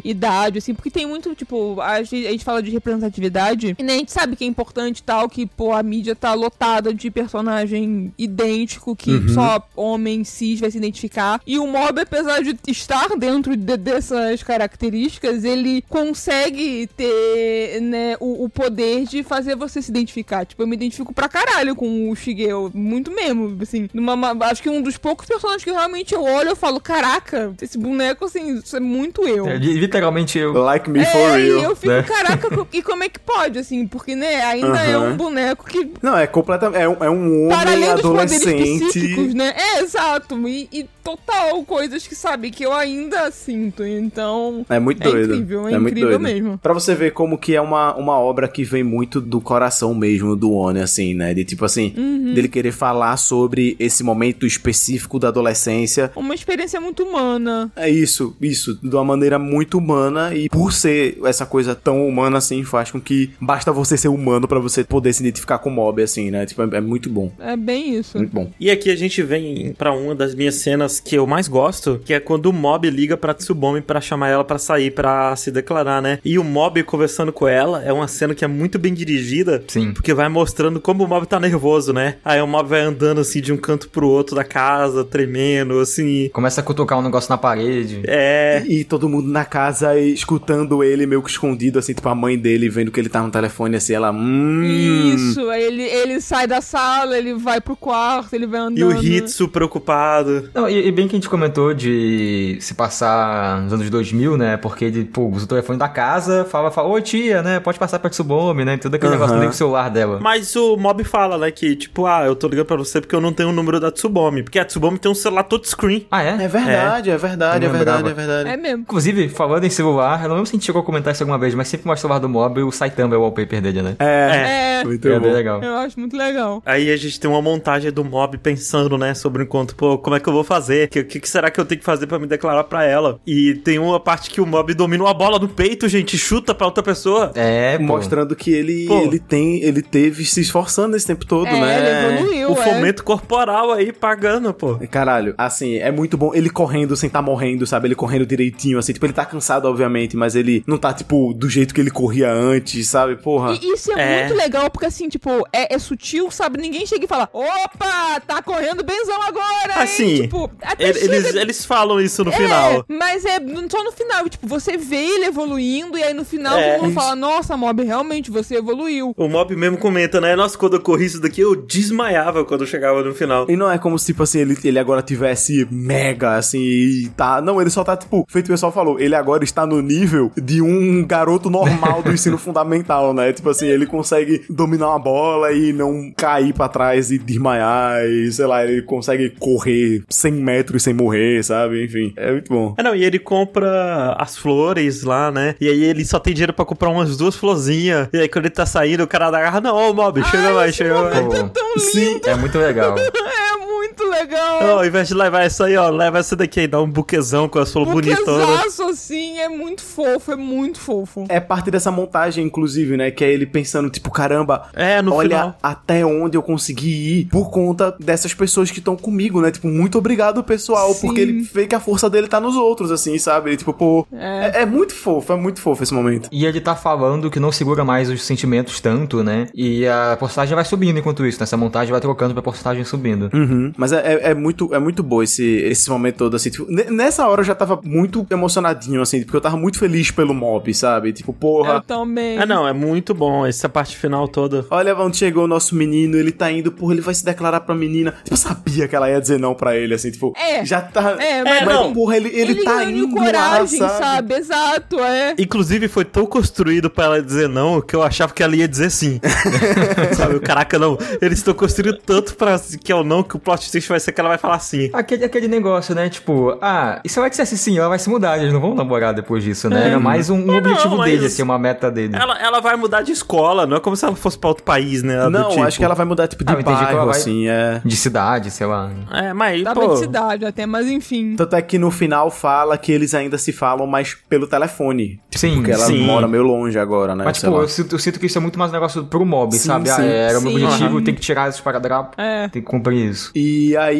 idade, assim, porque tem muito, tipo, a gente, a gente fala de representatividade, e nem a gente sabe que é importante e tal, que, pô, a mídia tá lotada de personagem idêntico, que só homem cis vai se identificar. E o Mob, apesar de estar dentro de- dessas características, ele consegue ter, né, o, o poder de fazer você se identificar. Tipo, eu me identifico pra caralho com o Shigeo, muito mesmo, assim. Numa, uma- acho que um dos poucos personagens que realmente eu olho, eu falo, caraca, esse boneco, assim, isso é muito eu. É, li- literalmente eu. Like me É, for e real. eu fico, né? caraca, e como é que pode, assim? Porque, né, ainda é Aham. um boneco que Não, é completamente. É um, é um para homem além dos poderes adolescente. né? É, exato. E, e total coisas que, sabe, que eu ainda sinto. Então. É muito É doido. incrível, é muito incrível doido. mesmo. Pra você ver como que é uma, uma obra que vem muito do coração mesmo do Oni, assim, né? De tipo assim, Uhum. dele querer falar sobre esse momento específico da adolescência. Uma experiência muito humana. É isso, isso, de uma maneira muito humana e por ser essa coisa tão humana assim, faz com que basta você ser humano pra você poder se identificar com o mob, assim, né? Tipo, é, é muito bom. É bem isso. Muito bom. E aqui a gente vem pra uma das minhas cenas que eu mais gosto, que é quando o Mob liga pra Tsubomi pra chamar ela pra sair pra se declarar, né? E o Mob conversando com ela é uma cena que é muito bem dirigida, Sim. porque vai mostrando como o Mob tá nervoso, né? Aí o Mob vai andando assim de um canto pro outro da casa, tremendo, assim. Começa a cutucar um negócio na parede. É. E todo mundo na casa e escutando ele meio que escondido, assim, tipo a mãe dele vendo que ele tá no telefone, assim, ela. Hum. Isso, aí ele, ele sai da sala, ele vai pro quarto, ele vai andando. E o Hitsu preocupado. Não, e, e bem que a gente comentou de se passar nos anos 2000, né? Porque ele, pô, usa o telefone da casa, fala, fala, oi tia, né? Pode passar pra Tsubomi, né? Tudo aquele Aham. negócio do celular dela. Mas o Mob fala, né, que tipo, ah, eu tô ligando pra você porque eu não tenho o número da Tsubomi. Porque a Tsubomi tem um celular touchscreen. Ah, é? É verdade, é, verdade, é verdade, é verdade. É mesmo. Inclusive, falando em celular, eu não lembro se a gente chegou a comentar isso alguma vez, mas sempre mostra o celular do Mob o Saitama é o wallpaper dele, né? É, É, muito é bom. bem legal. eu acho muito legal. Aí a gente tem uma montagem do Mob pensando, né, sobre o encontro. Pô, como é que eu vou fazer? O que, que, que será que eu tenho que fazer pra me declarar pra ela? E tem uma parte que o Mob domina uma bola no peito, gente, e chuta pra outra pessoa. É, pô. Mostrando que ele, Pô. ele tem, ele teve se esforçando esse tempo todo, é, né? ele evoluiu, o é. fomento corporal aí pagando, pô. Caralho, assim, é muito bom ele correndo sem tá morrendo, sabe? Ele correndo direitinho, assim, tipo, ele tá cansado, obviamente, mas ele não tá, tipo, do jeito que ele corria antes, sabe? Porra. E isso é, É. muito legal, porque assim, tipo, é, é sutil, sabe? Ninguém chega e fala, opa, tá correndo benzão agora, hein? Assim, Tipo, até Ele- chega... Eles, eles falam isso no É, final. mas é só no final, tipo, você vê ele evoluindo e aí no final É. todo mundo fala, nossa, Mob, realmente, você evoluiu. O Mob mesmo comenta, né? Nossa, quando eu corri isso daqui, eu desmaiava quando eu chegava no final. E não é como se, tipo assim, ele, ele agora tivesse mega, assim, e tá. Não, ele só tá, tipo, feito o pessoal falou, ele agora está no nível de um garoto normal do ensino fundamental, né? Tipo assim, ele consegue dominar uma bola e não cair pra trás e desmaiar, e sei lá, ele consegue correr 100 metros sem morrer, sabe? Enfim, é muito bom. Ah, não, e ele compra as flores lá, né? E aí ele só tem dinheiro pra comprar umas duas florzinhas. E aí quando ele tá saindo, o cara agarra, não, ô Mob, chega Ai, mais, chega mais. é tão lindo, Sim, É muito legal. é muito legal. Não, ao invés de levar essa aí, ó, leva essa daqui aí, dá um buquezão com as flores bonitonas. Buquezaço, assim, é muito fofo, é muito fofo. É parte dessa montagem, inclusive, né? Que é ele pensando, tipo, caramba, É, no olha final. até onde eu consegui ir por conta dessas pessoas que estão comigo, né? Tipo, muito obrigado, pessoal, Sim. porque ele vê que a força dele tá nos outros, assim, sabe? Ele, tipo, pô. É. é muito fofo, é muito fofo esse momento. E ele tá falando que não segura mais os sentimentos tanto, né? E a porcentagem vai subindo enquanto isso, né? Essa montagem vai trocando pra porcentagem subindo. Uhum. Mas é, é, é muito, é muito bom esse, esse momento todo, assim. Tipo, ne- nessa hora eu já tava muito emocionadinho, assim, porque eu tava muito feliz pelo mob, sabe? Tipo, Eu porra. também. Ah, não, é muito bom essa parte final toda. Olha onde chegou o nosso menino, ele tá indo, porra, ele vai se declarar pra menina. Tipo, eu sabia que ela ia dizer não pra ele, assim, tipo, É. já tá. É, mas- não. porra, ele, ele, tá ganhou indo coragem, lá, sabe? sabe? Exato, é. Inclusive, foi tão construído pra ela dizer não que eu achava que ela ia dizer sim. Sabe? Caraca, não. Eles estão construindo tanto pra que é o não que o plot twist vai ser que ela vai falar sim. Aquele, aquele negócio, né? Tipo, ah, e se ela dissesse sim, ela vai se mudar, eles não vão namorar depois disso, né? Era mais um, um É, objetivo não, dele, assim, uma meta dele. Ela, ela vai mudar de escola, não é como se ela fosse pra outro país, né? Não, tipo. acho que ela vai mudar, tipo, de Ah, bairro, assim, é. De cidade, sei lá. É, mas, Dá pô... pra cidade até, mas enfim. Tanto é que no final fala que eles ainda se falam, mas pelo telefone. Tipo, Sim, porque ela sim. mora meio longe agora, né? Mas, tipo, eu sinto, eu sinto que isso é muito mais um negócio pro mob, Sim, sabe? sim. ah, era o meu objetivo, tem que tirar esses paradrapos. É. Tem que cumprir isso. E aí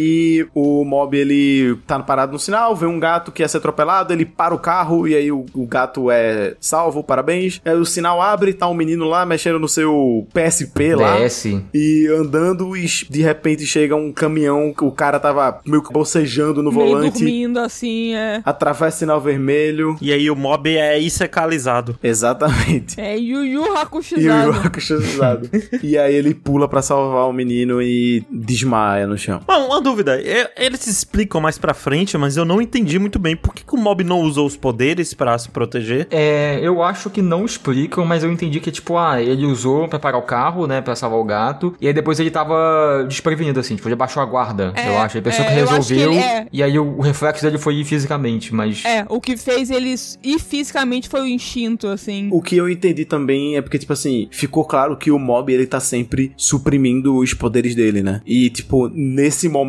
o mob ele tá parado no sinal, vê um gato que ia ser atropelado, ele para o carro e aí o, o gato é salvo, parabéns. Aí o sinal abre, tá um menino lá mexendo no seu PSP lá. DS. E andando e de repente chega um caminhão, que o cara tava meio que bocejando no Meio volante, dormindo assim, é. atravessa sinal vermelho. E aí o mob é isecalizado. Exatamente. É Yu Yu E o Hakushizado. Hakushizado. e aí ele pula pra salvar o menino e desmaia no chão. Bom, uma dúvida. é- Eles explicam mais pra frente, mas eu não entendi muito bem. Por que, que o mob não usou os poderes pra se proteger? É, eu acho que não explicam, mas eu entendi que, tipo, ah, ele usou pra parar o carro, né, pra salvar o gato, e aí depois ele tava desprevenido, assim, tipo, ele baixou a guarda, É, eu acho. Ele pensou é, que eu acho que resolveu, ele- é. e aí o, o reflexo dele foi ir fisicamente, mas... É, o que fez eles ir fisicamente foi o instinto, assim. O que eu entendi também é porque, tipo assim, ficou claro que o mob, ele tá sempre suprimindo os poderes dele, né? E, tipo, nesse momento,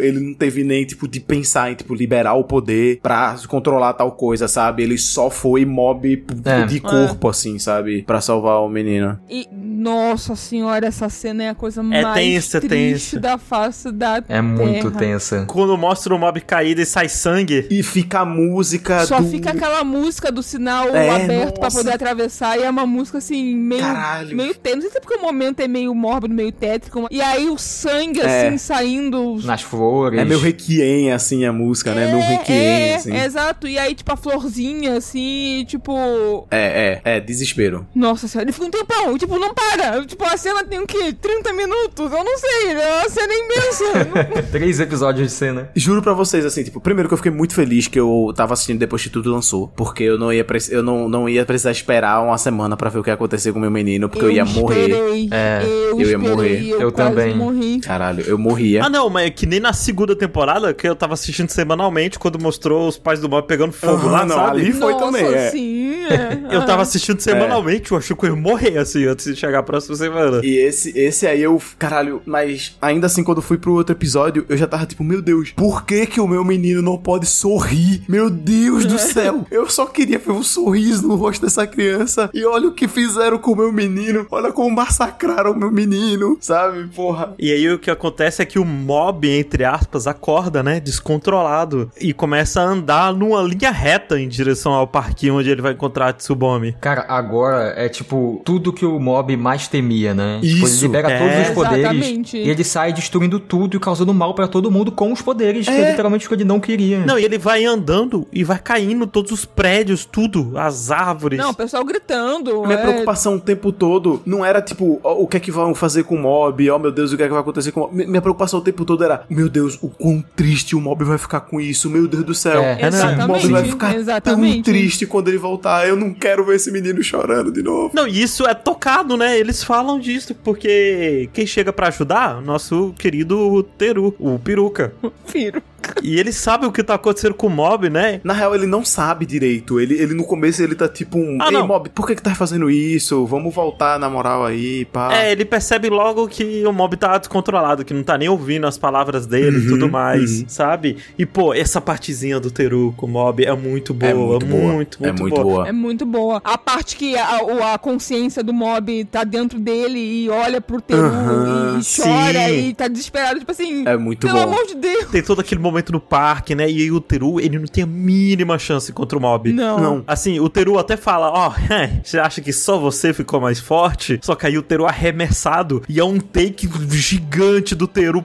ele não teve nem, tipo, de pensar em, tipo, liberar o poder pra controlar tal coisa, sabe? Ele só foi mob p- É. de corpo, assim, sabe? Pra salvar o menino. E, nossa senhora, essa cena é a coisa É mais tensa, triste tensa. da face da É muito terra. tensa. Quando mostra o mob caído e sai sangue. E fica a música Só do... fica aquela música do sinal É, aberto pra nossa. poder atravessar e é uma música assim, meio. Caralho. Meio tenso. Não sei se é porque o momento é meio mórbido, meio tétrico. E aí o sangue, É. assim, saindo. Nas flores. É meio requiem, assim, a música, né? Meio requiem, é, assim. é, exato. E aí, tipo, a florzinha, assim, tipo. É, é, é, desespero. Nossa senhora, ele fica um tempão, tipo, não para. Tipo, a cena tem o quê? 30 minutos? Eu não sei, é uma cena imensa. Três episódios de cena. Juro pra vocês, assim, tipo, primeiro que eu fiquei muito feliz que eu tava assistindo depois que tudo lançou. Porque eu não ia, eu não, não ia precisar esperar uma semana pra ver o que ia acontecer com o meu menino, porque eu, ia morrer. esperei, É, eu, eu ia esperei, morrer. Eu, Eu quase também. morri. Caralho, eu morria. Ah, não, mas é que nem na segunda temporada, que eu tava assistindo semanalmente, quando mostrou os pais do mob pegando fogo lá, não, sabe? ali foi Nossa, também, é. sim, é. Eu tava assistindo semanalmente, eu achei que eu ia morrer, assim, antes de chegar a próxima semana. E esse, esse aí eu, caralho, mas ainda assim, quando eu fui pro outro episódio, eu já tava tipo, meu Deus, por que que o meu menino não pode sorrir? Meu Deus do céu, eu só queria ver um sorriso no rosto dessa criança. E olha o que fizeram com o meu menino, olha como massacraram o meu menino, sabe? Porra. E aí o que acontece é que o mob, entre aspas, acorda, né? Descontrolado. E começa a andar numa linha reta em direção ao parquinho onde ele vai encontrar a Tsubomi. Cara, agora é tipo tudo que o mob mais temia, né? tipo, ele Isso, libera é. todos os poderes Exatamente. e ele sai destruindo tudo e causando mal pra todo mundo com os poderes, que É. é literalmente o que ele não queria. Não, e ele vai andando e vai caindo todos os prédios, tudo, as árvores. Não, o pessoal gritando. Minha é. preocupação o tempo todo não era tipo, o que é que vão fazer com o mob? Oh meu Deus, o que é que vai acontecer com o mob? Mi- Minha preocupação o tempo todo era, meu Deus, o quão triste o mob vai ficar com isso, meu Deus do céu. É, Exatamente, mob vai ficar exatamente. tão triste quando ele voltar. Eu não quero ver esse menino chorando de novo. Não, e isso é tocado, né? Eles falam disso, porque quem chega pra ajudar? Nosso querido Teru, o peruca. Firo. E ele sabe o que tá acontecendo com o mob, né? Na real, ele não sabe direito. Ele, ele no começo ele tá tipo um. Ah, Ei, não. Mob, por que que tá fazendo isso? Vamos voltar na moral aí, pá. É, ele percebe logo que o mob tá descontrolado, que não tá nem ouvindo as palavras dele e tudo mais, sabe? E, pô, essa partezinha do Teru com o mob é muito boa, É muito boa. muito, muito, é muito boa. boa. É muito boa. A parte que a, a consciência do mob tá dentro dele e olha pro Teru Aham, e chora sim. e tá desesperado, tipo assim. É muito Pelo bom. amor de Deus. Tem todo aquele momento no parque, né? E aí o Teru, ele não tem a mínima chance contra o mob. Não. Não. Assim, o Teru até fala, ó, você acha que só você ficou mais forte? Só que aí o Teru arremessado e é um take gigante do Teru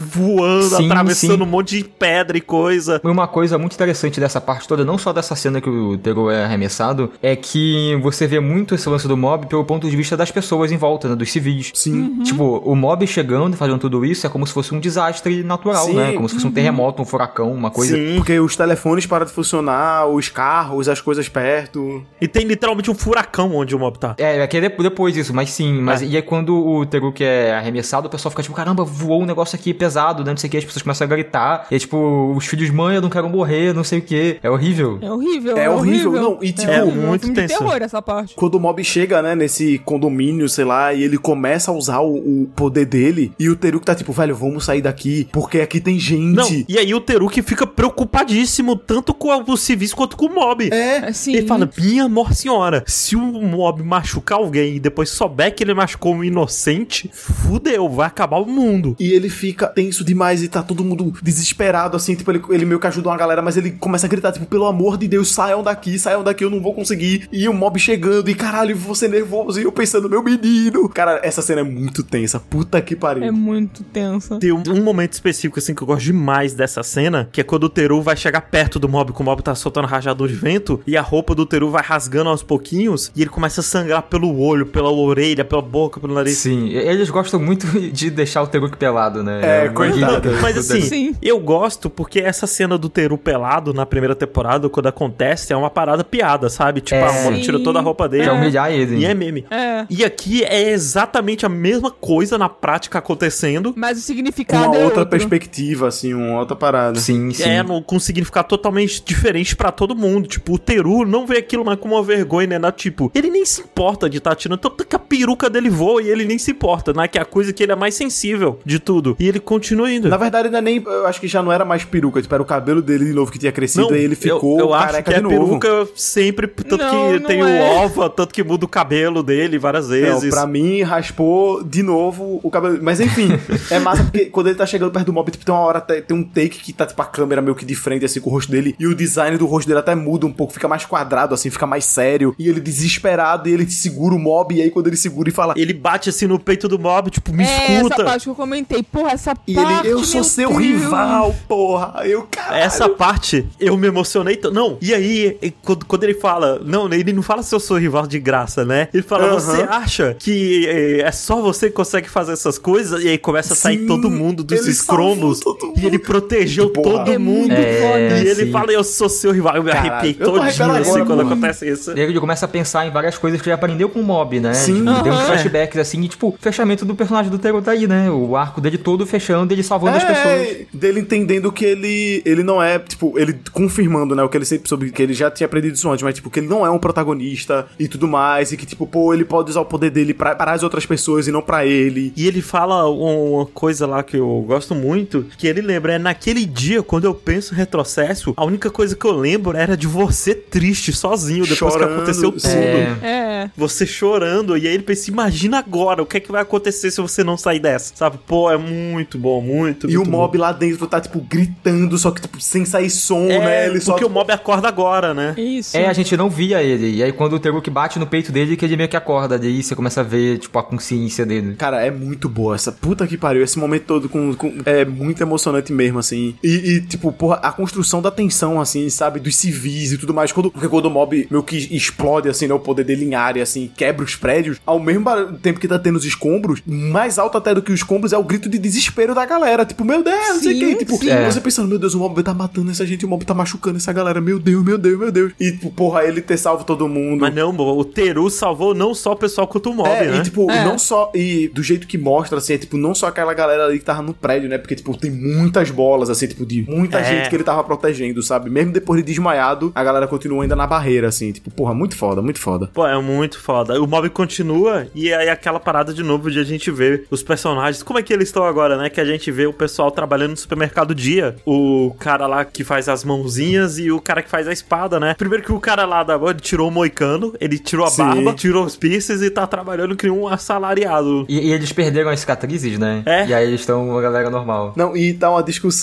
voando, Sim, atravessando sim. um monte de pedra e coisa. Uma coisa muito interessante dessa parte toda, não só dessa cena que o Teru é arremessado, é que você vê muito esse lance do mob pelo ponto de vista das pessoas em volta, né, dos civis. Sim. Tipo, o mob chegando e fazendo tudo isso é como se fosse um desastre natural, Sim. né? Como se fosse um terremoto, um furacão, uma coisa. Sim. Porque os telefones param de funcionar, os carros, as coisas perto. E tem literalmente um furacão onde o mob tá. É, é que é de- depois isso, mas sim. Mas É. e aí quando o Teru que é arremessado, o pessoal fica tipo, caramba, voou um negócio aqui pesado, né? Não sei o que, as pessoas começam a gritar. E é tipo, os filhos, mãe, eu não quero morrer, não sei o que. É horrível. É horrível. É horrível, não, e tipo, É um muito de tenso. terror essa parte. Quando o mob chega, né, nesse condomínio, sei lá, e ele começa a usar o, o poder dele, e o Teruki tá tipo, velho, vamos sair daqui, porque aqui tem gente. Não, e aí o Teru que fica preocupadíssimo, tanto com os civis quanto com o mob. É. Assim, Ele fala, minha amor senhora, se o mob machucar alguém e depois souber que ele machucou um inocente, fudeu, vai acabar o mundo. E ele fica tenso demais e tá todo mundo desesperado, assim, tipo, ele, ele meio que ajuda uma galera, mas ele começa a gritar, tipo, pelo amor de Deus, saiam daqui, saiam daqui, eu não vou conseguir. E o mob chegando, e caralho, você nervoso, e eu pensando, meu menino. Cara, essa cena é muito tensa, puta que pariu. É muito tensa. Tem um, um momento específico, assim, que eu gosto demais dessa cena, que é quando o Teru vai chegar perto do mob, que o mob tá soltando rajador de vento, e a roupa do Teru vai rasgando aos pouquinhos, e ele começa a sangrar pelo olho, pela orelha, pela boca, pelo nariz. Sim, eles gostam muito de deixar o Teruki pelado, né? É, uma coitado. Mas assim, Sim. eu gosto porque essa cena do Teru pelado na primeira temporada, quando acontece, é uma parada piada, sabe? Tipo, É. a mob tira toda a roupa dele. Quer humilhar ele. E é meme. É. E aqui é exatamente a mesma coisa na prática acontecendo. Mas o Com significado uma é outra outro. perspectiva, assim, uma outra parada. Sim, sim. É, no, com um significado totalmente diferente pra todo mundo. Tipo, o Teru não vê aquilo mais como uma vergonha, né? Na, tipo, ele nem se importa de estar tirando. Tanto que a peruca dele voa e ele nem se importa, né? Que é a coisa que ele é mais sensível de tudo. E ele continua indo. Na verdade, não é nem. Eu acho que já não era mais peruca, tipo, era o cabelo dele de novo que tinha crescido Não, e ele ficou eu, eu acho careca que é de novo. peruca sempre, tanto Não, que não tem é. o ova, tanto que muda o cabelo dele várias Não, vezes. pra mim, raspou de novo o cabelo. Mas enfim, é massa porque quando ele tá chegando perto do mob, tipo, tem uma hora, tem um take que tá, tipo, a câmera meio que de frente, assim, com o rosto dele. E o design do rosto dele até muda um pouco, fica mais quadrado, assim, fica mais sério. E ele desesperado, e ele segura o mob. E aí, quando ele segura e fala. Ele bate assim no peito do mob, tipo, me É, essa escuta. parte que eu comentei. Porra, essa E parte. ele, eu sou seu Deus. rival, porra. Eu, caralho. Essa parte eu me emocionei. t- Não, e aí, e- quando, quando ele fala. Não, ele não fala se eu sou rival de graça, né? Ele fala, você acha que é, é só você que consegue fazer essas coisas? E aí começa a sair Sim, todo mundo dos escromos. salvou todo mundo. E ele protegeu Porra. todo É mundo. foda. E ele sim. fala, eu sou seu rival. Eu me Caralho, arrepiei todinho assim agora, quando porra. acontece isso. E aí ele começa a pensar em várias coisas que ele aprendeu com o Mob, né? Sim. Tipo, Tem uns flashbacks assim, e tipo, o fechamento do personagem do Teru tá aí, né? O arco dele todo fechando, ele salvando as pessoas. É, dele entendendo que ele ele não é, tipo, ele confirmando, né, o que ele sempre soube, que ele já tinha aprendido isso antes, mas, tipo, que ele não é um protagonista e tudo mais, e que, tipo, pô, ele pode usar o poder dele pra, para as outras pessoas e não pra ele. E ele fala uma coisa lá que eu gosto muito, que ele lembra, é naquele dia, quando eu penso em retrocesso, a única coisa que eu lembro era de você triste, sozinho, depois Chorando, que aconteceu tudo. É. É. Você chorando, e aí ele pensa, imagina agora, o que é que vai acontecer se você não sair dessa? Sabe? Pô, é muito bom, muito, E o muito mob lá dentro tá, tipo, gritando, só que, tipo, sem sair som, bom. né? É, Ele só. porque o mob acorda agora, né? Isso. É, a gente não via ele. E aí quando o Teruki bate no peito dele, que ele meio que acorda. Daí você começa a ver, tipo, a consciência dele. Cara, é muito boa essa puta que pariu. Esse momento todo com, com- é muito emocionante mesmo, assim. E, e, tipo, porra, a construção da tensão, assim, sabe? Dos civis e tudo mais. Quando, porque quando o mob meio que explode, assim, né? O poder dele em área, assim, quebra os prédios, ao mesmo tempo que tá tendo os escombros, mais alto até do que os escombros é o grito de desespero da galera. Tipo, meu Deus, não sei o Sim, que. Tipo, sim. você pensando, meu Deus, o mob tá matando essa gente, o mob tá machucando essa galera, meu Deus, meu Deus, meu Deus. E, tipo, porra, ele ter salvo todo mundo. Mas não, o Teru salvou não só o pessoal quanto o mob, É, né? e tipo, É. não só. E do jeito que mostra, assim, é tipo, não só aquela galera ali que tava no prédio, né? Porque, tipo, tem muitas bolas, assim, tipo, de muita É. gente que ele tava protegendo, sabe? Mesmo depois de desmaiado, a galera continua ainda na barreira, assim. Tipo, porra, muito foda, muito foda. Pô, é muito foda. O mob continua e aí aquela parada de novo de a gente ver os personagens. Como é que eles estão agora, né? Que a gente vê o pessoal trabalhando no supermercado dia. O cara lá que faz as mãozinhas e o cara que faz a espada, né? Primeiro que o cara lá da ele tirou o moicano, ele tirou a Sim. barba, tirou os piercings e tá trabalhando que um assalariado. E, e eles perderam as cicatrizes, né? É. E aí eles estão uma galera normal. Não, e tá uma discussão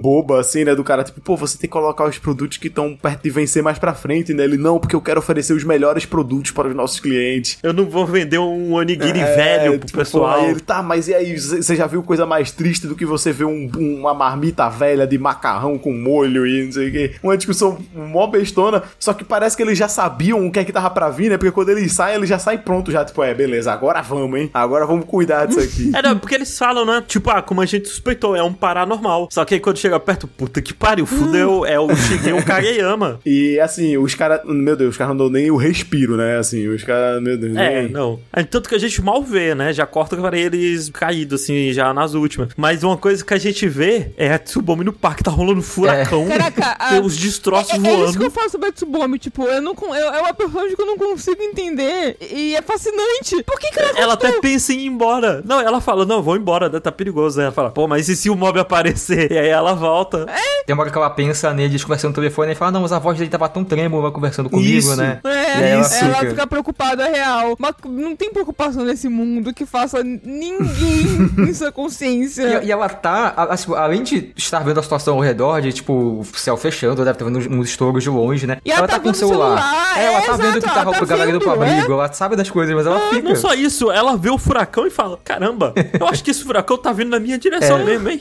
boba, assim, né? Do cara, tipo, pô, você tem que colocar os produtos que estão perto de vencer mais pra frente, né? Ele, não, porque eu quero oferecer os melhores produtos para os nossos clientes. Eu não vou vender um onigiri É, velho pro tipo, pessoal. pô, ele, tá, mas e aí, você já viu coisa mais triste do que você ver um- uma marmita velha de macarrão com molho e não sei o quê? Uma discussão mó bestona, só que parece que eles já sabiam o que é que tava pra vir, né? Porque quando eles saem, eles já saem pronto já, tipo, é, beleza, agora vamos, hein? Agora vamos cuidar disso aqui. É, não, porque eles falam, né? Tipo, ah, como a gente suspeitou, é um paranormal. Só que aí quando chega perto, puta que pariu, fudeu, é o Shigeo Kageyama. E assim, os caras, meu Deus, os caras não dão nem o respiro, né? Assim, os caras, meu Deus, É, nem- não. É, tanto que a gente mal vê, né? Já corta para eles caídos, assim, já nas últimas. Mas uma coisa que a gente vê é a Tsubomi no parque, tá rolando furacão. Caraca, a- tem os destroços É, é isso que voando. eu falo sobre a Tsubomi, tipo, eu não, eu, é uma personagem que eu não consigo entender e é fascinante. Por que que ela Ela até pensa em ir embora. Não, ela fala, não, vou embora, né? Tá perigoso. Aí ela fala, pô, mas e se o mob aparecer? E aí ela volta. Tem uma hora que ela pensa neles conversando no telefone e fala, não, mas a voz dele tava tão trêmula conversando comigo, Isso. né? É, E aí ela ela, fica. preocupada real. Mas não tem preocupação nesse mundo que faça ninguém em sua consciência. E, e ela tá, a- assim, além de estar vendo a situação ao redor, de tipo, o céu fechando, deve estar vendo uns, estouros de longe, né? E ela tá com o celular. celular, É, ela é, tá vendo que exato, tá ela tá a galera vendo, abrigo, ela sabe das coisas, mas ela fica. Não só isso, ela vê o furacão e fala, caramba, eu acho que esse furacão tá vindo na minha direção É. mesmo, hein?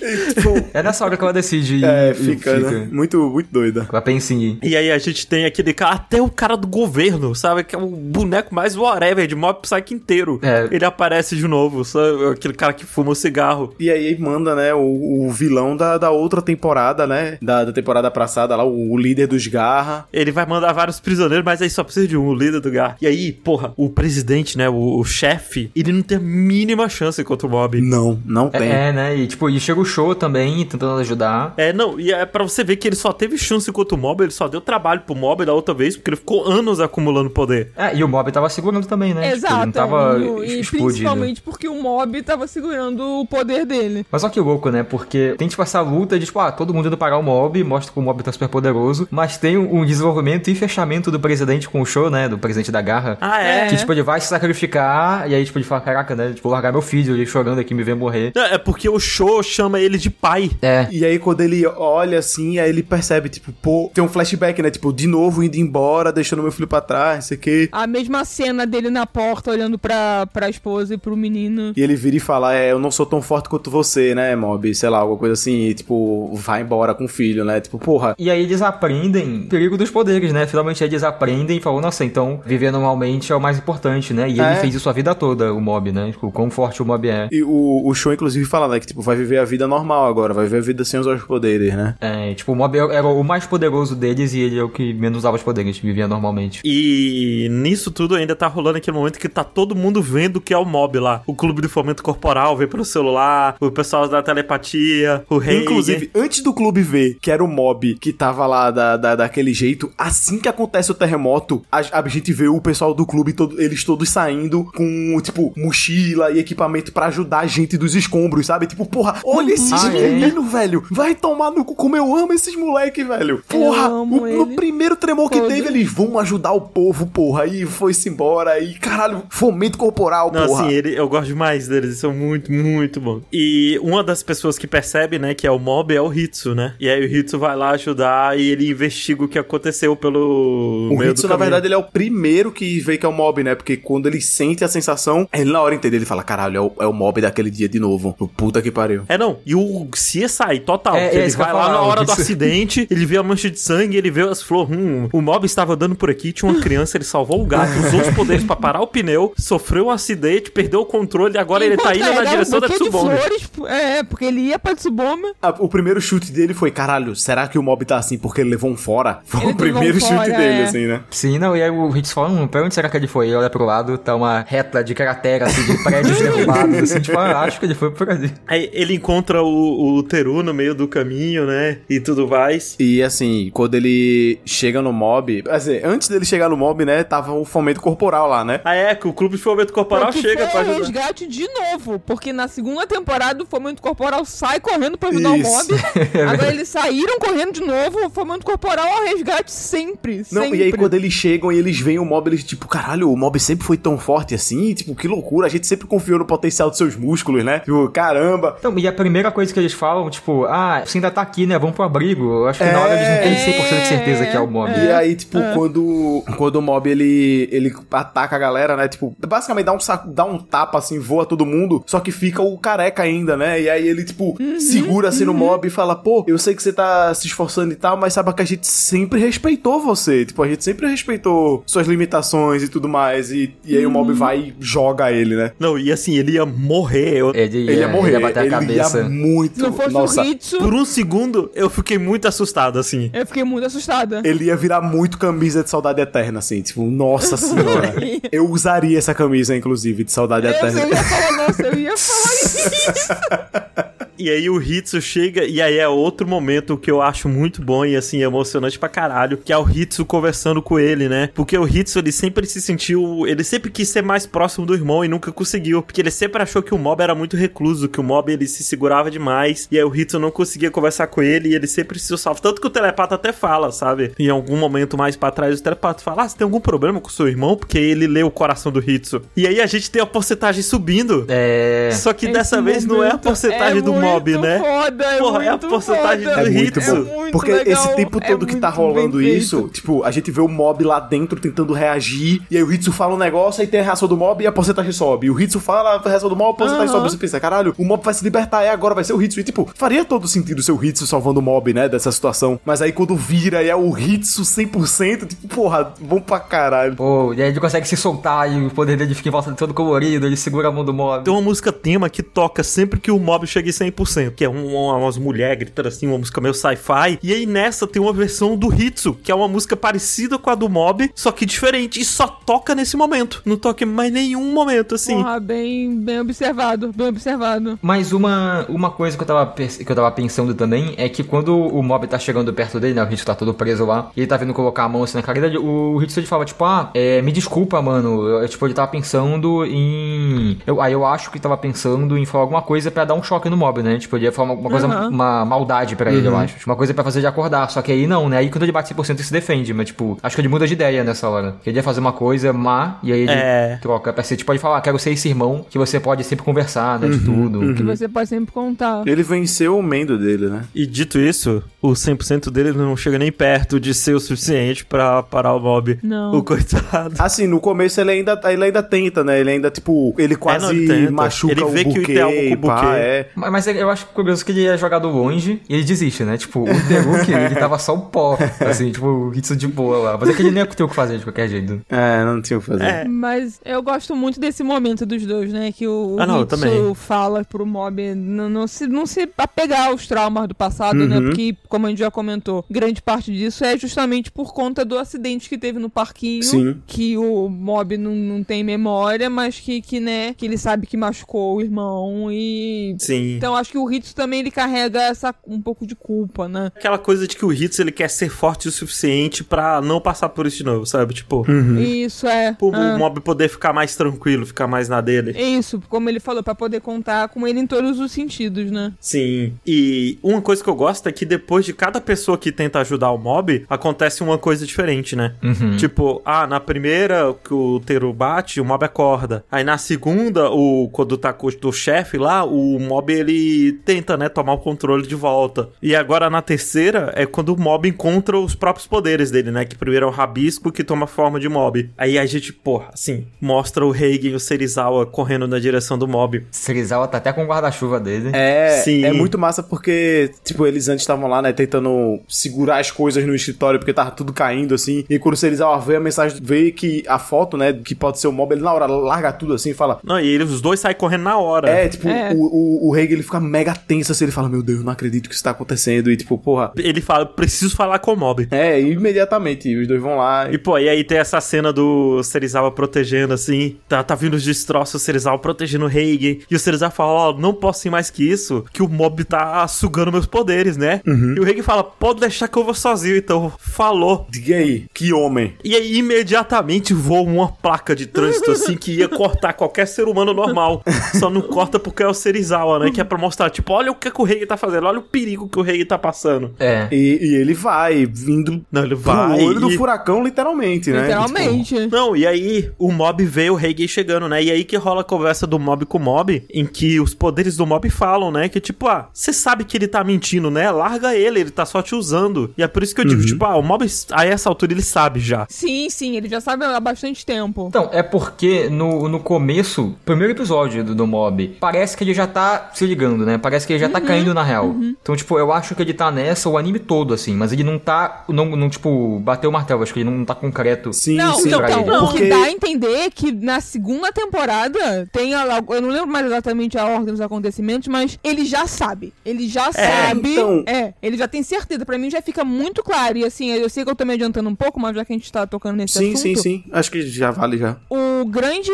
É nessa hora que ela decide. É, ir- fica, né? Muito, muito doida. Ela pensa em ir. E aí a gente tem aquele cara, até o cara do governo, sabe? Que é o boneco mais whatever de Mob Psyche inteiro. É. Ele aparece de novo, sabe? Aquele cara que fuma o cigarro. E aí manda, né, o, o vilão da, da outra temporada, né? Da, da temporada passada lá, o, o líder dos Garra. Ele vai mandar vários prisioneiros, mas aí só precisa de um, o líder do lugar. E aí, porra, o presidente, né? O, o chefe, ele não tem a mínima chance contra o Mob. Não, não É, tem. é, né? E tipo, e chega o show também, tentando ajudar. É, não, e é pra você ver que ele só teve chance contra o Mob, ele só deu trabalho pro Mob da outra vez, porque ele ficou anos acumulando poder. É, e o Mob tava segurando também, né? Tipo, ele Exato, não tava no- e principalmente porque o mob tava segurando o poder dele. Mas olha que louco, né? Porque tem, tipo, essa luta de, tipo, ah, todo mundo indo parar o mob, mostra que o mob tá super poderoso, mas tem um desenvolvimento e fechamento do presidente com o show, né? Do presidente da garra. Ah, é? Que, tipo, ele vai se sacrificar, e aí, tipo, ele fala, caraca, né? Tipo, vou largar meu filho, ele chorando aqui, me ver morrer. É, é porque o show chama ele de pai. É. E aí, quando ele olha assim, aí ele percebe, tipo, pô, tem um flashback, né? Tipo, de novo indo embora, deixando meu filho pra trás, não sei o quê. A mesma cena dele na porta, olhando pra, pra esposa e pro menino. E ele vira e fala: É, eu não sou tão forte quanto você, né, Mob? Sei lá, alguma coisa assim, e, tipo, vai embora com o filho, né? Tipo, porra. E aí eles aprendem o perigo dos poderes, né? Finalmente eles aprendem e falam, nossa, então viver normalmente é o mais importante, né? E ele É. fez isso a vida toda, o mob, né? Tipo, quão forte o mob é. E o, o show, inclusive, fala, né? Que, tipo, vai viver a vida normal agora, vai viver a vida sem usar os poderes, né? É, tipo, o mob era o mais poderoso deles e ele é o que menos usava os poderes, vivia normalmente. E nisso tudo ainda tá rolando aquele momento que tá todo mundo vendo que é o mob lá. O clube de fomento corporal vê pelo celular, o pessoal da telepatia, o rei. Inclusive, antes do clube ver que era o mob que tava lá da, da- daquele jeito, assim que acontece o terremoto, a, a gente vê o pessoal do clube, todo- eles todos saindo com, tipo, mochila e equipamento pra ajudar a gente dos escombros, sabe? Tipo, porra, olha esses Ah, é? Meninos, velho. Vai tomar no cu, como eu amo esses moleque, velho. Porra, o- no primeiro tremor que Todo. teve, eles vão ajudar o povo, porra. E foi-se embora. E caralho, fomento corporal, Não, porra. assim, ele, eu gosto demais deles, eles são muito, muito bons. E uma das pessoas que percebe, né, que é o mob é o Hitsu, né? E aí o Hitsu vai lá ajudar e ele investiga o que aconteceu pelo O meio Hitsu, do na verdade, ele é o primeiro que vê que é o mob, né? Porque quando ele sente a sensação, ele na hora entende, ele fala, caralho, é o, é o mob daquele dia de novo. Puta que pariu. É, não. E o CSI, total. É, é ele vai lá na hora do acidente, ele vê a mancha de sangue, ele vê as flores. Hum, o mob estava andando por aqui, tinha uma criança, ele salvou o gato, usou os poderes pra parar o pneu, sofreu um acidente, perdeu o controle e agora ele tá indo na carregava direção um da Tsubame. flores, é, porque ele ia pra Tsubame. Ah, o primeiro chute dele foi, caralho, será que o mob tá assim porque ele levou um fora? Foi Ele o primeiro um chute fora, dele, é. assim, né? Sim, não, e aí o Hits fala, hum, pra onde será que ele foi? Ele olha pro lado, tá uma reta de cratera, assim, de prédios derrubados, assim, tipo, ah, acho que ele foi por ali. Aí ele encontra o, o Teru no meio do caminho, né? E tudo mais. E assim, quando ele chega no mob, assim, antes dele chegar no mob, né, tava o fomento corporal lá, né? Ah, é, que o clube de fomento corporal Porque chega pra ajudar. resgate de novo, porque na segunda temporada o Fomento Corporal sai correndo pra ajudar Isso. o mob. Agora eles saíram correndo de novo, o Fomento Corporal ao resgate sempre, Não, sempre. e aí quando eles chegam e eles veem o mob, eles tipo, caralho, o mob sempre foi tão forte assim, tipo, que loucura, a gente sempre confiou no potencial dos seus músculos, né? Tipo, caramba. Então, e a primeira coisa que eles falam, tipo, ah, você ainda tá aqui, né? Vamos pro abrigo. Eu acho que na hora eles não têm 100% de certeza que é o mob. E aí, tipo, quando, quando o mob ele, ele ataca a galera, né? Tipo, basicamente dá um, saco, dá um tapa assim, voa todo mundo, só que fica o careca ainda, né? E aí ele, tipo, segura assim no mob e fala: pô, eu sei que você tá se esforçando e tal, mas sabe que a gente sempre respeitou você. Tipo, a gente sempre respeitou suas limitações e tudo mais. E, e aí o mob vai e joga ele, né? Não, e assim, ele ia morrer. Eu- Ele, Ele ia morrer, Ele ia bater a ele cabeça. ia muito. Não fosse Nossa, o Hitsu, Por um segundo, eu fiquei muito assustado, assim. eu fiquei muito assustada. Ele ia virar muito camisa de saudade eterna, assim, tipo, nossa senhora. eu usaria essa camisa, inclusive, de saudade Eu, eterna. eu ia falar, nossa, eu ia falar isso. E aí o Hitsu chega, e aí é outro momento que eu acho muito bom e assim, emocionante pra caralho, que é o Hitsu conversando com ele, né? Porque o Hitsu, ele sempre se sentiu. Ele sempre quis ser mais próximo do irmão e nunca conseguiu. Porque ele sempre achou que o mob era muito recluso, que o mob ele se segurava demais. E aí o Hitsu não conseguia conversar com ele e ele sempre se salva. Tanto que o telepata até fala, sabe? Em algum momento mais pra trás, o telepata fala: Ah, você tem algum problema com o seu irmão? Porque ele lê o coração do Hitsu. E aí a gente tem a porcentagem subindo. É. Só que Esse dessa vez não é a momento porcentagem é do mob, muito né? Foda, é Porra, é a muito porcentagem foda. do É muito muito Porque legal, esse tempo é todo que tá rolando feito. isso, tipo, a gente vê o mob lá dentro tentando reagir, e aí o Hitsu fala um negócio, aí tem a reação do mob e a porcentagem sobe. E o Hitsu fala a reação do mob, a porcentagem Aham. sobe. Você pensa, caralho, o mob vai se libertar, é agora, vai ser o Hitsu. E tipo, faria todo sentido ser o Hitsu salvando o mob, né, dessa situação. Mas aí quando vira e é o Hitsu 100%, tipo, porra, bom pra caralho. Pô, e aí ele consegue se soltar e o poder dele fica em volta de todo colorido, ele segura a mão do mob. Tem uma música tema que toca sempre que o mob chega em 100%, que é um, uma- umas mulheres gritando assim, uma música meio sci-fi. E aí nessa tem uma versão do Hitsu, que é uma música parecida com a do mob, só que diferente. E só toca nesse momento. Não toca em mais nenhum momento, assim. Porra, bem, bem observado, bem observado. Mas uma, uma coisa que eu, tava, que eu tava pensando também é que quando o mob tá chegando perto dele, né? O Hitsu tá todo preso lá, e ele tá vindo colocar a mão assim na cara dele, o Hitsu ele fala, tipo, ah, é, me desculpa, mano. Eu, tipo, ele tava pensando em. Eu, aí eu acho que tava pensando em falar alguma coisa pra dar um choque no mob, né? Tipo, ele ia falar uma, uma coisa, Aham. uma maldade pra ele, eu acho. Tipo, Uma coisa pra fazer ele acordar. Só que aí não, né? Aí quando ele bate 100% ele se defende, mas tipo, acho que ele muda de ideia nessa hora. Ele ia fazer uma coisa má, e aí ele É. troca pra ser, tipo, pode falar, ah, quero ser esse irmão que você pode sempre conversar, né? De tudo. Que você pode sempre contar. Ele venceu o mendo dele, né? E dito isso, o 100% dele não chega nem perto de ser o suficiente pra parar o mob. Não. O coitado. Assim, no começo ele ainda, ele ainda tenta, né? Ele ainda, tipo, ele quase não, ele machuca Ele vê o que buquê, tem algo com o pá, buquê. é. Mas mas eu acho curioso que ele é jogado longe e ele desiste, né? Tipo, o Teruki, ele tava só o pó, assim, tipo, o Hitsu de boa lá. Mas é que ele nem ter o que fazer de qualquer jeito. É, não tinha o que fazer. É. Mas eu gosto muito desse momento dos dois, né? Que o, o Ah, não, eu Hitsu fala pro mob não, não se, não se apegar aos traumas do passado, né? Uhum. Porque, como a gente já comentou, grande parte disso é justamente por conta do acidente que teve no parquinho. Sim. Que o mob não, não tem memória, mas que, que, né, que ele sabe que machucou o irmão e... Sim. Então acho que o Hitsu também ele carrega essa um pouco de culpa, né? Aquela coisa de que o Hitsu ele quer ser forte o suficiente pra não passar por isso de novo, sabe? Tipo, Isso é. pro ah. o mob poder ficar mais tranquilo, ficar mais na dele. Isso, como ele falou, pra poder contar com ele em todos os sentidos, né? Sim. E uma coisa que eu gosto é que depois de cada pessoa que tenta ajudar o mob, acontece uma coisa diferente, né? Tipo, ah, na primeira que o Teru bate, o mob acorda. Aí na segunda, o quando tá com o chefe lá, o mob ele e tenta, né, tomar o controle de volta. E agora na terceira é quando o mob encontra os próprios poderes dele, né? Que primeiro é o rabisco que toma forma de mob. Aí a gente, porra, assim, mostra o Reigen e o Serizawa correndo na direção do mob. Serizawa tá até com o guarda-chuva dele. É, Sim. é muito massa porque, tipo, eles antes estavam lá, né, tentando segurar as coisas no escritório porque tava tudo caindo, assim. E quando o Serizawa vê a mensagem, vê que a foto, né, que pode ser o mob, ele na hora larga tudo assim e fala. Não, e eles, os dois saem correndo na hora. É, tipo, É. o, o, o Reagan, ele fica mega tenso assim, ele fala, meu Deus, não acredito que isso tá acontecendo. E tipo, porra. Ele fala, preciso falar com o mob. É, imediatamente, e os dois vão lá. E, pô, e aí tem essa cena do Serizawa protegendo, assim, tá, tá vindo os destroços, o Serizawa protegendo o Reigen, e o Serizawa fala, ó, não posso ir mais que isso, que o mob tá sugando meus poderes, né? E o Reigen fala, pode deixar que eu vou sozinho, então, falou. Diga aí, que homem. E aí, imediatamente, voa uma placa de trânsito, assim, que ia cortar qualquer ser humano normal. Só não corta porque é o Serizawa, né? Que é pra mostrar, tipo, olha o que, que o Reigen tá fazendo, olha o perigo que o Reigen tá passando. É. E, e ele vai, vindo Não, ele pro vai olho do e- furacão, literalmente, né? Literalmente. Não, e aí o mob vê o Reagan chegando, né? E aí que rola a conversa do mob com o mob, em que os poderes do mob falam, né? Que tipo, ah, você sabe que ele tá mentindo, né? Larga ele, ele tá só te usando. E é por isso que eu digo, tipo, ah, o mob, a essa altura, ele sabe já. Sim, sim, ele já sabe há bastante tempo. Então, é porque no, no começo, primeiro episódio do, do Mob, parece que ele já tá se ligando, né? Parece que ele já tá caindo na real. Então, tipo, eu acho que ele tá nessa o anime todo, assim, mas ele não tá, não, não tipo, bateu o martelo, acho que ele não tá concreto. Sim, não, sim. então, pra ele. o Porque- que dá a entender é que na segunda temporada tem eu não lembro mais exatamente a ordem dos acontecimentos, mas ele já sabe. Ele já sabe. então- É, ele já tem certeza. Pra mim já fica muito claro. E assim, eu sei que eu tô me adiantando um pouco, mas já que a gente tá tocando nesse Sim, assunto. sim, sim. Acho que já vale já. O grande,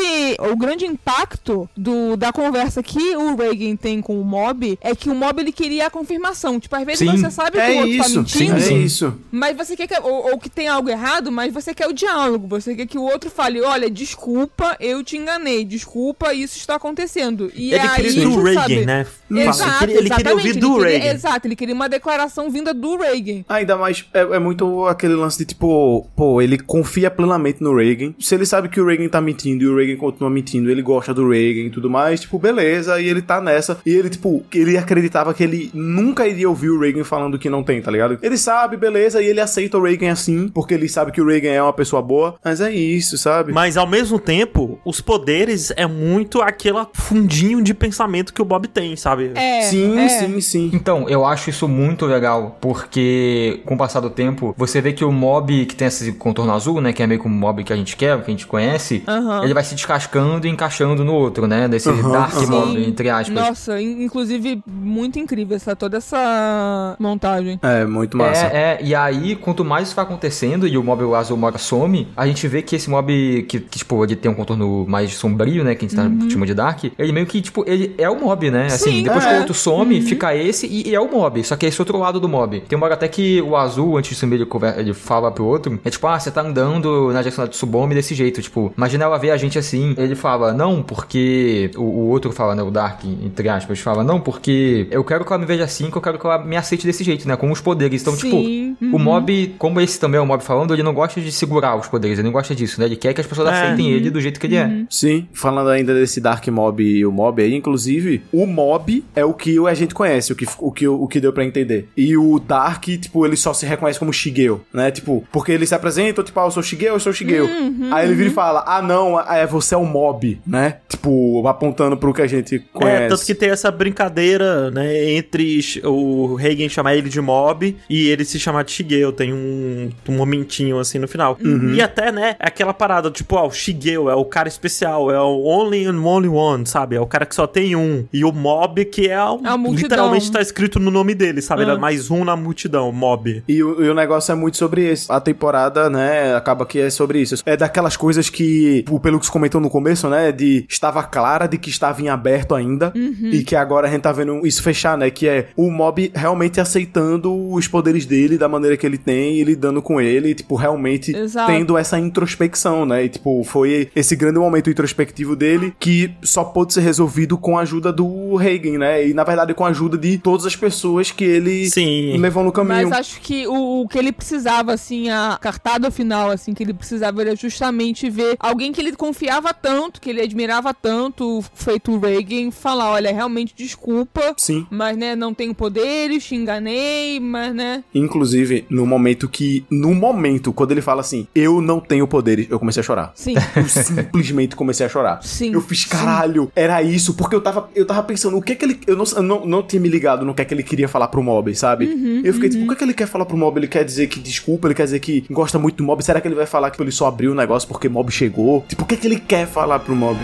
o grande impacto do, da conversa que o Reagan tem com o Mob é que o Mob ele queria a confirmação. Tipo, às vezes Sim. você sabe que É o outro tá isso, mentindo. é sim. isso. Mas você quer que. Ou, ou que tem algo errado, mas você quer o diálogo. Você quer que o outro fale: olha, desculpa, eu te enganei. Desculpa, isso está acontecendo. E ele aí, queria do sabe? Reagan, né? Exato, ele, queria, ele queria ouvir do ele queria- Reagan. Exato, ele queria uma declaração vinda do Reagan. Ainda mais, é, é muito aquele lance de tipo, pô, ele confia plenamente no Reagan. Se ele sabe que o Reagan tá mentindo e o Reagan continua mentindo, ele gosta do Reagan e tudo mais, tipo, beleza, e ele tá nessa. E ele, tipo, ele acreditava que ele nunca iria ouvir o Reagan falando que não tem, tá ligado? Ele sabe, beleza, e ele aceita o Reagan assim, porque ele sabe que o Reagan é uma pessoa boa, mas é isso, sabe? Mas ao mesmo tempo, os poderes é muito aquela fundinho de pensamento que o Bob tem, sabe? É. sim, é. sim, sim. Então, eu acho isso muito legal, porque com o passar do tempo, você vê que o mob que tem esse contorno azul, né, que é meio que um mob que a gente quer, que a gente conhece, Aham. ele vai se descascando e encaixando no outro, né, desse Aham, dark aham. mob, entre aspas. Nossa, in- inclusive, muito incrível essa, toda essa montagem. É, muito massa. É, é, e aí, quanto mais isso vai acontecendo e o mob azul mora some, a gente vê que esse mob que, que, tipo, ele tem um contorno mais sombrio, né, que a gente tá chama de Dark, ele meio que, tipo, ele é o mob, né? Assim, Sim, depois é. que o outro some, fica esse e, e é o mob, só que é esse outro lado do mob. Tem uma hora até que o azul, antes de sumir, ele, ele fala pro outro, é tipo, ah, você tá andando na direção da Tsubome desse jeito, tipo, imagina ela ver a gente assim, ele fala, não, porque, o, o outro fala, né, o Dark, entre aspas, fala, não, porque eu quero que ela me veja assim, que eu quero que ela me aceite desse jeito, né, com os poderes. Então, tipo, Sim, o mob, como esse também é o mob falando, ele não gosta de segurar os poderes, ele não gosta disso, né? Ele quer que as pessoas É. aceitem ele do jeito que ele é. Sim, falando ainda desse Dark Mob e o Mob aí, inclusive, o Mob é o que a gente conhece, o que, o que, o que deu pra entender. E o Dark, tipo, ele só se reconhece como Shigeo, né? Tipo, porque ele se apresenta, tipo, ah, eu sou Shigeo, eu sou Shigeo. aí ele vira e fala, ah, não, é, você é o Mob, né? Tipo, apontando pro que a gente conhece. É, tanto que tem essa brincadeira, né, entre o Reagan chamar ele de Mob e ele se chamar de Shigeo. Tem um, um momentinho assim no final. E até, né, é aquela parada, tipo, ó, o Shigeo é o cara especial, é o only and only one, sabe? É o cara que só tem um. E o Mob que é o, literalmente tá escrito no nome dele, sabe? Ele é Ah. mais um na multidão, Mob. E o, e o negócio é muito sobre isso. A temporada, né, acaba que é sobre isso. É daquelas coisas que, pelo que você comentou no começo, né, de estava clara de que estava em aberto ainda e que agora a gente tá vendo isso fechar, né, que é o mob realmente aceitando os poderes dele da maneira que ele tem e lidando com ele, e, tipo, realmente Exato. tendo essa introspecção, né, e, tipo, foi esse grande momento introspectivo dele que só pôde ser resolvido com a ajuda do Reagan, né, e na verdade com a ajuda de todas as pessoas que ele Sim. levou no caminho. Mas acho que o, o que ele precisava, assim, a cartada final, assim, que ele precisava era justamente ver alguém que ele confiava tanto, que ele admirava tanto, feito o Reagan, falar, olha, realmente desculpa, Sim. mas, né, não tenho poderes, te enganei, mas, né... Inclusive, no momento que. No momento, quando ele fala assim, eu não tenho poderes, eu comecei a chorar. Sim, Eu simplesmente comecei a chorar. Sim, Eu fiz, caralho, era isso, porque eu tava, eu tava pensando, o que é que ele. Eu não, não, não tinha me ligado no que é que ele queria falar pro mob, sabe? Uhum, eu fiquei tipo, o que é que ele quer falar pro mob? Ele quer dizer que desculpa, ele quer dizer que gosta muito do mob. Será que ele vai falar que ele só abriu o negócio porque mob chegou? Tipo, o que é que ele quer falar pro mob?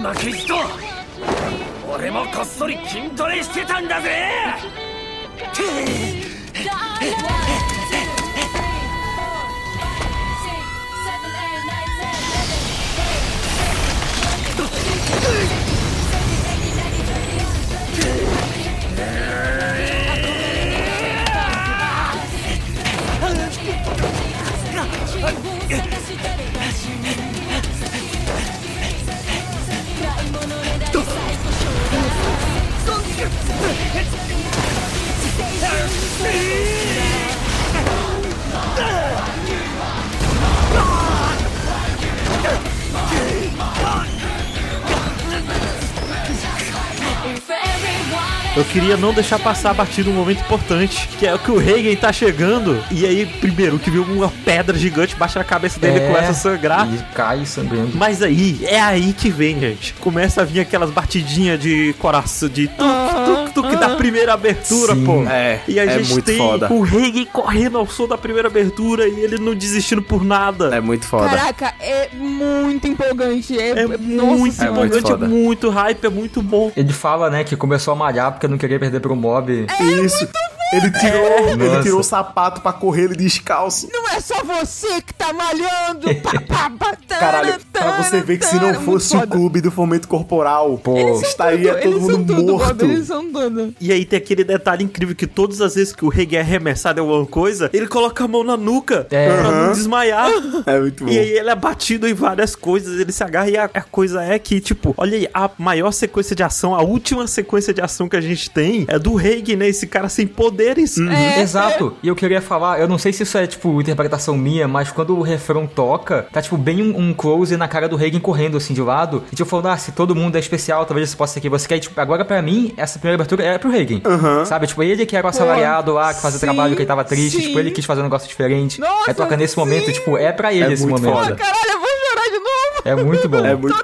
負けじと俺もこっそり筋トレしてたんだぜ「Eu queria não deixar passar batido um momento importante, que é o que o Reagan tá chegando, e aí, primeiro, que viu uma pedra gigante baixa na cabeça dele e começa a sangrar. É, E cai sangrando. Mas aí, é aí que vem, gente. Começa a vir aquelas batidinhas de coração, de tuc, tuc, tuc, da primeira abertura, Sim. pô. É, E a é gente muito tem foda. o Reagan correndo ao som da primeira abertura e ele não desistindo por nada. É muito foda. Caraca, é muito empolgante. É, É muito senhora. muito empolgante, é foda. muito hype, é muito bom. Ele fala, né, que começou a malhar porque não queria perder pro mob. Isso. Ele tirou, ele Nossa. tirou o sapato pra correr ele descalço. Não é só você que tá malhando. Caralho, pra você ver que se não tana, fosse o clube do fomento corporal, pô, estaria tudo, todo eles mundo tudo, morto. Bob, eles são tudo. E aí tem aquele detalhe incrível que todas as vezes que o Reagan é arremessado em alguma coisa, ele coloca a mão na nuca É. pra não desmaiar. É muito bom. E aí ele é batido em várias coisas, ele se agarra e a, a coisa é que, tipo, olha aí, a maior sequência de ação, a última sequência de ação que a gente tem é do Reagan, né? Esse cara sem poderes. É, Exato. E eu queria falar, eu não sei se isso é, tipo, interpretação minha, mas quando o refrão toca, tá, tipo, bem um, um close na cara do Reagan correndo, assim, de lado. E, tipo, falando, ah, se todo mundo é especial, talvez isso possa ser aqui. Você quer, tipo, agora pra mim, essa primeira abertura é pro Reagan. Sabe? Tipo, ele que era o assalariado lá, que fazia sim, trabalho que ele tava triste. sim. Tipo, ele quis fazer um negócio diferente. Nossa, Aí toca nesse momento, sim. tipo, é pra ele É esse muito momento. foda. Caralho, eu vou chorar de novo. É muito bom. É muito.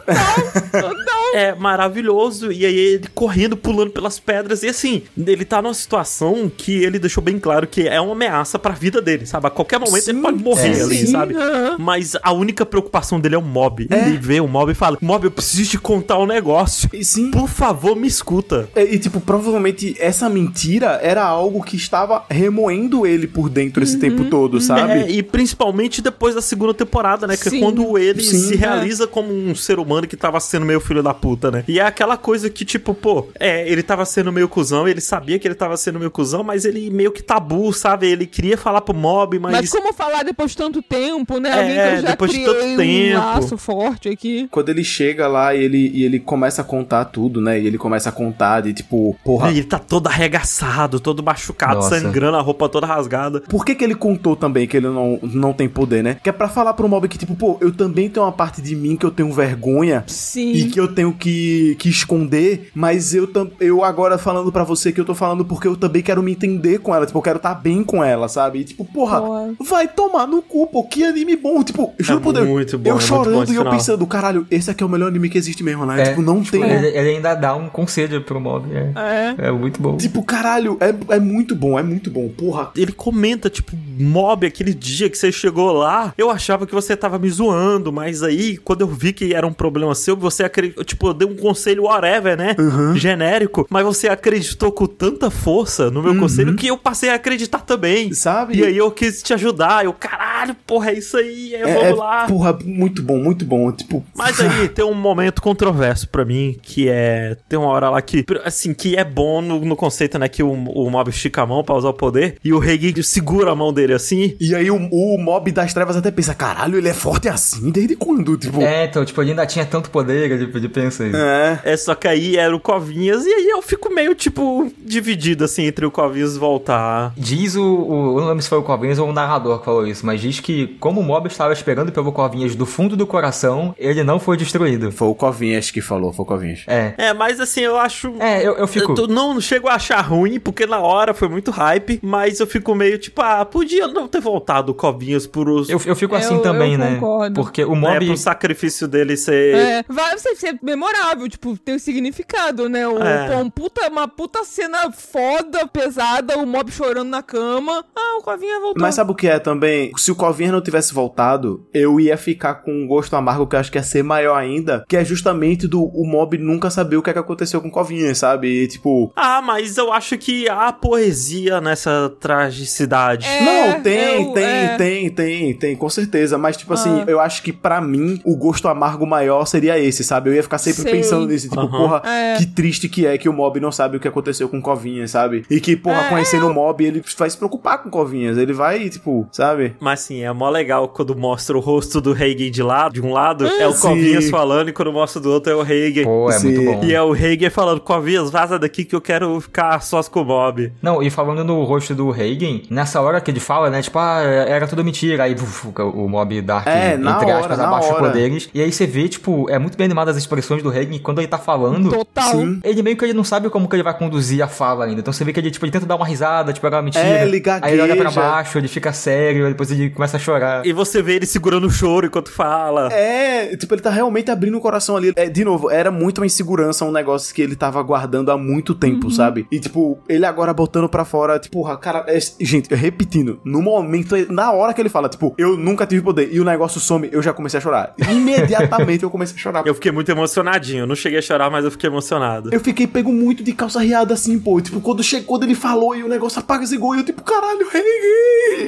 Total. É maravilhoso. E aí ele correndo, pulando pelas pedras. E assim, ele tá numa situação que ele deixou bem claro que é uma ameaça pra vida dele, sabe? A qualquer momento ele pode morrer É, ali, sim, sabe? Mas a única preocupação dele é o mob. Ele vê o mob e fala: Mob, eu preciso te contar um negócio. E sim. Por favor, me escuta. E, e, tipo, provavelmente essa mentira era algo que estava remoendo ele por dentro esse tempo todo, sabe? É, e principalmente depois da segunda temporada, né? Que é Sim. quando ele Sim. se realiza como um ser humano que tava sendo meio filho da puta, né? E é aquela coisa que, tipo, pô, é, ele tava sendo meio cuzão, ele sabia que ele tava sendo meio cuzão, mas ele meio que tabu, sabe? Ele queria falar pro mob, mas. Mas como falar depois de tanto tempo, né? É, Alguém depois de tanto um tempo. laço forte aqui. Quando ele chega lá e ele, e ele começa a contar tudo, né? E ele começa a contar de tipo, porra, Ele tá todo arregaçado, todo machucado, Nossa. sangrando, a roupa toda rasgada. Por que, que ele contou também que ele não, não tem poder, né? Que é pra falar pro mob que, tipo, pô, eu também tenho uma parte de mim que eu tenho vergonha Sim. e que eu tenho que, que esconder, mas eu, tam- eu agora falando pra você que eu tô falando porque eu também quero me entender com ela, tipo, eu quero estar bem com ela, sabe? E, tipo, porra, Porra. vai tomar no cu, pô, que anime bom. Tipo, juro É por Deus, muito bom, é eu muito bom chorando esse e eu pensando, caralho, esse aqui é o melhor anime que existe mesmo, né? É, tipo, não tipo, tem. Ele, ele ainda dá um conselho pro mob. É, É. é muito bom. Tipo, caralho, é, é muito bom, é muito bom, porra. Ele comenta, tipo, mob, aquele dia que você chegou lá, eu achava que você tava me zoando, mas aí, quando eu vi que era um problema seu, você acreditou, tipo, eu dei um conselho whatever, né? Genérico, mas você acreditou com tanta força no meu conselho que eu passei a acreditar também. Sabe? E aí eu quis te ajudar, eu, caralho, porra, é isso aí, é, É, vamos é, lá. porra, muito bom, muito bom. Tipo, Mas aí tem um momento controverso pra mim, que é. Tem uma hora lá que. Assim, que é bom no, no conceito, né? Que o, o mob estica a mão pra usar o poder. E o Rei segura a mão dele assim. E aí o, o mob das trevas até pensa, caralho, ele é forte assim? Desde quando? Tipo, É, então, tipo, ele ainda tinha tanto poder, tipo, de pensar isso. é. É, só que aí era o Covinhas. E aí eu fico meio, tipo, dividido, assim, entre o Covinhas voltar. Diz o, o. Eu não lembro se foi o Corvinhas ou o narrador que falou isso, mas diz que, como o mob estava esperando pelo Corvinhas do fundo do coração, ele não foi destruído. Foi o Covinhas que falou, foi o Covinhas. É. É, mas assim, eu acho. É, eu, eu fico. Eu não, não chego a achar ruim, porque na hora foi muito hype, mas eu fico meio tipo, ah, podia não ter voltado o Covinhas por os. Eu, eu fico Eu- assim eu também, né? concordo. Porque o né, mob. pro sacrifício dele ser. É, vai ser, ser memorável, tipo, tem um significado, né? O, É. pô, um puta, uma puta cena foda, pesada, o mob chorando na cama. Ah, o Covinha voltou. Mas sabe o que é também? Se o Covinhas não tivesse voltado, eu ia ficar com um gosto amargo que eu acho que ia ser maior ainda, que é justamente do o mob nunca saber o que, é que aconteceu com o Covinhas, sabe? E, tipo, Ah, mas eu acho que há poesia nessa tragicidade. É, não, tem, eu- tem, é. tem, tem, tem, com certeza. Mas, tipo assim, Ah. eu acho que pra mim, o gosto amargo maior seria esse, sabe? Eu ia ficar sempre Sei. pensando nisso. Tipo, Aham. porra, É. que triste que é que o mob não sabe o que aconteceu com o Covinhas, sabe? E que, porra, É, conhecendo o mob, ele vai se preocupar com o Covinhas. Ele vai, tipo, sabe? Mas sim, é mó legal quando mostra o rosto do Hagen de lado, de um lado, é o sim. Covinhas falando, e quando mostra do outro é o Hagen. Pô, é Sim. muito bom. E é o Hagen falando, Covinhas, vaza daqui que eu quero ficar sós com o Bob. Não, e falando no rosto do Hagen, nessa hora que ele fala, né, tipo, ah, era tudo mentira, aí uf, o mob Dark, É, entre hora, aspas, abaixa os hora. poderes, e aí você vê, tipo, é muito bem animado as expressões do Hagen, e quando ele tá falando, Total. Sim. ele meio que ele não sabe como que ele vai conduzir a fala ainda, então você vê que ele, tipo, ele tenta dar uma risada, tipo, era uma mentira, É, ele aí ele olha pra gagueja. baixo, ele fica sério, aí depois ele começa a chorar. E você vê ele segurando o choro enquanto fala. É, tipo, ele tá realmente abrindo o coração ali. É, de novo, era muito uma insegurança, um negócio que ele tava guardando há muito tempo, sabe? E, tipo, ele agora botando pra fora, tipo, porra, cara, é- gente, repetindo, no momento, na hora que ele fala, tipo, eu nunca tive poder, e o negócio some, eu já comecei a chorar. Imediatamente eu comecei a chorar. Eu fiquei muito emocionadinho. Eu não cheguei a chorar, mas eu fiquei emocionado. Eu fiquei pego muito de calça riada assim, pô. Tipo, quando chegou, quando ele falou e o negócio apagou, e eu, tipo, caralho!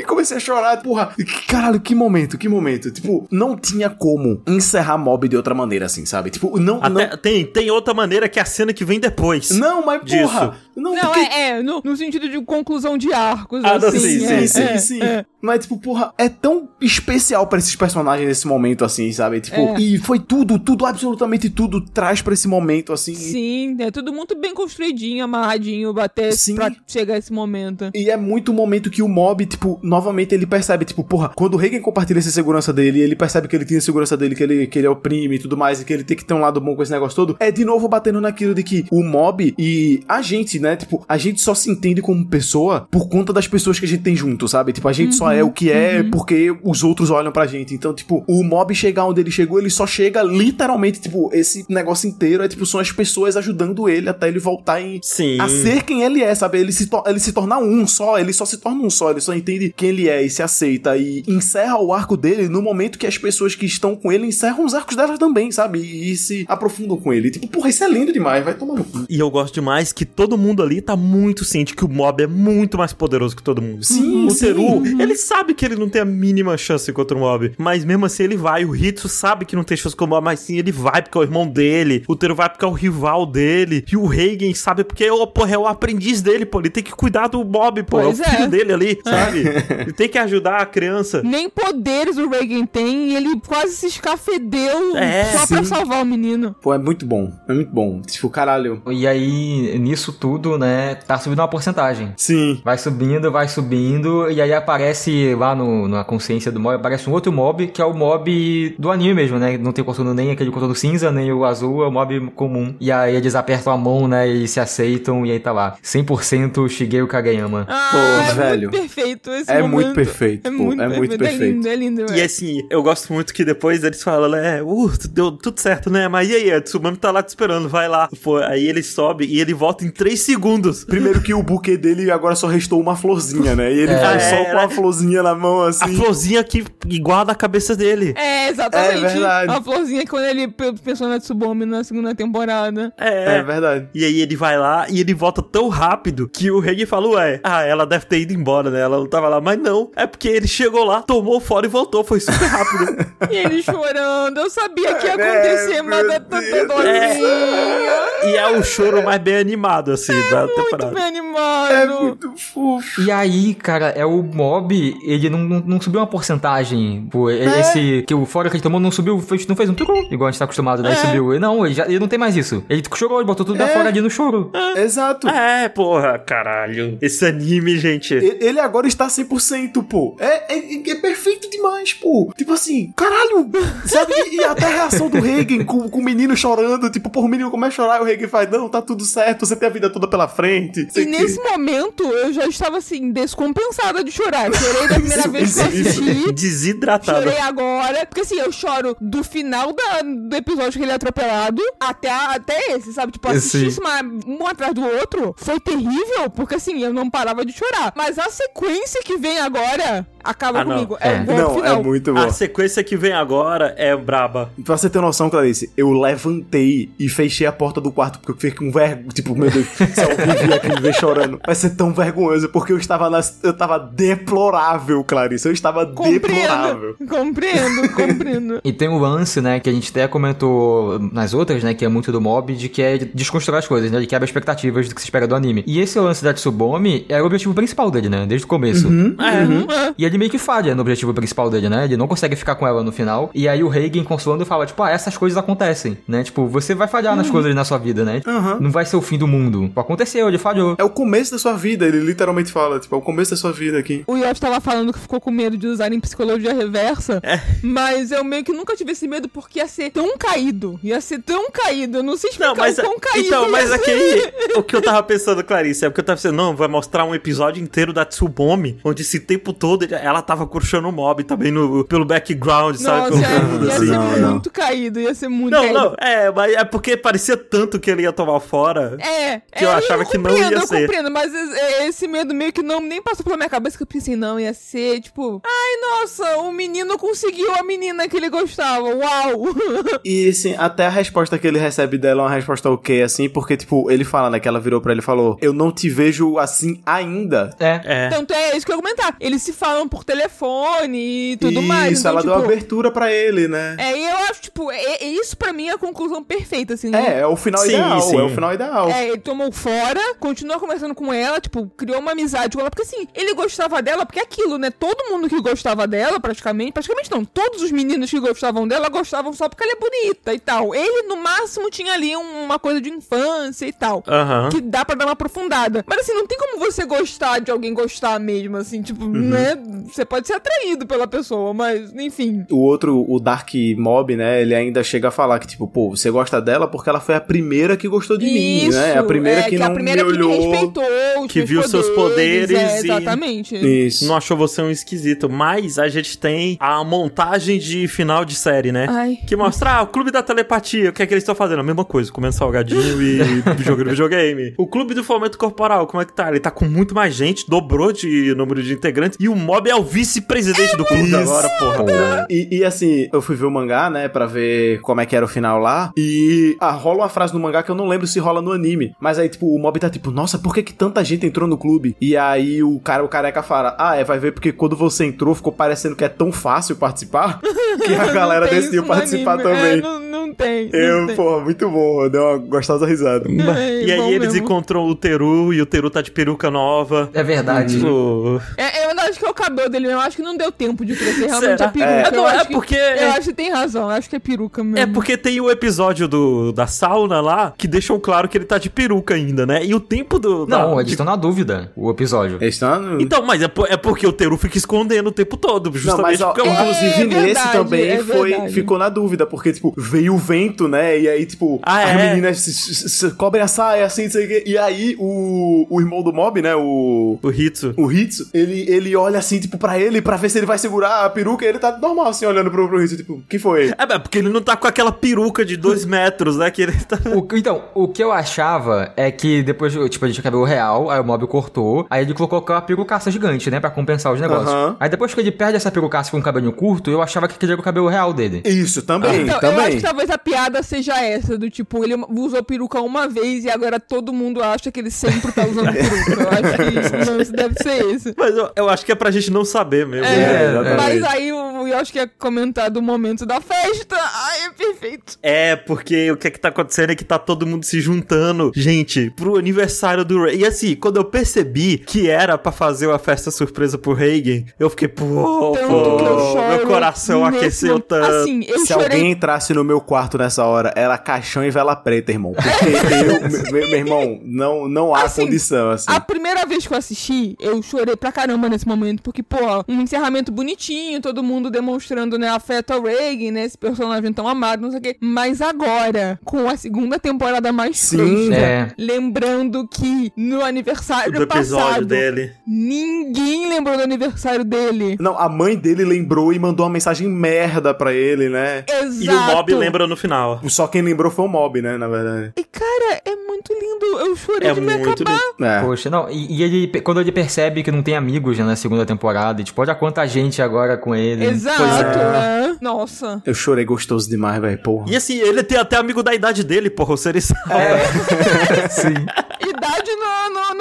Comecei a chorar, porra. Caralho, que momento, que momento. Tipo, não tinha como encerrar mob de outra maneira, assim, sabe? Tipo, não. Até, tem, tem outra maneira que é a cena que vem depois. não, não, mas disso. porra. Não, Não, porque... é, é no, no sentido de conclusão de arcos, Ah, assim. sim, é, Sim, sim, é, sim. é. Mas, tipo, porra, é tão especial pra esses personagens nesse momento, assim, sabe? Tipo, É. e foi tudo, tudo, absolutamente tudo traz pra esse momento, assim. Sim, é tudo muito bem construidinho, amarradinho, bater Sim. pra chegar esse momento. E é muito o momento que o mob, tipo, novamente ele percebe, tipo, porra, quando o Reagan compartilha essa segurança dele, ele percebe que ele tem a segurança dele, que ele, que ele oprime e tudo mais, e que ele tem que ter um lado bom com esse negócio todo, é de novo batendo naquilo de que o mob e a gente, né, tipo, a gente só se entende como pessoa por conta das pessoas que a gente tem junto, sabe? Tipo, a gente só é o que é porque os outros olham pra gente. Então, tipo, o mob chegar onde ele chegou, ele só chega literalmente, tipo, esse negócio inteiro é, tipo, são as pessoas ajudando ele até ele voltar em, Sim. a ser quem ele é, sabe? Ele se, ele se torna um só, ele só se torna um só, ele só entende quem ele é e se aceita e encerra o arco dele no momento que as pessoas que estão com ele encerram os arcos delas também, sabe? E, se aprofundam com ele. Tipo, porra, isso é lindo demais, vai tomar no cu. E eu gosto demais que todo mundo ali tá muito ciente que o mob é muito mais poderoso que todo mundo. Sim, o sim. Teru, ele sabe que ele não tem a mínima chance contra o mob. Mas mesmo assim ele vai. O Hitsu sabe que não tem chance contra o mob, mas sim ele vai porque é o irmão dele. O Teru vai porque é o rival dele. E o Reigen sabe porque oh, porra, é o aprendiz dele, pô. Ele tem que cuidar do mob, pô. Pois é o filho é. dele ali, sabe? ele tem que ajudar a criança. Nem poderes o Reagan tem e ele quase se escafedeu É, só pra sim. salvar o menino. Pô, é muito bom, é muito bom. Tipo, caralho. E aí, nisso tudo, né, tá subindo uma porcentagem. Sim. Vai subindo, vai subindo, e aí aparece lá no, na consciência do mob, aparece um outro mob, que é o mob do anime mesmo, né? Não tem contorno nem aquele contorno cinza, nem o azul, é o mob comum. E aí eles apertam a mão, né, e se aceitam, e aí tá lá. 100% Shigeo Kageyama. Ah, Pô, é velho. muito perfeito esse É momento. muito perfeito, É pô, muito é muito perfeito. É perfeito. lindo, é lindo. E é. assim, eu gosto muito que depois eles falam, né? Uh, deu tudo certo, né? Mas e aí, a Tsumami tá lá te esperando, vai lá. Pô, aí ele sobe e ele volta em 3 segundos. Primeiro que o buquê dele agora só restou uma florzinha, né? E ele vai É, só com era- a florzinha na mão, assim. A florzinha que guarda a cabeça dele. É, exatamente. É verdade. A florzinha que quando ele pe- pensou na Tsubomi na segunda temporada. É. É verdade. E aí ele vai lá e ele volta tão rápido que o Rei fala, ué, ah, ela deve ter ido embora, né? Ela não tava lá. Mas não, é porque ele chegou lá, tomou fora e voltou. Foi super rápido. E ele chorando. Eu sabia que ia É, acontecer, mas meu é tanta Deus. dozinha. e é o choro mais bem animado, assim, da Muito temporada. bem animado. É muito fofo. E aí, cara, é o mob, ele não, não, não subiu uma porcentagem. Pô, É. esse que o fora que ele tomou não subiu, fez- não fez um tucu, igual a gente tá acostumado, né? É. Subiu. Não, ele, já, ele não tem mais isso. Ele chorou, ele botou tudo pra É. fora ali no choro. Exato. É, porra, caralho. Esse anime, gente. Ele agora está 100%, pô. É, é, é perfeito demais, pô. Tipo assim, caralho. Sabe? E, até a reação do Reagan com, com o menino chorando. Tipo, pô, o menino começa a chorar e o Reagan faz, não, tá tudo certo, você tem a vida toda pela frente. E que- nesse momento eu já estava assim, descompensada de chorar. Chorei da primeira vez que eu assisti. Desidratada. Chorei agora, porque assim, eu choro do final da- do episódio que ele é atropelado até, a- até esse, sabe? Tipo, assistir uma- um atrás do outro foi terrível, porque assim, eu não parava de chorar. Mas a sequência que vem agora acaba Ah, comigo. É, É. bom Não, final. é muito bom. A sequência que vem agora é braba. Pra você ter noção, Clarice, eu levantei e fechei a porta do quarto porque eu fiquei com vergonha. Tipo, meu Deus, se alguém vir aqui me ver chorando, vai ser tão vergonhoso porque eu estava nas, eu estava deplorável, Clarice. Eu estava deplorável. Compreendo, compreendo, compreendo. E tem o lance, né, que a gente até comentou nas outras, né, que é muito do mob, de que é desconstruir as coisas, né, de quebra expectativas do que se espera do anime. E esse lance da Tsubomi era o objetivo principal dele, né, desde o começo. É. E ele meio que falha no objetivo principal dele, né? Ele não consegue ficar com ela no final. E aí o Reagan consolando fala, tipo, ah, essas coisas acontecem, né? Tipo, você vai falhar nas coisas na sua vida, né? Não vai ser o fim do mundo. Tipo, Aconteceu, ele falhou. É o começo da sua vida, ele literalmente fala, tipo, é o começo da sua vida aqui. O Yoshi tava falando que ficou com medo de usarem psicologia reversa, É. mas eu meio que nunca tive esse medo porque ia ser tão caído. Ia ser tão caído. Eu não sei explicar Não, mas, o quão caído então, mas aquele. O que eu tava pensando, Clarice, é porque eu tava pensando, não, vai mostrar um episódio inteiro da Tsubomi, onde esse tempo todo ele- ela tava curtindo o mob também no, pelo background, sabe? Nossa, Pelo fundo, ia assim. ser Não, não. muito caído, ia ser muito Não, caído. não, é, mas é porque parecia tanto que ele ia tomar fora. É, Que eu é, achava que não compreendo, ia eu ser. compreendo, mas é, esse medo meio que não nem passou pela minha cabeça que eu pensei, não, ia ser tipo, ai, nossa, o menino conseguiu a menina que ele gostava, uau! E assim, até a resposta que ele recebe dela é uma resposta ok, assim, porque, tipo, ele fala, né, que ela virou pra ele e falou, eu não te vejo assim ainda. É. É. Tanto é isso que eu ia comentar. Eles se falam por telefone e tudo Isso, mais. Então, ela tipo, deu abertura pra ele, né? É, e eu acho, tipo, é, é isso pra mim é a conclusão perfeita, assim. É, é o final Sim, ideal, sim. é o final ideal. É, ele tomou fora, continuou conversando com ela, tipo, criou uma amizade com ela, porque assim, ele gostava dela, porque é aquilo, né? Todo mundo que gostava dela, praticamente, praticamente não, todos os meninos que gostavam dela gostavam só porque ela é bonita e tal. Ele, no máximo, tinha ali um- uma coisa de infância e tal. Aham. Que dá pra dar uma aprofundada. Mas assim, não tem como você gostar de alguém gostar mesmo, assim, tipo, Uhum. né? Você pode ser atraído pela pessoa, mas, enfim. O outro, o Dark Mob, né, ele ainda chega a falar que, tipo, pô, você gosta dela porque ela foi a primeira que gostou de mim, né? A primeira é, que, não a primeira me que me olhou. respeitou, os que viu seus poderes é, e- Exatamente. Isso. Não achou você um esquisito, mas a gente tem a montagem de final de série, né? Ai. Que mostra, ah, o clube da telepatia, o que é que eles estão fazendo? A mesma coisa, comendo salgadinho e jogando videogame. O clube do fomento corporal, como é que tá? Ele tá com muito mais gente, dobrou de número de integrantes, e o Mob é o vice-presidente do clube agora, porra. E, e, assim, eu fui ver o mangá, né, pra ver como é que era o final lá. E ah, rola uma frase no mangá que eu não lembro se rola no anime. Mas aí, tipo, o mob tá tipo, nossa, por que, que tanta gente entrou no clube? E aí o cara, o careca fala, ah, é, vai ver porque quando você entrou ficou parecendo que é tão fácil participar que a galera Não decidiu participar anime. também. É, não, não tem. não Eu, tem. porra, muito bom. Eu dei uma gostosa risada. É, E aí eles mesmo. encontram o Teru, e o Teru tá de peruca nova. É verdade. Tipo, É, eu acho que é o cabelo dele, eu acho que não deu tempo de crescer realmente Será? a peruca. É. Eu Não, é acho que- porque- Eu acho que tem razão, eu acho que é peruca mesmo. É porque tem o episódio do, da sauna lá que deixam claro que ele tá de peruca ainda, né? E o tempo do. da- Não, eles de- estão na dúvida, o episódio. Eles estão... Então, mas é, por- é porque o Teru fica escondendo o tempo todo, Não, justamente mas ó, porque é inclusive É nesse verdade, também é foi, verdade. ficou na dúvida, porque, tipo, veio o vento, né? E aí, tipo, Ah, as é? meninas se, se- se cobrem a saia, assim, não sei o quê. E aí o, o irmão do mob, né? O. o Hitsu. O Hitsu, ele, ele olha assim, tipo, pra ele, pra ver se ele vai segurar a peruca, e ele tá normal, assim, olhando pro, pro Rizzo, tipo, que foi? É, porque ele não tá com aquela peruca de dois metros, né? Que ele tá. O- então, o que eu achava é que depois, tipo, a gente tinha cabelo real, aí o mob cortou, aí ele colocou aquela perucaça gigante, né, pra compensar os negócios. Aham. Aí depois que ele perde essa perucaça com o cabelinho curto, eu achava que aquele era o cabelo real dele. Isso, também, Então, eu também. acho que talvez a piada seja essa, do tipo, ele usou peruca uma vez e agora todo mundo acha que ele sempre tá usando peruca. Eu acho que o lance deve ser esse. Mas eu, eu acho que é pra gente não saber mesmo. É, exatamente. Mas aí eu, eu acho que ia comentar do momento da festa. Ai, é perfeito. É, porque o que é que tá acontecendo é que tá todo mundo se juntando, gente, pro aniversário do Ray. E assim, quando eu percebi que era pra fazer uma festa surpresa pro Reagan, eu fiquei, pô, Tanto pô, choro. meu coração nesse aqueceu momento. tanto. Assim, eu Se chorei. alguém entrasse no meu quarto nessa hora, era caixão e vela preta, irmão. Porque eu, meu, meu irmão, não, não há Assim, condição, assim. A primeira vez que eu assisti, eu chorei pra caramba nesse momento, porque, pô, um encerramento bonitinho, todo mundo demonstrando, né, afeto ao Reagan, né, esse personagem tão amado, não sei o quê. Mas agora, com a segunda temporada mais Sim. fresca, É. lembrando que no aniversário do episódio passado, dele. ninguém lembrou do aniversário dele. Não, a mãe dele lembrou e mandou uma mensagem merda pra ele, né? Exato. E o Mob lembra no final. Só quem lembrou foi o Mob, né, na verdade. E, cara, é muito lindo. Eu chorei É de me acabar. É. Poxa, não, e, e ele, quando ele percebe que não tem amigos né, na segunda temporada, e tipo, olha quanta gente agora com ele. Exato, é. né? Nossa. Eu chorei gostoso demais, velho, porra. E assim, ele tem até amigo da idade dele, porra, o Serizawa. Sim. Idade na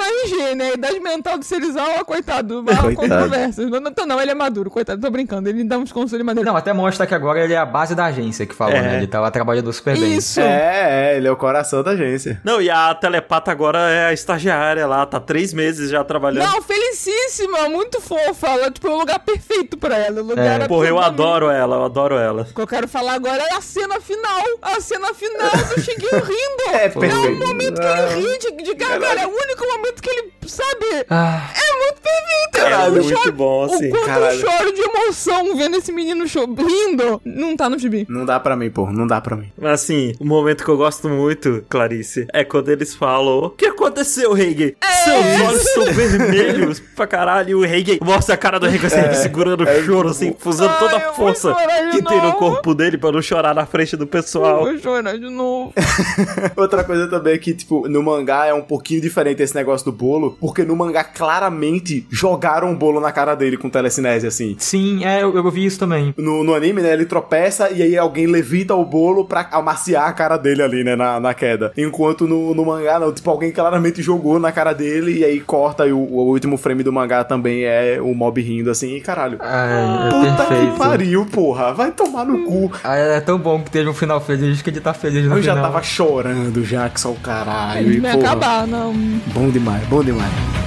RG, né? Idade mental do Serizawa, coitado. Coitado. controvérsias. Não, não, não, ele é maduro, coitado. Tô brincando. Ele dá uns conselhos maneiros. Não, até mostra que agora ele é a base da agência que falou, É. né? Ele tá lá trabalhando super bem. Isso. É, é, ele é o coração da agência. Não, e a telepata agora é a estagiária lá, tá três meses já trabalhando. Não, felicíssima, muito fofa. Ela, tipo, é o lugar perfeito pra ela. O lugar É. Porra, eu adoro ela, eu adoro ela. O que eu quero falar agora é a cena final. A cena final do Shigeo rindo. É É o perfeito. momento que ele ri de, de gargalhar. É o único momento que ele, sabe... Ah, É muito perfeito. É Eu muito choro- bom, assim. O quanto caralho. eu choro de emoção vendo esse menino rindo. Não tá no gibi. Não dá pra mim, pô, não dá pra mim. Mas assim, o momento que eu gosto muito, Clarice, é quando eles falam: O que aconteceu, Reagan? Seus olhos estão vermelhos pra caralho. E o Reagan mostra a cara do Reagan assim, segurando o choro, assim, usando toda eu a vou força que tem no corpo dele pra não chorar na frente do Eu pessoal. vou chorar de novo. Outra coisa também é que, tipo, no mangá é um pouquinho diferente esse negócio do bolo, porque no mangá claramente jogaram um bolo na cara dele com telecinese, assim. sim, é, eu, eu vi isso também. No, no anime, né, ele tropeça e aí alguém levita o bolo pra amaciar a cara dele ali, né, na, na queda. Enquanto no, no mangá, não, tipo, alguém claramente jogou na cara dele e aí corta e o, o último frame do mangá também é o mob rindo, assim, e caralho. Ai, é Puta perfeito. que pariu, porra. Vai tomar no cu. Ah, é tão bom que teve um final feliz que ele tá feliz no Eu já final. tava chorando já, que só o caralho. E, porra, acabar, não. Bom demais, bom demais.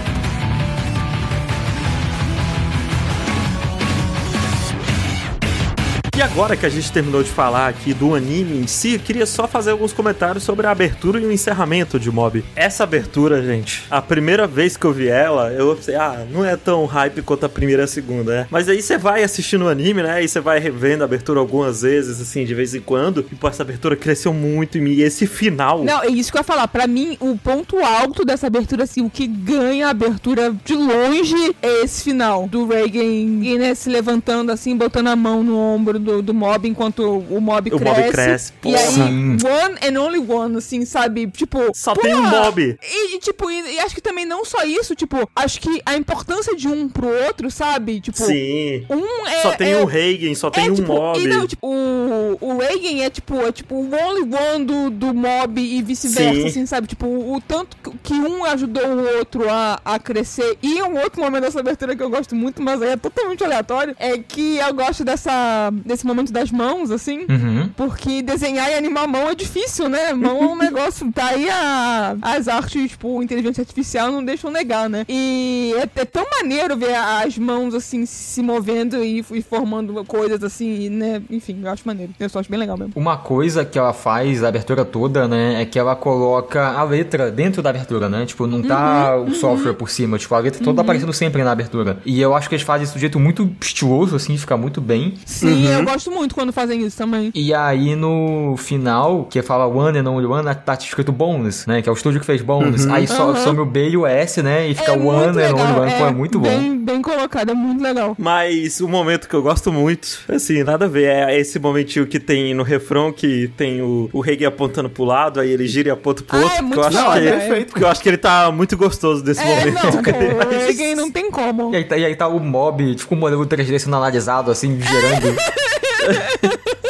E agora que a gente terminou de falar aqui do anime em si, queria só fazer alguns comentários sobre a abertura e o encerramento de Mob. Essa abertura, gente, a primeira vez que eu vi ela, eu pensei, ah, não é tão hype quanto a primeira e a segunda, né? Mas aí você vai assistindo o anime, né? E você vai revendo a abertura algumas vezes, assim, de vez em quando. E pô, essa abertura cresceu muito em mim. E esse final. Não, é isso que eu ia falar. Pra mim, o ponto alto dessa abertura, assim, o que ganha a abertura de longe é esse final. Do Reagan, né, se levantando, assim, botando a mão no ombro do, do mob enquanto o mob O cresce. mob cresce, E aí, Sim. one and only one, assim, sabe? Tipo. Só porra! tem um mob. E, e, tipo, e, e acho que também não só isso, tipo, acho que a importância de um pro outro, sabe? Tipo, Sim. um é. Só tem é, o Reagan, só tem é, um tipo, mob. E não, tipo, o, o Reagan é tipo, é tipo o only one do, do mob e vice-versa, Sim. assim, sabe? Tipo, o, o tanto que- que um ajudou o outro a, a crescer. E um outro momento dessa abertura que eu gosto muito, mas aí é totalmente aleatório, é que eu gosto dessa, desse momento das mãos, assim. Uhum. Porque desenhar e animar mão é difícil, né? Mão é um negócio. Tá aí a, as artes, tipo, inteligência artificial não deixam negar, né? E é, é tão maneiro ver as mãos, assim, se movendo e, e formando coisas, assim, né? Enfim, eu acho maneiro. Eu só acho bem legal mesmo. Uma coisa que ela faz a abertura toda, né, é que ela coloca a letra dentro da abertura, né? Tipo, não tá Uhum, o software por cima, tipo, a letra toda aparecendo sempre na abertura. E eu acho que eles fazem isso de um jeito muito estiloso, assim, fica muito bem. Sim, Uhum. Eu gosto muito quando fazem isso também. E aí no final, que fala One and Only One, tá escrito Bones, né? Que é o estúdio que fez Bones. Aí só Uhum. some o B e o S, né? E fica é One and Only One. Pô, é muito bom. Bem, bem colocado, é muito legal. Mas o momento que eu gosto muito, assim, nada a ver, é esse momentinho que tem no refrão que tem o, o Reagan apontando pro lado, aí ele gira e aponta pro Ah, outro. é muito eu acho que, é. perfeito. Porque eu acho que ele tá muito gostoso desse É, momento. não, pô, o Reagan não tem como. E aí, tá, e aí tá o mob, tipo um modelo 3D sendo analisado, assim, gerando.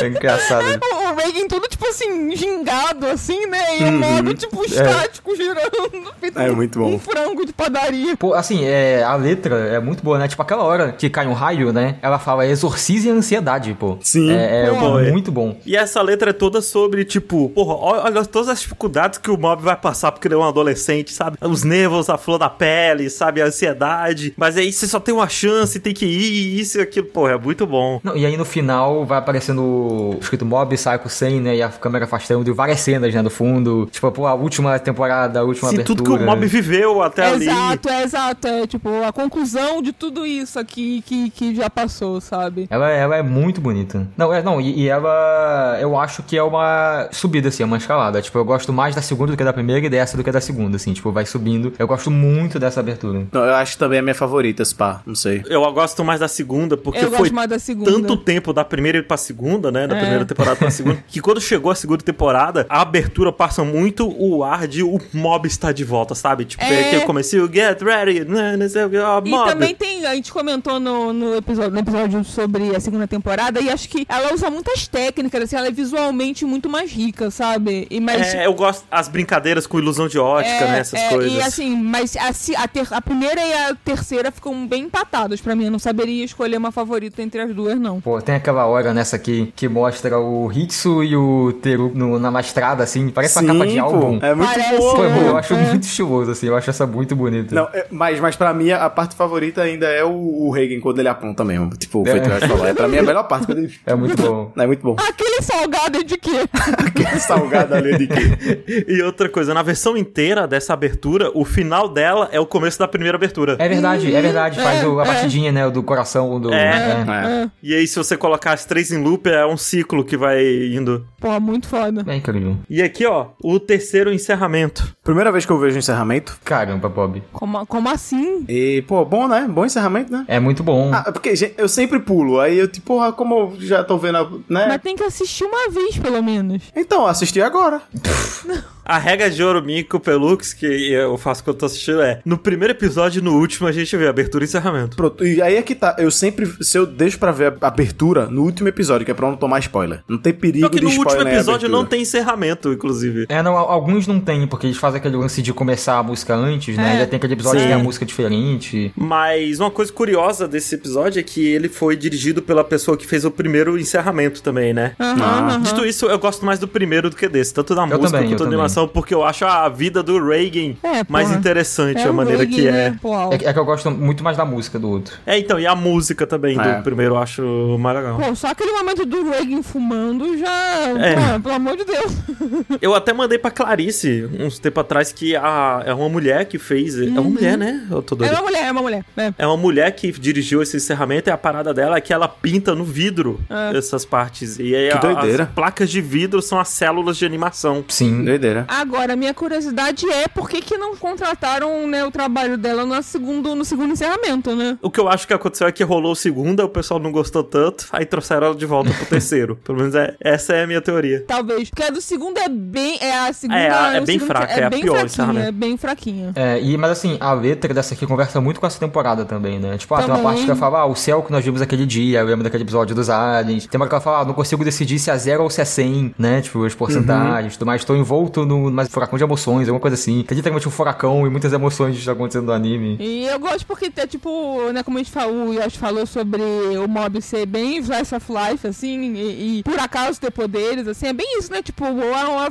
é engraçado. O Reagan todo, assim, gingado, assim, né? E Uhum. o modo, tipo, estático, girando. feito É um- muito bom. Um frango de padaria. Pô, assim, é, a letra é muito boa, né? Tipo, aquela hora que cai um raio, né? Ela fala exorcize a ansiedade, pô. Sim. É, é Pô, é. muito bom. E essa letra é toda sobre, tipo, porra, olha todas as dificuldades que o mob vai passar porque ele é um adolescente, sabe? Os nervos, a flor da pele, sabe? A ansiedade. Mas aí você só tem uma chance, tem que ir, isso e aquilo. Porra, é muito bom. Não, e aí no final vai aparecendo o escrito Mob Psycho 100, né? E a câmera afastando e várias cenas, né? Do fundo. Tipo, pô, a última temporada, a última Sim, abertura. tudo que o mob viveu até ali. Exato, é exato. É tipo a conclusão de tudo isso aqui que, que já passou, sabe? Ela, ela é muito bonita. Não, é, não, e, e ela. Eu acho que é uma subida, assim, é uma escalada. Tipo, eu gosto mais da segunda do que da primeira e dessa do que da segunda, assim. Tipo, vai subindo. Eu gosto muito dessa abertura. Não, eu acho que também é a minha favorita, Spa. Não sei. Eu gosto mais da segunda, porque Eu foi gosto mais da segunda. tanto tempo da primeira pra segunda, né? Da É. primeira temporada pra segunda, que quando chegou a segunda temporada, a abertura passa muito o ar de o mob está de volta, sabe? Tipo, É. que eu comecei o get ready, né, não sei o que, ó, E mob. também tem, a gente comentou no, no, episódio, no episódio sobre a segunda temporada, e acho que ela usa muitas técnicas, assim, ela é visualmente muito mais rica, sabe? E mas É, eu gosto as brincadeiras com ilusão de ótica, né? Essas é, coisas. E assim, mas a, a, ter- a primeira e a terceira ficam bem empatadas pra mim. Eu não saberia escolher uma favorita entre as duas, não. Pô, tem aquela hora nessa aqui que mostra o Hitsu e o Teru no, na estrada, assim. Parece uma capa de pô, álbum. É muito Parece, boa. Pô, é. eu acho muito estiloso, assim. Eu acho essa muito bonita. Não, é- mas, mas pra mim a parte favorita ainda é o, o Reagan quando ele aponta mesmo. Tipo, foi o que eu falou. É pra mim a melhor parte quando ele. É muito bom. É muito bom. Aquele salgado é de quê? Aquele salgado ali de quê? E outra coisa, na versão inteira dessa abertura, o final dela é o começo da primeira abertura. É verdade, é verdade. Faz É, o- a é. batidinha, né? Do coração do. É. É. E aí, se você colocar as três em loop, é um ciclo que vai indo. Pô, muito foda. É incrível. E aqui, ó, o terceiro encerramento. Primeira vez que eu vejo o encerramento. Caramba, Bob. Como, como assim? E, pô, bom, né? Bom encerramento, né? É muito bom. Ah, porque gente, eu sempre pulo. Aí eu, tipo, porra, como eu já tô vendo, a- né? Mas tem que assistir uma vez, pelo menos. Então, assisti agora. A regra de ouro minha com o Pelux, que eu faço quando eu tô assistindo, é no primeiro episódio e no último a gente vê abertura e encerramento. Pronto, e aí é que tá. Eu sempre, se eu deixo pra ver a abertura no último episódio, que é pra não tomar spoiler. Não tem perigo Só que de no spoiler. último em episódio não tem encerramento, inclusive. É, não, alguns não tem, porque eles fazem aquele lance de começar a música antes, né? É. Já tem aquele episódio Sim. que tem a música diferente. Mas uma coisa curiosa desse episódio é que ele foi dirigido pela pessoa que fez o primeiro encerramento também, né? Aham, Ah. Dito isso, eu gosto mais do primeiro do que desse, tanto da música também, quanto da também. Porque eu acho a vida do Reagan É, mais interessante, É a maneira Reagan, que é. né? É, que- é que eu gosto muito mais da música do outro. É, então, e a música também É. do primeiro eu acho mais legal. Pô, só aquele momento do Reagan fumando já. É. Pô, pelo amor de Deus. Eu até mandei pra Clarice uns tempo atrás que a, é uma mulher que fez. É uma mulher, né? Eu tô É doido. uma mulher, é uma mulher. É. É uma mulher que dirigiu esse encerramento e a parada dela é que ela pinta no vidro É. essas partes. E aí Que a- doideira. as placas de vidro são as células de animação. Sim. Doideira. Agora, minha curiosidade é por que, que não contrataram né, o trabalho dela no segundo, no segundo encerramento, né? O que eu acho que aconteceu é que rolou o segundo, o pessoal não gostou tanto, aí trouxeram ela de volta pro terceiro. Pelo menos é, essa é a minha teoria. Talvez. Porque a do segundo é bem. É a segunda. É, a- é bem segundo fraca, é a bem pior encerramento. É bem fraquinha. É, e, mas assim, a letra dessa aqui conversa muito com essa temporada também, né? Tipo, ah, tem uma parte que ela fala, ah, o céu que nós vimos aquele dia, eu lembro daquele episódio dos aliens. Tem uma que ela fala, ah, não consigo decidir se é zero ou se é 100, né? Tipo, as porcentagens, tudo mais. Tô envolto no mais furacão de emoções, alguma coisa assim. Tem literalmente um furacão e muitas emoções estão acontecendo no anime. E eu gosto porque é tipo, né, como a gente falou, o Yoshi falou sobre o mob ser bem slice of life, assim, e, e por acaso ter poderes, assim, é bem isso, né? Tipo,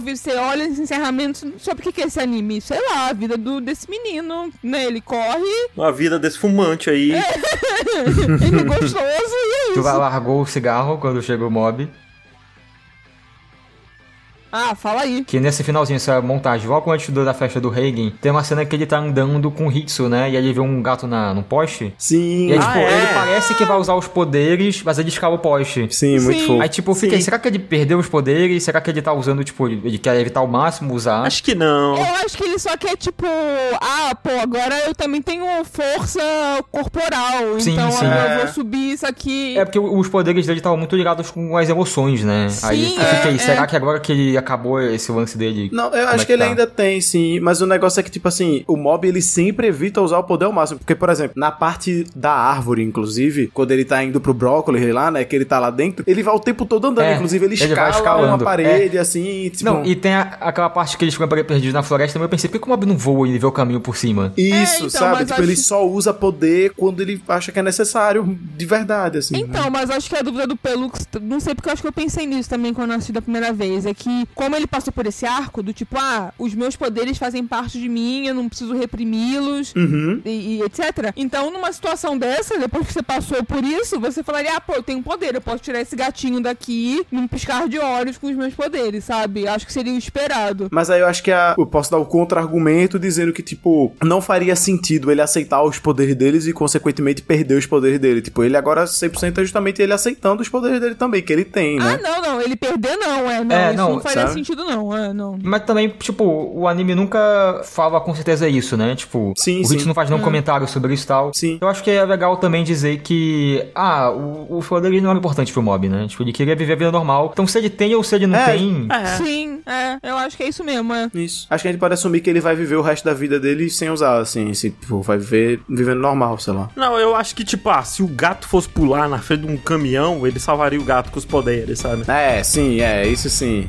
você olha esse encerramento, sobre o que que é esse anime? Sei lá, a vida do, desse menino, né? Ele corre, Uma vida desse fumante aí. ele é gostoso e é Tu isso. vai- largou o cigarro quando chega o mob. Ah, fala aí. Que nesse finalzinho, essa montagem, logo antes do- da festa do Reagan, tem uma cena que ele tá andando com o Hitsu, né? E aí ele vê um gato na, no poste. Sim, E aí, Ah, tipo, é? ele parece que vai usar os poderes, mas ele escala o poste. sim, muito Sim. fofo. Aí, tipo, fica aí, será que ele perdeu os poderes? Será que ele tá usando, tipo, ele quer evitar ao máximo usar? Acho que não. Eu acho que ele só quer, tipo, ah, pô, agora eu também tenho força corporal. Sim, então sim. eu É. vou subir isso aqui. É porque os poderes dele estavam muito ligados com as emoções, né? aí Sim, eu fiquei, é, será é. que agora que ele acabou esse lance dele? Não, eu como acho é que ele tá? ainda tem, sim. Mas o negócio é que, tipo assim, o mob ele sempre evita usar o poder ao máximo. Porque, por exemplo, na parte da árvore, inclusive, quando ele tá indo pro brócolis lá, né? Que ele tá lá dentro, ele vai o tempo todo andando. É, inclusive, ele ele escala uma parede, assim, tipo. Não, e tem a- aquela parte que eles ficam perdidos na floresta, mas eu pensei, por que que o mob não voa e ele vê o caminho por cima? Isso, É, então, sabe? Tipo, ele acho- só usa poder quando ele acha que é necessário de verdade, assim. Então, mas acho que a dúvida do Pelux, não sei porque eu acho que eu pensei nisso também quando eu assisti da primeira vez, é que como ele passou por esse arco do tipo, ah, os meus poderes fazem parte de mim, eu não preciso reprimi-los Uhum. e, e etc. Então, numa situação dessa, depois que você passou por isso, você falaria, ah, pô, eu tenho poder, eu posso tirar esse gatinho daqui num piscar de olhos com os meus poderes, sabe? Acho que seria o esperado. Mas aí eu acho que a- eu posso dar o contra-argumento dizendo que, tipo, não faria sentido ele aceitar os poderes deles e, consequentemente, perder os poderes dele. Tipo, ele agora 100% é justamente ele aceitando os poderes dele também, que ele tem, Ah, né? não, não, ele perder não, é, não, É, isso não, não, faria sabe? sentido não, é, não. Mas também, tipo, o anime nunca fala com certeza isso, né? Tipo, Sim, o. Hits não faz nenhum comentário sobre isso e tal. Sim. Eu acho que é legal também dizer que, ah, o, o poder não era importante pro mob, né? Tipo, ele queria viver a vida normal. Então, se ele tem ou se ele não É, tem. É. Sim, é, eu acho que é isso mesmo, é. Isso. Acho que a gente pode assumir que ele vai viver o resto da vida dele sem usar, assim, assim tipo, vai viver vivendo normal, sei lá. Não, eu acho que, tipo, ah, se o gato fosse pular na frente de um caminhão, ele salvaria o gato com os poderes, sabe? É, sim, é, isso sim.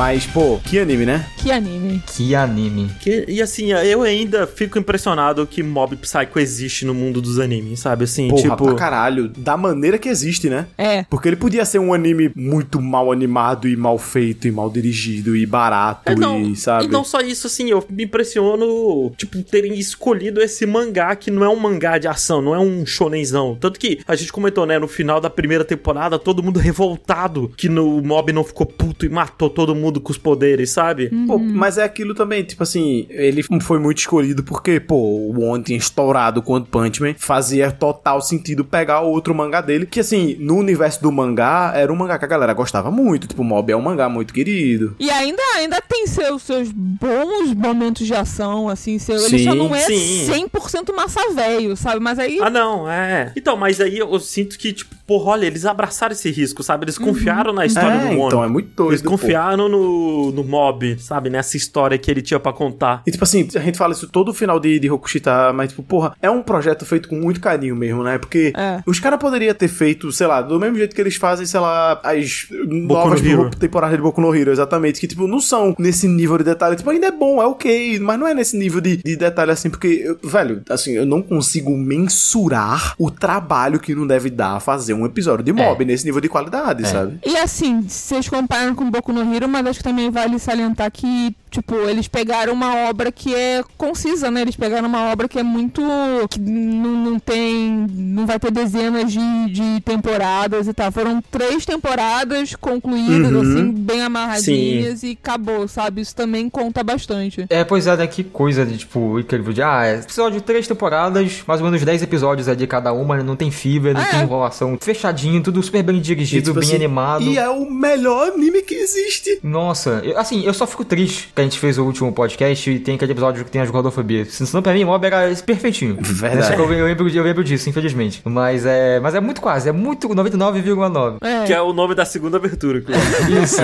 Mas, pô, que anime, né? Que anime. Que anime. Que- e assim, eu ainda fico impressionado que Mob Psycho existe no mundo dos animes, sabe? Assim, Porra, tipo. pra caralho. Da maneira que existe, né? É. Porque ele podia ser um anime muito mal animado e mal feito e mal dirigido e barato É, não, e, sabe? e não só isso, assim, eu me impressiono, tipo, terem escolhido esse mangá que não é um mangá de ação, não é um shonenzão. Tanto que a gente comentou, né, no final da primeira temporada, todo mundo revoltado que no o mob não ficou puto e matou todo mundo com os poderes, sabe? Pô, mas é aquilo também, tipo assim, ele foi muito escolhido porque, pô, o One tinha estourado com One Punch Man, fazia total sentido pegar outro mangá dele, que assim, no universo do mangá, era um mangá que a galera gostava muito, tipo, Mob é um mangá muito querido. E ainda, ainda tem seus, seus bons momentos de ação, assim, seu, ele só Sim, não é sim. 100% massa velho, sabe? Mas aí. Ah, não, é. Então, mas aí eu sinto que, tipo, porra, olha, eles abraçaram esse risco, sabe? Eles confiaram na história É, do One. então, é muito doido, Eles pô. confiaram no, no mob, sabe? Nessa história que ele tinha pra contar. E tipo assim, a gente fala isso todo final de, de Rokushita, mas tipo, porra, é um projeto feito com muito carinho mesmo, né? Porque É. os caras poderiam ter feito, sei lá, do mesmo jeito que eles fazem, sei lá, as novas no temporadas de Boku no Hero, exatamente, que tipo, não são nesse nível de detalhe, tipo, ainda é bom, é ok, mas não é nesse nível de, de detalhe assim, porque, eu- velho, assim, eu não consigo mensurar o trabalho que não deve dar fazer um episódio de mob nesse nível de qualidade, sabe? E assim, se vocês comparam com Boku no Hero, mas acho que também vale salientar que, tipo, eles pegaram uma obra que é concisa, né? Eles pegaram uma obra que é muito. que não, não tem. não vai ter dezenas de, de temporadas e tal. Foram três temporadas concluídas, Uhum. assim, bem amarradinhas e acabou, sabe? Isso também conta bastante. É, pois é, né? Que coisa de, tipo, incrível de, ah, é episódio de três temporadas, mais ou menos 10 episódios ali cada uma, né? não tem fibra, não É. tem enrolação, fechadinho, tudo super bem E, dirigido, tipo bem assim, animado. E é o melhor anime que existe. Nossa, eu- assim, eu só fico triste que a gente fez o último podcast e tem aquele episódio que tem a gordofobia. Senão pra mim, Mob era perfeitinho. Verdade. Eu, eu lembro, eu lembro disso, infelizmente. Mas é, mas é muito quase, é muito 99,9. É. Que é o nome da segunda abertura. que eu- Isso.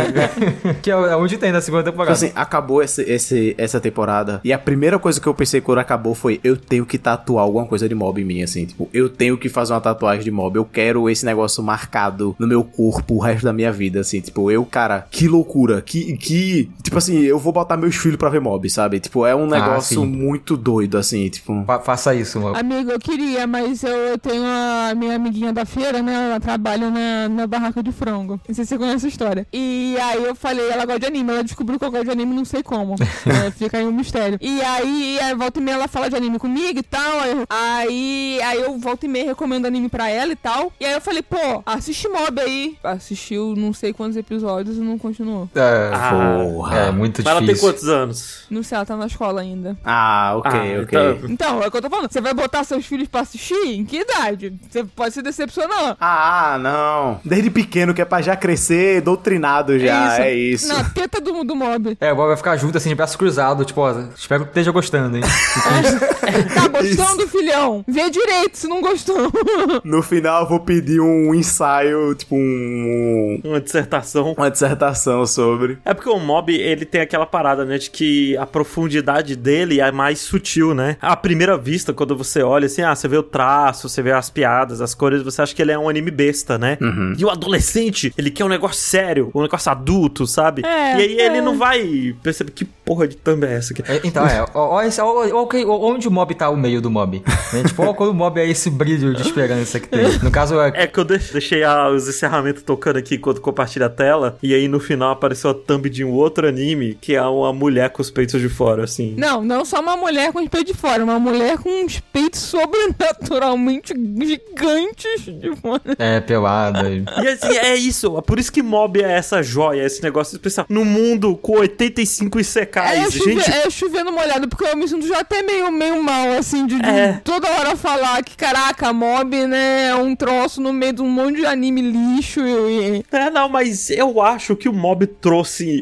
que é onde tem na segunda Tipo temporada. assim, acabou esse, esse- essa temporada. E a primeira coisa que eu pensei quando acabou foi: eu tenho que tatuar alguma coisa de mob em mim, assim. Tipo, eu tenho que fazer uma tatuagem de mob. Eu quero esse negócio marcado no meu corpo o resto da minha vida, assim. Tipo, eu, cara, que loucura. Que, que tipo assim, eu vou botar meus filhos pra ver mob, sabe? Tipo, é um negócio sim. muito doido, assim, tipo... Fa- faça isso, mano. Amigo, eu queria, mas eu, eu tenho a minha amiguinha da feira, né? Ela trabalha na, na barraca de frango. Não sei se você conhece a história. E aí eu falei, ela gosta de anime. Ela descobriu que eu gosto de anime, não sei como. É, fica aí um mistério. E aí, aí, volta e meia, ela fala de anime comigo e tal. Aí, aí, aí eu volta e meia recomendo anime pra ela e tal. E aí eu falei, pô, assiste Mob aí. Assistiu não sei quantos episódios e não continuou. É, Ah, Porra. é muito Mas ela tem difícil. quantos anos? Não sei, ela tá na escola ainda. Ah, ok, Ah, ok. então- Então, é o que eu tô falando. Você vai botar seus filhos pra assistir? Em que idade? Você pode se decepcionar. Ah, não. Desde pequeno, que é pra já crescer doutrinado já, é isso. Na teta do, do mob. É, o Bob vai ficar junto, assim, de braço cruzado, tipo, ó, espero que esteja gostando, hein? Tá gostando, filhão? Vê direito se não gostou. No final eu vou pedir um ensaio, tipo um... Uma dissertação. Uma dissertação sobre... É porque o mob, ele tem aquela parada, né, de que a profundidade dele é mais sutil, né? À primeira vista, quando você olha assim, ah, você vê o traço, você vê as piadas, as cores, você acha que ele é um anime besta, né? E o adolescente, ele quer um negócio sério, um negócio adulto, sabe? É, e aí ele é. não vai perceber que porra de thumb é essa aqui. É, então, é, ó, ó, esse- ó, ó, ok, ó, onde o mob tá o meio do mob? Né? Tipo, ó, quando o mob é esse brilho de esperança que tem. No caso, é, É que eu deix- deixei a- os encerramentos tocando aqui quando compartilha a tela, e aí no final apareceu a thumb de um outro anime, que é uma mulher com os peitos de fora, assim. Não, não só uma mulher com os peitos de fora, uma mulher com uns peitos sobrenaturalmente gigantes de fora. é pelada. e- E assim, é isso. Por isso que Mob é essa joia, esse negócio especial. No mundo com 85 É, ICKs, chover, gente. é chovendo molhado, porque eu me sinto já até meio, meio mal, assim, de, de É. toda hora falar que, caraca, mob, né, é um troço no meio de um monte de anime lixo e... É, não, mas eu acho que o Mob trouxe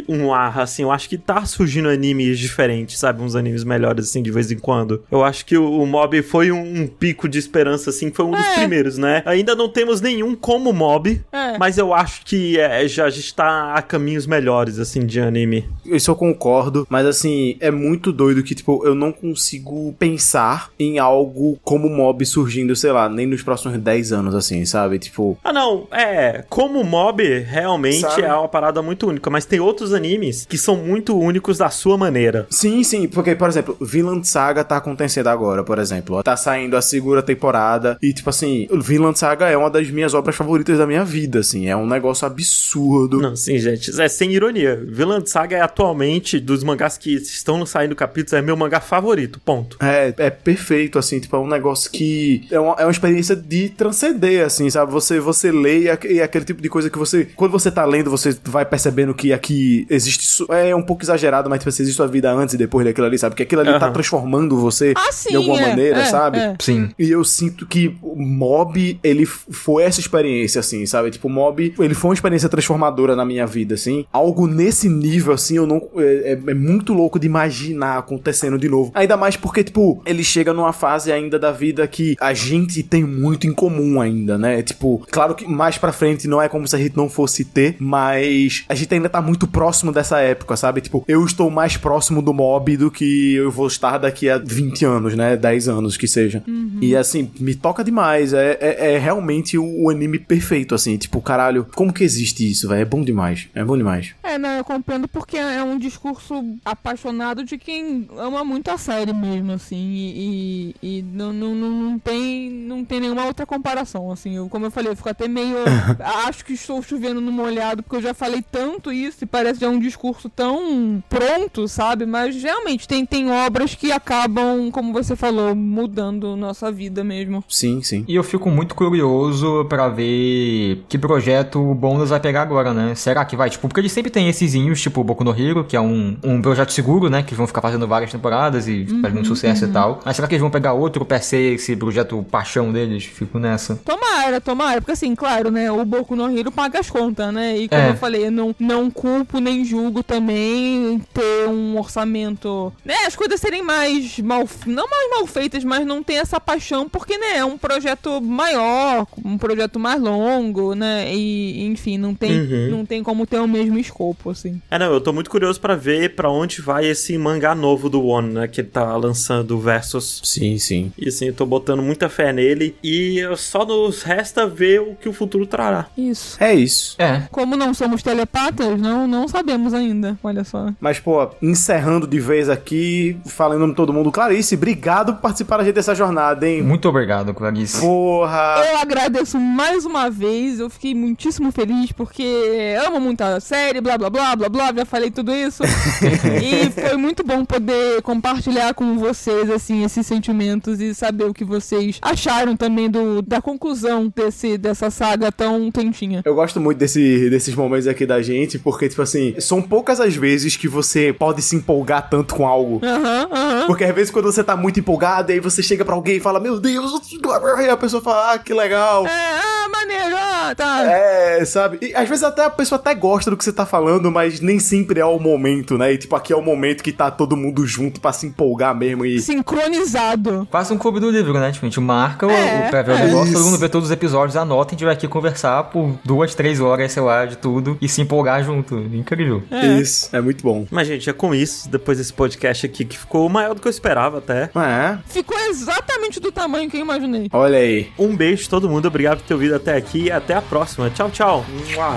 um ar, assim. Eu acho que tá surgindo animes diferentes, sabe? Uns animes melhores, assim, de vez em quando. Eu acho que o, o Mob foi um, um pico de esperança, assim. Foi um dos É. primeiros, né? Ainda não temos nenhum como Mob, É. mas eu acho que é, já a gente tá a caminhos melhores, assim, de anime. Isso eu concordo, mas assim, é muito doido que, tipo, eu não consigo pensar em algo como mob surgindo, sei lá, nem nos próximos 10 anos, assim, sabe? Tipo, Ah, não, é. Como Mob realmente Sabe? é uma parada muito única, mas tem outros animes que são muito únicos da sua maneira. Sim, sim, porque, por exemplo, Vinland Saga tá acontecendo agora, por exemplo. Tá saindo a segunda temporada e, tipo assim, Vinland Saga é uma das minhas obras favoritas da minha vida, assim. É um negócio absurdo. Não, sim, gente, é sem ironia. Vinland Saga é atualmente, dos mangás que estão saindo capítulos, é meu mangá favorito, ponto. É, é perfeito, assim, tipo, é um negócio que é uma, é uma experiência de transcender, assim, sabe? Você, você lê e é aquele tipo de coisa que você, quando você tá lendo, você vai percebendo que aqui existe, su- é um pouco exagerado, mas tipo, assim, existe sua vida antes e depois daquilo ali, sabe? Que aquilo ali tá Aham. transformando você Ah, sim, de alguma é, maneira, é, sabe? é. Sim. E eu sinto que o Mob, ele foi essa experiência, assim, sabe? Tipo, o Mob, ele foi uma experiência transformadora na minha vida, assim. Algo nesse nível, assim, eu não. É, é- é muito louco de imaginar acontecendo de novo. Ainda mais porque, tipo, ele chega numa fase ainda da vida que a gente tem muito em comum ainda, né? Tipo, claro que mais pra frente não é como se a gente não fosse ter, mas a gente ainda tá muito próximo dessa época, sabe? Tipo, eu estou mais próximo do Mob do que eu vou estar daqui a 20 anos, né? 10 anos que seja. E assim, me toca demais. É, é, é realmente o, o anime perfeito, assim. Tipo, caralho, como que existe isso, velho? É bom demais. É bom demais. É, não, eu compreendo porque é um discurso apaixonado de quem ama muito a série mesmo, assim, e, e, e não, não, não, não tem, não tem nenhuma outra comparação, assim, eu, como eu falei, eu fico até meio, acho que estou chovendo no molhado, porque eu já falei tanto isso e parece já um discurso tão pronto, sabe, mas realmente tem, tem obras que acabam, como você falou, mudando nossa vida mesmo. Sim, sim. E eu fico muito curioso pra ver que projeto o Bonus vai pegar agora, né? Será que vai? Tipo, porque eles sempre têm essesinhos, tipo o Boku no Hero, que é um, um projeto seguro, né? Que vão ficar fazendo várias temporadas e faz muito sucesso e tal. Mas será que eles vão pegar outro ser esse projeto paixão deles? Fico nessa. Tomara, tomara, porque assim, claro, né, o Boku no Hero paga as contas, né, e como É. eu falei, não, não culpo nem julgo também ter um orçamento, né, as coisas serem mais mal, não mais mal feitas, mas não ter essa paixão, porque, né, é um projeto maior, um projeto mais longo, né, e, enfim, não tem, Uhum. não tem como ter o mesmo escopo. assim. É, não, eu tô muito curioso pra ver pra onde vai esse mangá novo do One, né? Que ele tá lançando Versus. Sim, sim. E assim, eu tô botando muita fé nele. E só nos resta ver o que o futuro trará. Isso. É isso. É. Como não somos telepatas, não, não sabemos ainda. Olha só. Mas, pô, encerrando de vez aqui, falando em nome de todo mundo, Clarice, obrigado por participar da gente dessa jornada, hein? Muito obrigado, Clarice. Porra! Eu agradeço mais uma vez, eu fiquei muitíssimo feliz porque amo muito a série, blá blá blá blá blá, já falei tudo isso. e foi muito bom poder compartilhar com vocês, assim, esses sentimentos e saber o que vocês acharam também do, da conclusão desse, dessa saga tão quentinha. Eu gosto muito desse, desses momentos aqui da gente, porque, tipo assim, são poucas as vezes que você pode se empolgar tanto com algo. Aham, aham. Porque às vezes quando você tá muito empolgado, aí você chega pra alguém e fala, meu Deus, e a pessoa fala, ah, que legal. É, ah, maneiro, ah, tá. É, sabe? E às vezes até a pessoa até gosta do que você tá falando, mas nem sempre é o momento, né? E tipo, aqui é o momento que tá todo mundo junto pra se empolgar mesmo e. Sincronizado. Faça um clube do livro, né? Tipo, a gente marca o, É, o ver o é. negócio, todo mundo vê todos os episódios, anota, a gente vai aqui conversar por duas, três horas, sei lá, de tudo, e se empolgar junto. Incrível. Isso, é muito bom. Mas, gente, é com isso, depois desse podcast aqui, que ficou maior do que eu esperava até. É, Ficou exatamente do tamanho que eu imaginei. olha aí. Um beijo todo mundo, obrigado por ter ouvido até aqui e até a próxima. Tchau, tchau.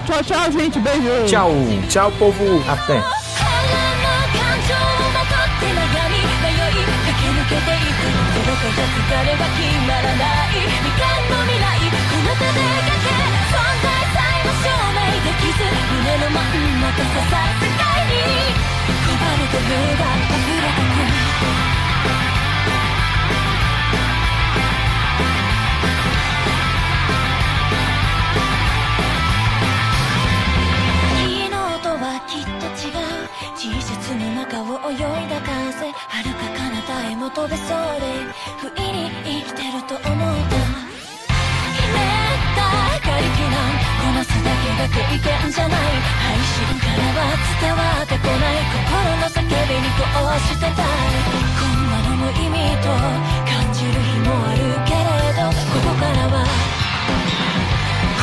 Tchau, tchau, gente. Beijo. Tchau. Tchau, povo. Até. も飛べそうで不意に生きてると思ったひねった明かりきなんこなすだけが経験じゃない配信からは伝わってこない心の叫びにこうしてたいこんなの無意味と感じる日もあるけれどここからは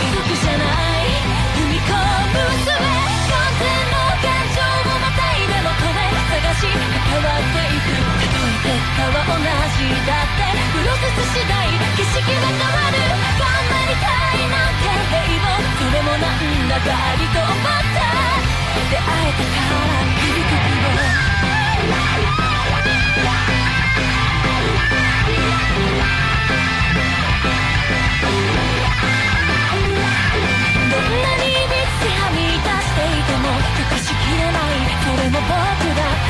孤独じゃない踏み込む。は同じだってプロセス次第景色が変わる頑張りたいなんて平凡それもなんだかありと思った出会えたから響く希望どんなに道はみ出していても溶かしきれない。それも僕だ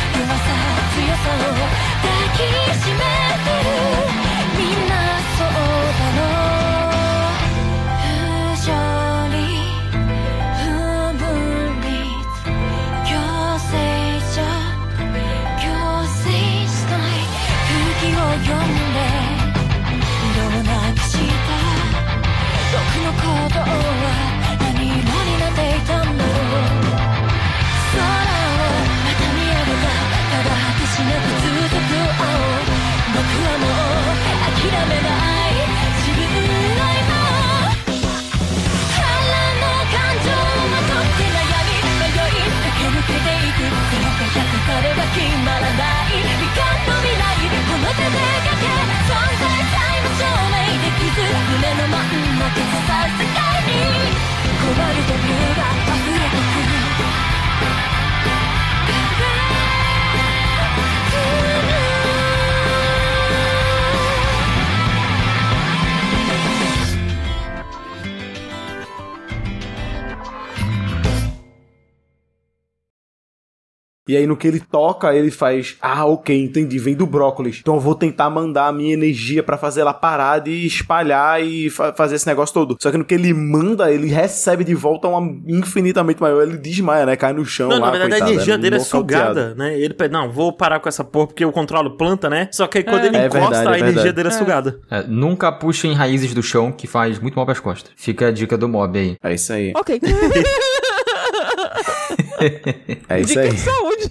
僕の行動は何色になっていたんだしなく続く青僕はもう諦めない自分の。今腹の感情をまとって悩み。迷い駆け抜けていく0か100かでは決まらない未完の未来この手でかけ存在さえも証明できず胸の真ん中刺さる世界にコバルトブル E aí no que ele toca, ele faz, ah, ok, entendi, vem do brócolis. Então eu vou tentar mandar a minha energia pra fazer ela parar de espalhar e fa- fazer esse negócio todo. Só que no que ele manda, ele recebe de volta uma infinitamente maior, ele desmaia, né? Cai no chão Não, lá, na verdade coitado, a energia dele é sugada, né? Ele pede, não, vou parar com essa porra porque eu controlo planta, né? Só que aí quando É. ele É encosta, verdade, é a energia verdade. dele é, sugada. É, nunca puxem raízes do chão, que faz muito mal pras costas. Fica a dica do mob aí. É isso aí. Ok. É isso Dica aí. de saúde.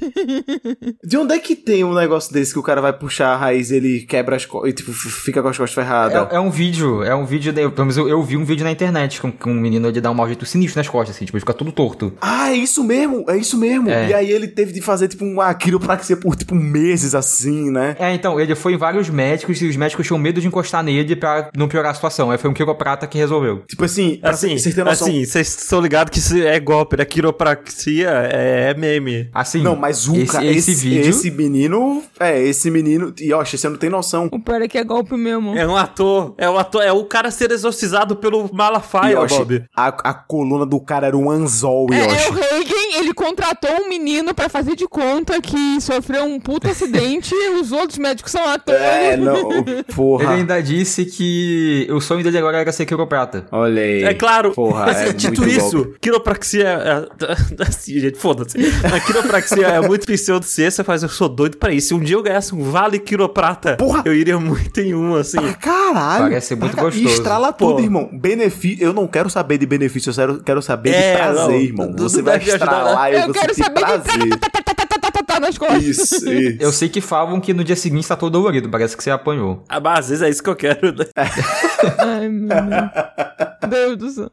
De onde é que tem um negócio desse que o cara vai puxar a raiz e ele quebra as costas e tipo, fica com as costas ferradas? É, é um vídeo, é um vídeo, de, pelo menos eu, eu vi um vídeo na internet com, com um menino ele dá um mau jeito sinistro nas costas, assim, tipo, ele fica tudo torto. Ah, é isso mesmo, é isso mesmo. É. E aí ele teve de fazer tipo uma quiropraxia por tipo meses assim, né? É, então, ele foi em vários médicos e os médicos tinham medo de encostar nele pra não piorar a situação. Aí foi um quiroprata que resolveu. Tipo assim, Assim, vocês assim, vocês estão ligados que isso é golpe, né? Quiropraxia é, é meme. Assim, Não, mas o esse, ca- esse, esse, vídeo... esse menino, é, esse menino, e ó, você não tem noção. O pior é que é golpe mesmo. É um ator, é um ator, é o cara ser exorcizado pelo Malafaia, Yoshi, Bob. a, a coluna do cara era um anzol, É, é, Yoshi. o Reagan, ele contratou um menino pra fazer de conta que sofreu um puto acidente e os outros médicos são atores. É, não, porra. Ele ainda disse que o sonho dele agora era ser quiroprata. Olha aí. É claro, Porra, mas, é dito muito isso, golpe. quiropraxia é, assim, gente, foda-se. A quiropraxia é muito pseudociência, mas eu sou doido pra isso. Se um dia eu ganhasse um vale quiroprata, Porra! eu iria muito em um, assim. Ah, caralho. Parece muito Pra- gostoso. Estrala Pô. tudo, irmão. Benefício. Eu não quero saber de benefício, eu quero, quero saber É, de prazer, não, irmão. Você vai estralar e eu, Eu vou quero sentir saber de prazer. nas costas. Isso, isso. Eu sei que falam que no dia seguinte tá todo dolorido, parece que você apanhou. Ah, mas às vezes é isso que eu quero. né? Ai, meu Deus. Deus do céu.